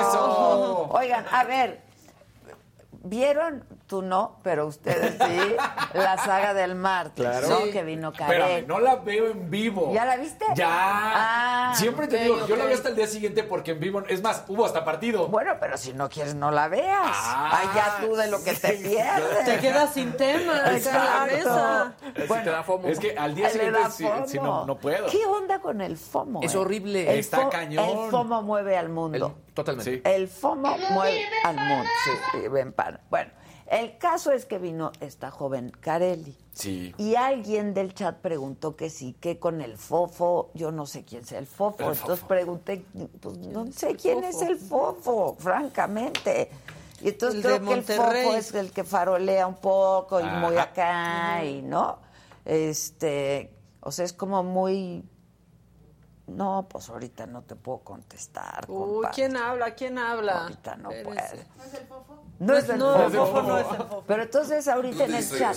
Eso. Oigan, a ver, ¿vieron? Tú no, pero ustedes sí, la saga del martes,
Claro.
¿no?
Sí.
Que vino Karen.
no la veo en vivo.
¿Ya la viste?
Ya.
Ah,
Siempre te digo, yo la veo hasta el día siguiente porque en vivo, es más, hubo hasta partido.
Bueno, pero si no quieres, no la veas.
Ah.
Ya tú de lo que te pierdes.
Te quedas sin tema la mesa.
Es, que te da FOMO. es que al día siguiente sí, no, no puedo.
¿Qué onda con el FOMO?
Es
eh?
horrible.
El
Está
fo-
cañón.
El FOMO mueve al mundo.
El- totalmente.
Sí.
El FOMO mueve al mundo. Sí, sí, ven, pan. Bueno, el caso es que vino esta joven Carelli.
Sí.
Y alguien del chat preguntó que sí, que con el fofo, yo no sé quién sea el fofo,
El
entonces
fofo.
pregunté, pues no sé quién es el fofo, francamente. Y entonces
El
creo que el fofo es el que farolea un poco y muy acá, y no, este, o sea, es como muy, no, pues ahorita no te puedo contestar.
Uy,
compadre.
¿quién habla? ¿Quién habla?
Ahorita no
Espérese.
puedo. No es el
No,
fofo.
el fofo no es el fofo.
Pero entonces ahorita en el chat,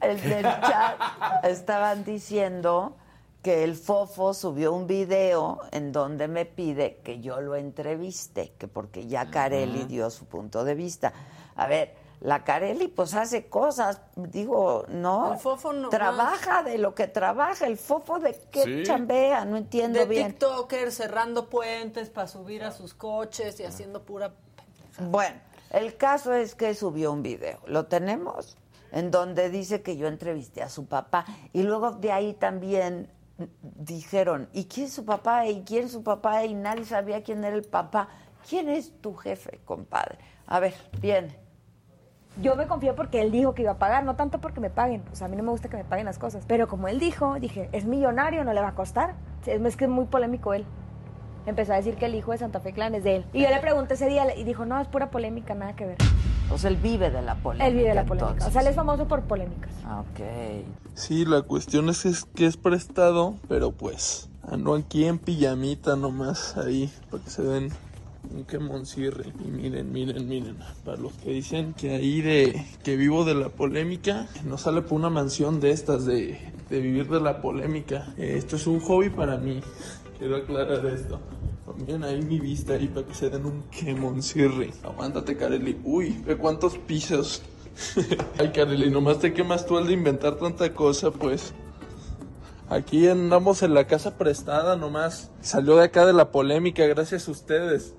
el del chat estaban diciendo que el Fofo subió un video en donde me pide que yo lo entreviste, que porque ya Carelli dio su punto de vista. A ver, la Carelli pues hace cosas, digo, no,
El Fofo no
trabaja de lo que trabaja, el Fofo de qué
Sí.
chambea, no entiendo
de
bien.
TikToker cerrando puentes para subir a sus coches y haciendo pura...
Bueno, el caso es que subió un video, lo tenemos, en donde dice que yo entrevisté a su papá y luego de ahí también dijeron, ¿y quién es su papá? ¿Y quién es su papá? Y nadie sabía quién era el papá. ¿Quién es tu jefe, compadre? A ver, viene.
Yo me confío porque él dijo que iba a pagar, no tanto porque me paguen. O sea, a mí no me gusta que me paguen las cosas. Pero como él dijo, dije, es millonario, no le va a costar. Es que es muy polémico él. Empezó a decir que el hijo de Santa Fe Clan es de él. Y yo le pregunté ese día y dijo, no, es pura polémica, nada que ver.
O sea, él vive de la polémica.
Él vive de la polémica.
entonces.
O sea, él es famoso por polémicas.
Ah, Ok.
Sí, la cuestión es que, es que es prestado, pero pues ando aquí en pijamita nomás ahí, para que se den un quemoncirre. Y miren, miren, miren, para los que dicen que ahí de que vivo de la polémica, no sale por una mansión de estas de, de vivir de la polémica. Eh, esto es un hobby para mí, quiero aclarar esto. Miren ahí mi vista ahí para que se den un quemoncirre. Aguántate, Kareli. Uy, ve cuántos pisos. *laughs* Ay, Kareli, nomás te quemas tú al de inventar tanta cosa, pues. Aquí andamos en la casa prestada nomás. Salió de acá de la polémica gracias a ustedes.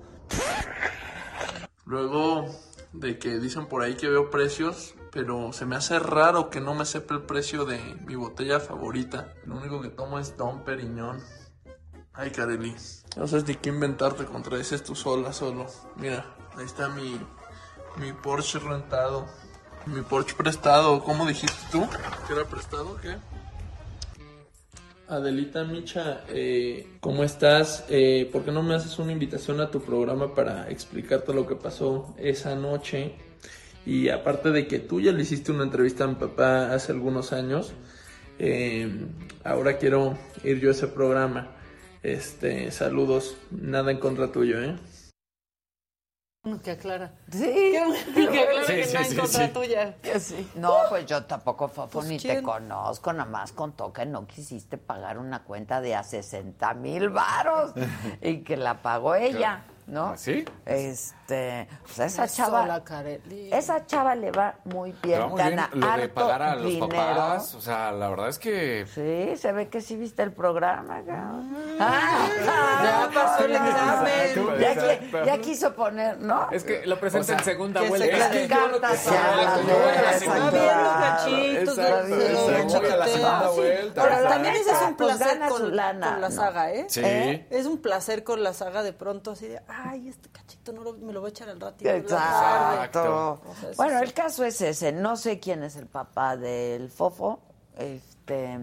Luego de que dicen por ahí que veo precios, pero se me hace raro que no me sepa el precio de mi botella favorita. Lo único que tomo es Don Periñón. Ay, Kareli. No sabes ni qué inventarte, contradices tú sola, solo. Mira, ahí está mi, mi Porsche rentado. Mi Porsche prestado. ¿Cómo dijiste tú? ¿Que era prestado o qué? Adelita Micha, eh, ¿cómo estás? Eh, ¿Por qué no me haces una invitación a tu programa para explicarte lo que pasó esa noche? Y aparte de que tú ya le hiciste una entrevista a mi papá hace algunos años, eh, ahora quiero ir yo a ese programa. Este, saludos, nada en contra tuyo, ¿eh?
Que aclara.
Sí.
Que, que aclara
Sí,
que
sí,
está en
sí,
contra
sí.
tuya.
No, pues yo tampoco, Fofo,
Pues,
ni te
¿quién?
conozco, nada más contó que no quisiste pagar una cuenta de a 60 mil varos y que la pagó ella, ¿no?
¿Ah, sí?
Este, pues esa
Eso,
chava, esa chava le va muy bien,
vamos bien,
gana
lo de
harto
pagar a los
dinero.
papás, o sea, la verdad es que...
Sí, se ve que sí viste el programa, cabrón. *laughs*
Ya pasó el examen.
Ya, ya quiso poner, ¿no?
Es que lo presenta
O sea,
en segunda
que
vuelta.
se
Es que yo lo que
cachitos, de- de-. Ahora, también ese es un
Pues
placer con, la saga, ¿eh?
Sí.
¿Eh? Es un placer con la saga de pronto así de, ay, este cachito no lo- me lo voy a echar al ratito. en la tarde".
Exacto.
O sea, eso
Bueno,
sí.
el caso es ese. No sé quién es el papá del Fofo. Este,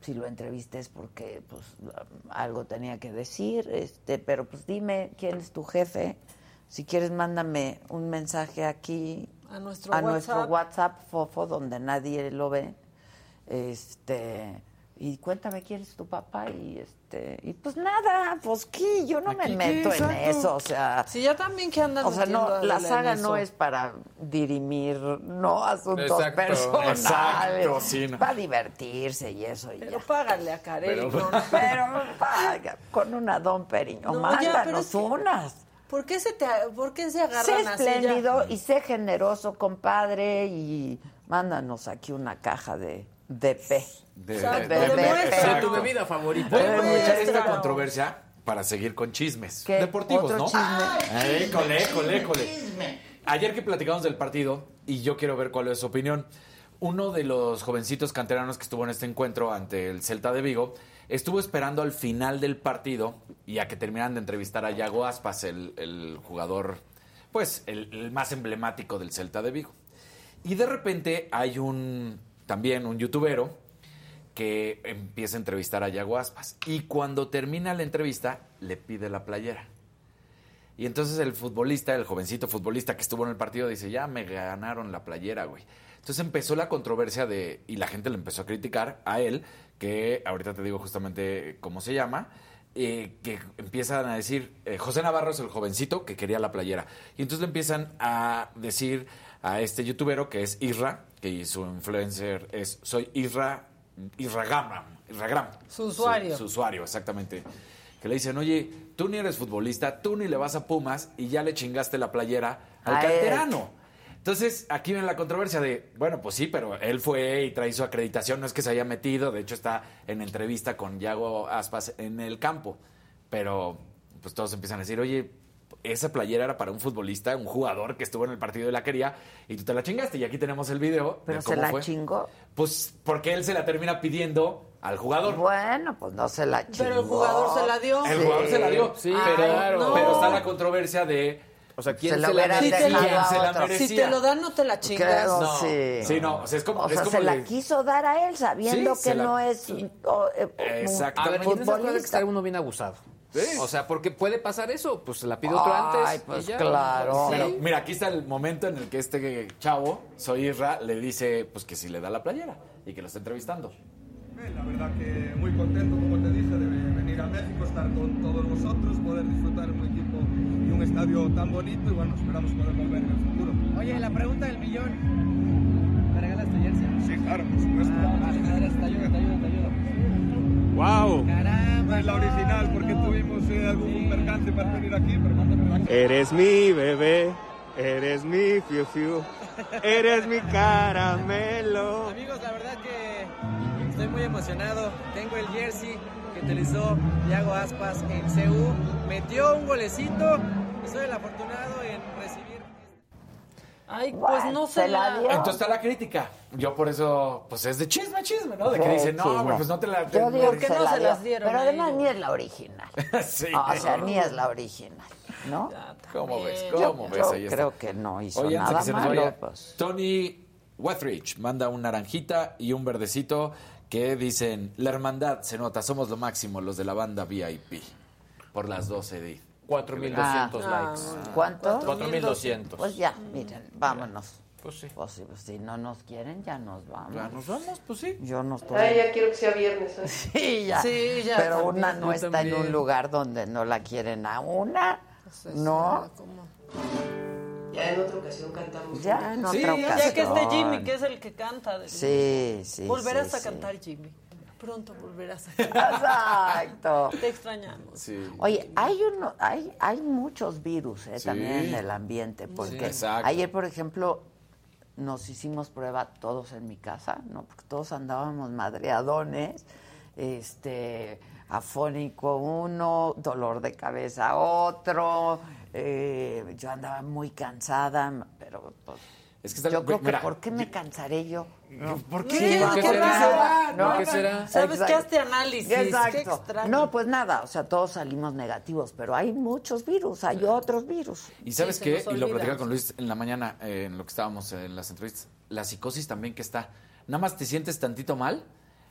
si lo entrevistes porque pues algo tenía que decir. Este, pero pues dime quién es tu jefe. Si quieres, mándame un mensaje aquí
A nuestro
a
WhatsApp.
nuestro WhatsApp Fofo, donde nadie lo ve. Este. Y cuéntame quién es tu papá y este y pues nada, pues qué, yo no me meto en eso, o sea,
Sí, ya también que andan
o sea, no, la saga no es para dirimir, no asuntos
Exacto,
personales.
exacto, sí, no.
Para divertirse y eso y
Pero
ya.
págale a Kareli.
Pero-
¿no? *laughs*
Pero paga, con una Don Periño,
No,
mándanos
es que-
unas.
¿Por qué se te por qué se
Sé
agarran así ya?
espléndido y sé generoso, compadre, y mándanos aquí una caja de, de P.
De, de-
tu bebida favorita.
Voy a aprovechar esta controversia para seguir con chismes
¿Qué?
deportivos,
¿Otro
¿no?
chisme?
École, école, école. Ayer que platicamos del partido, y yo quiero ver cuál es su opinión, uno de los jovencitos canteranos que estuvo en este encuentro ante el Celta de Vigo estuvo esperando al final del partido y a que terminaran de entrevistar a Yago Aspas, el, el jugador, pues, el, el más emblemático del Celta de Vigo. Y de repente hay un, también un youtubero que empieza a entrevistar a Yago Aspas. Y cuando termina la entrevista, le pide la playera. Y entonces el futbolista, el jovencito futbolista que estuvo en el partido, dice, ya me ganaron la playera, güey. Entonces empezó la controversia de, y la gente le empezó a criticar a él, que ahorita te digo justamente cómo se llama, eh, que empiezan a decir, eh, José Navarro es el jovencito que quería la playera. Y entonces le empiezan a decir a este youtubero que es Isra, que su influencer es Soy Isra Isragram, Isragram.
Su usuario.
Su, su usuario, exactamente. Que le dicen, oye, tú ni eres futbolista, tú ni le vas a Pumas y ya le chingaste la playera al
A él.
canterano. Entonces, aquí viene la controversia de, bueno, pues sí, pero él fue y trae su acreditación, no es que se haya metido, de hecho está en entrevista con Yago Aspas en el campo, pero pues todos empiezan a decir, oye, esa playera era para un futbolista, un jugador que estuvo en el partido y la quería, y tú te la chingaste, y aquí tenemos el video.
Pero
de
se
cómo
la
fue.
chingó.
Pues porque él se la termina pidiendo al jugador.
Bueno, pues no se la chingó.
Pero el jugador se la dio.
El jugador se la dio,
Sí,
pero,
claro.
no.
pero está la controversia de...
O sea, ¿quién
Se
se,
la
merecía?
dejado
¿Quién se
a
la
otro.
merecía?
Si te lo dan, no te la chingas.
Creo,
No.
sí.
Sí, no, o sea, es como-
O
es
sea,
como
se la quiso dar a él sabiendo
Sí,
que
la-
no es oh, eh,
A ver. ¿quién se acuerda que
futbolista.
está uno bien abusado? O sea, porque puede pasar eso, pues se la pide otro
Ay,
antes.
pues
y ya.
claro.
Sí.
Pero mira, aquí está el momento en el que este chavo, soy Isra, le dice pues que si le da la playera y que lo está entrevistando.
La verdad que muy contento, como te dije, de venir a México, estar con todos vosotros, poder disfrutar un equipo y un estadio tan bonito y bueno, esperamos poder volver en el futuro.
Oye, la pregunta del millón. ¿Me regalas tu jersey?
Sí, claro, por supuesto.
Ah, vale, ayudo, te ayudo, te ayudo, te ayudo.
¡Wow!
Caramba.
Es la original porque tuvimos eh, algún percance para venir aquí, pero no.
Eres mi bebé, eres mi fiu fiu, eres mi caramelo.
Amigos, la verdad que estoy muy emocionado. Tengo el jersey que utilizó Thiago Aspas en CU. Metió un golecito y soy el afortunado.
Ay, pues no se,
se la dio.
Entonces está la crítica. Yo por eso, pues es de chisme, chisme, ¿no? De que dicen, no,
chisme.
pues no te la...
Yo digo
¿Por qué no
la
se
dio.
las dieron
Pero además ni es la original. *laughs*
sí.
O sea, ni es la original, ¿no?
¿Cómo ves? ¿Cómo
yo
ves? Ahí está.
creo que no hizo
Oye,
nada
que
malo,
vaya,
pues.
Tony Wethridge manda un naranjita y un verdecito que dicen, la hermandad se nota, somos lo máximo, los de la banda VIP. Por las 12 de...
4.200
Ah.
likes.
¿Cuánto?
4.200.
Pues ya, miren, vámonos.
Pues sí.
Pues si, si no nos quieren, ya nos vamos.
Ya nos vamos, pues sí.
Yo no estoy.
Ay, ya quiero que sea viernes. ¿eh? *laughs*
Sí, ya.
Sí, ya
Pero
también.
una no está en
también.
un lugar donde no la quieren a una.
Pues
¿No?
Ya en otra ocasión cantamos.
Ya en
Sí,
otra
ya
ocasión.
que esté Jimmy, que es el que canta.
Sí, sí.
Volverás
sí,
a
sí.
cantar, Jimmy. Pronto volverás a *laughs* cantar.
Exacto.
Te extrañamos.
Sí.
Oye, hay uno, hay, hay muchos virus eh,
Sí.
también en el ambiente, porque
Sí,
ayer, por ejemplo, nos hicimos prueba todos en mi casa, ¿no? Porque todos andábamos madreadones, este, afónico uno, dolor de cabeza otro, eh, yo andaba muy cansada, pero pues,
Es que está-
yo creo que
mira,
¿por qué me cansaré yo? ¿No?
¿Por
qué?
Sí,
¿Por qué
¿por
será?
¿No?
¿Por qué será?
¿Sabes
Exacto.
qué? Hazte análisis. Qué
Exacto.
extraño.
No, pues nada, o sea, todos salimos negativos, pero hay muchos virus, hay otros virus.
Y sabes qué, y lo platicaba con Luis en la mañana, eh, en lo que estábamos en las entrevistas, la psicosis también que está. Nada más te sientes tantito mal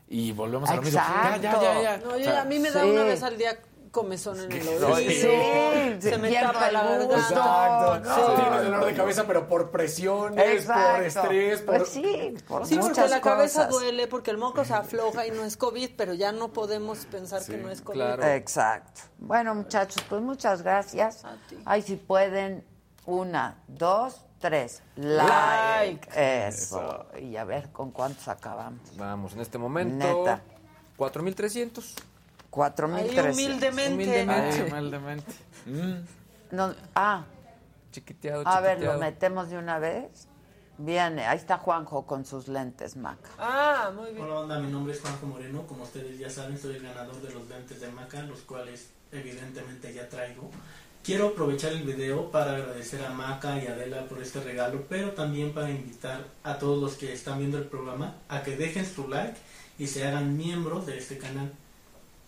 y volvemos a lo mismo. Ya, ya, ya, ya.
No,
O
yo-
sea,
a mí me da
sí.
una vez al día comezón en el
Sí,
oído.
Sí,
se me tapa
el
la
gusto.
Exacto.
no.
Tienes dolor de cabeza, pero por presiones,
Exacto.
por estrés, por...
Pues sí, por
Sí, porque
muchas
la cabeza
cosas.
duele, porque el moco se afloja y no es COVID, pero ya no podemos pensar que no es COVID.
claro.
Exacto. Bueno, muchachos, pues muchas gracias.
A ti.
Ay, si pueden, una, dos, tres.
Like.
Like. Eso. Y a ver con cuántos acabamos.
Vamos, en este momento.
Neta.
4.300.
Cuatro mil
Ahí
trescientos.
humildemente.
Humildemente.
Ay, *laughs* humildemente. Mm.
No, ah,
Chiquiteado,
a ver, lo metemos de una vez. Viene, ahí está Juanjo con sus lentes, Maca.
Ah, muy bien.
Hola, onda, mi nombre es Juanjo Moreno. Como ustedes ya saben, soy el ganador de los lentes de Maca, los cuales evidentemente ya traigo. Quiero aprovechar el video para agradecer a Maca y a Adela por este regalo, pero también para invitar a todos los que están viendo el programa a que dejen su like y se hagan miembros de este canal.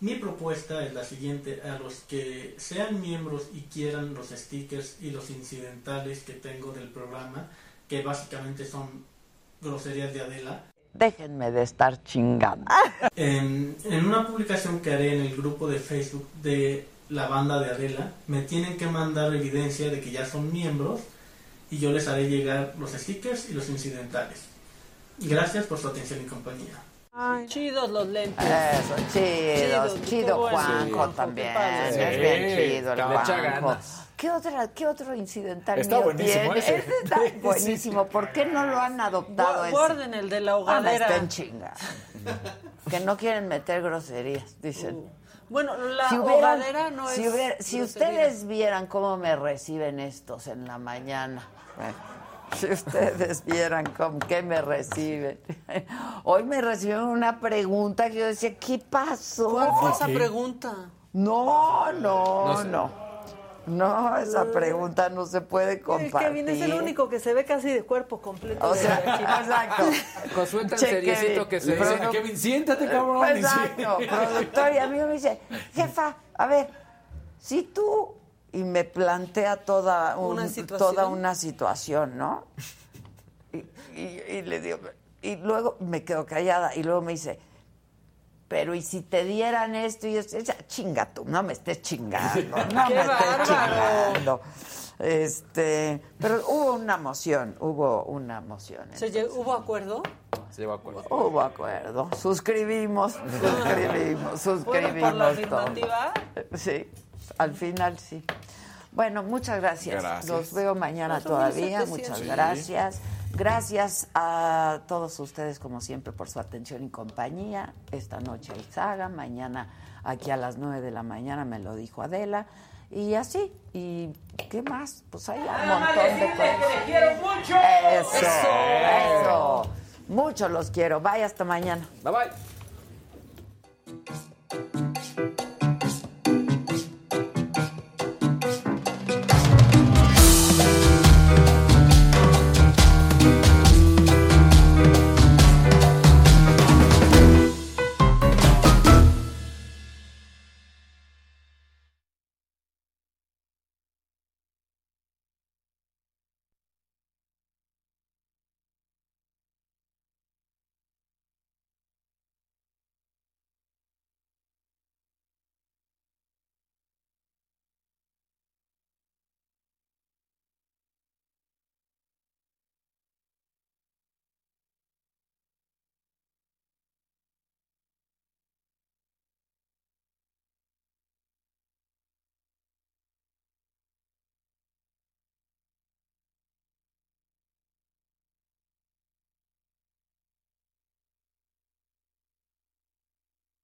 Mi propuesta es la siguiente, a los que sean miembros y quieran los stickers y los incidentales que tengo del programa, que básicamente son groserías de Adela,
Déjenme de estar chingando. *laughs*
en, en una publicación que haré en el grupo de Facebook de la banda de Adela, me tienen que mandar evidencia de que ya son miembros y yo les haré llegar los stickers y los incidentales. Gracias por su atención y compañía.
Chidos los lentes.
Eso, chidos. Chido
bueno.
Juanjo también. Es bien chido el Juanjo. ¿Qué, otra, ¿Qué otro incidental
Está
mío
buenísimo
tiene?
ese.
Ese está *laughs* buenísimo. ¿Por qué no lo han adoptado?
Guarden el de la
Ah,
hogadera.
estén chinga. que no quieren meter groserías, dicen.
Uh. Bueno, la
Si hubieran-
hogadera no
si
es.
hubiera- si
grosería.
ustedes vieran cómo me reciben estos en la mañana. Si ustedes *laughs* vieran con qué me reciben. *laughs* Hoy me recibieron una pregunta que yo decía, ¿qué pasó?
¿Cuál fue esa pregunta?
No, no,
No
no.
sé.
No, esa pregunta no se puede
El
compartir.
Kevin es el único que se ve casi de cuerpo completo.
O sea, *laughs* exacto.
Josué tan seriecito que se dice, Kevin, siéntate, cabrón.
Exacto, productor. Y a mí me dice, jefa, a ver, si tú... Y me plantea toda, un-
¿Una situación?
toda una situación, ¿no? Y, y- y le digo, y luego me quedo callada y luego me dice, pero ¿y si te dieran esto y esto? Ya, chinga tú, no me estés chingando, *laughs* no
¡Qué
me estés
bárbaro!
chingando. Este, pero hubo una emoción, hubo una emoción.
¿Se ¿Hubo acuerdo?
Se lleva a acuerdo.
Hubo acuerdo. Suscribimos, *laughs* suscribimos, suscribimos.
por la
todo.
afirmativa.
Sí, al final sí. Bueno, muchas gracias.
Gracias.
Los veo mañana todavía.
1700.
Muchas
Sí.
gracias. Gracias a todos ustedes, como siempre, por su atención y compañía. Esta noche el Saga, mañana aquí a las 9 de la mañana me lo dijo Adela. Y así. ¿Y qué más? Pues hay un montón de cosas.
quiero mucho.
Eso, eso. Mucho los quiero. Bye, hasta mañana.
Bye bye.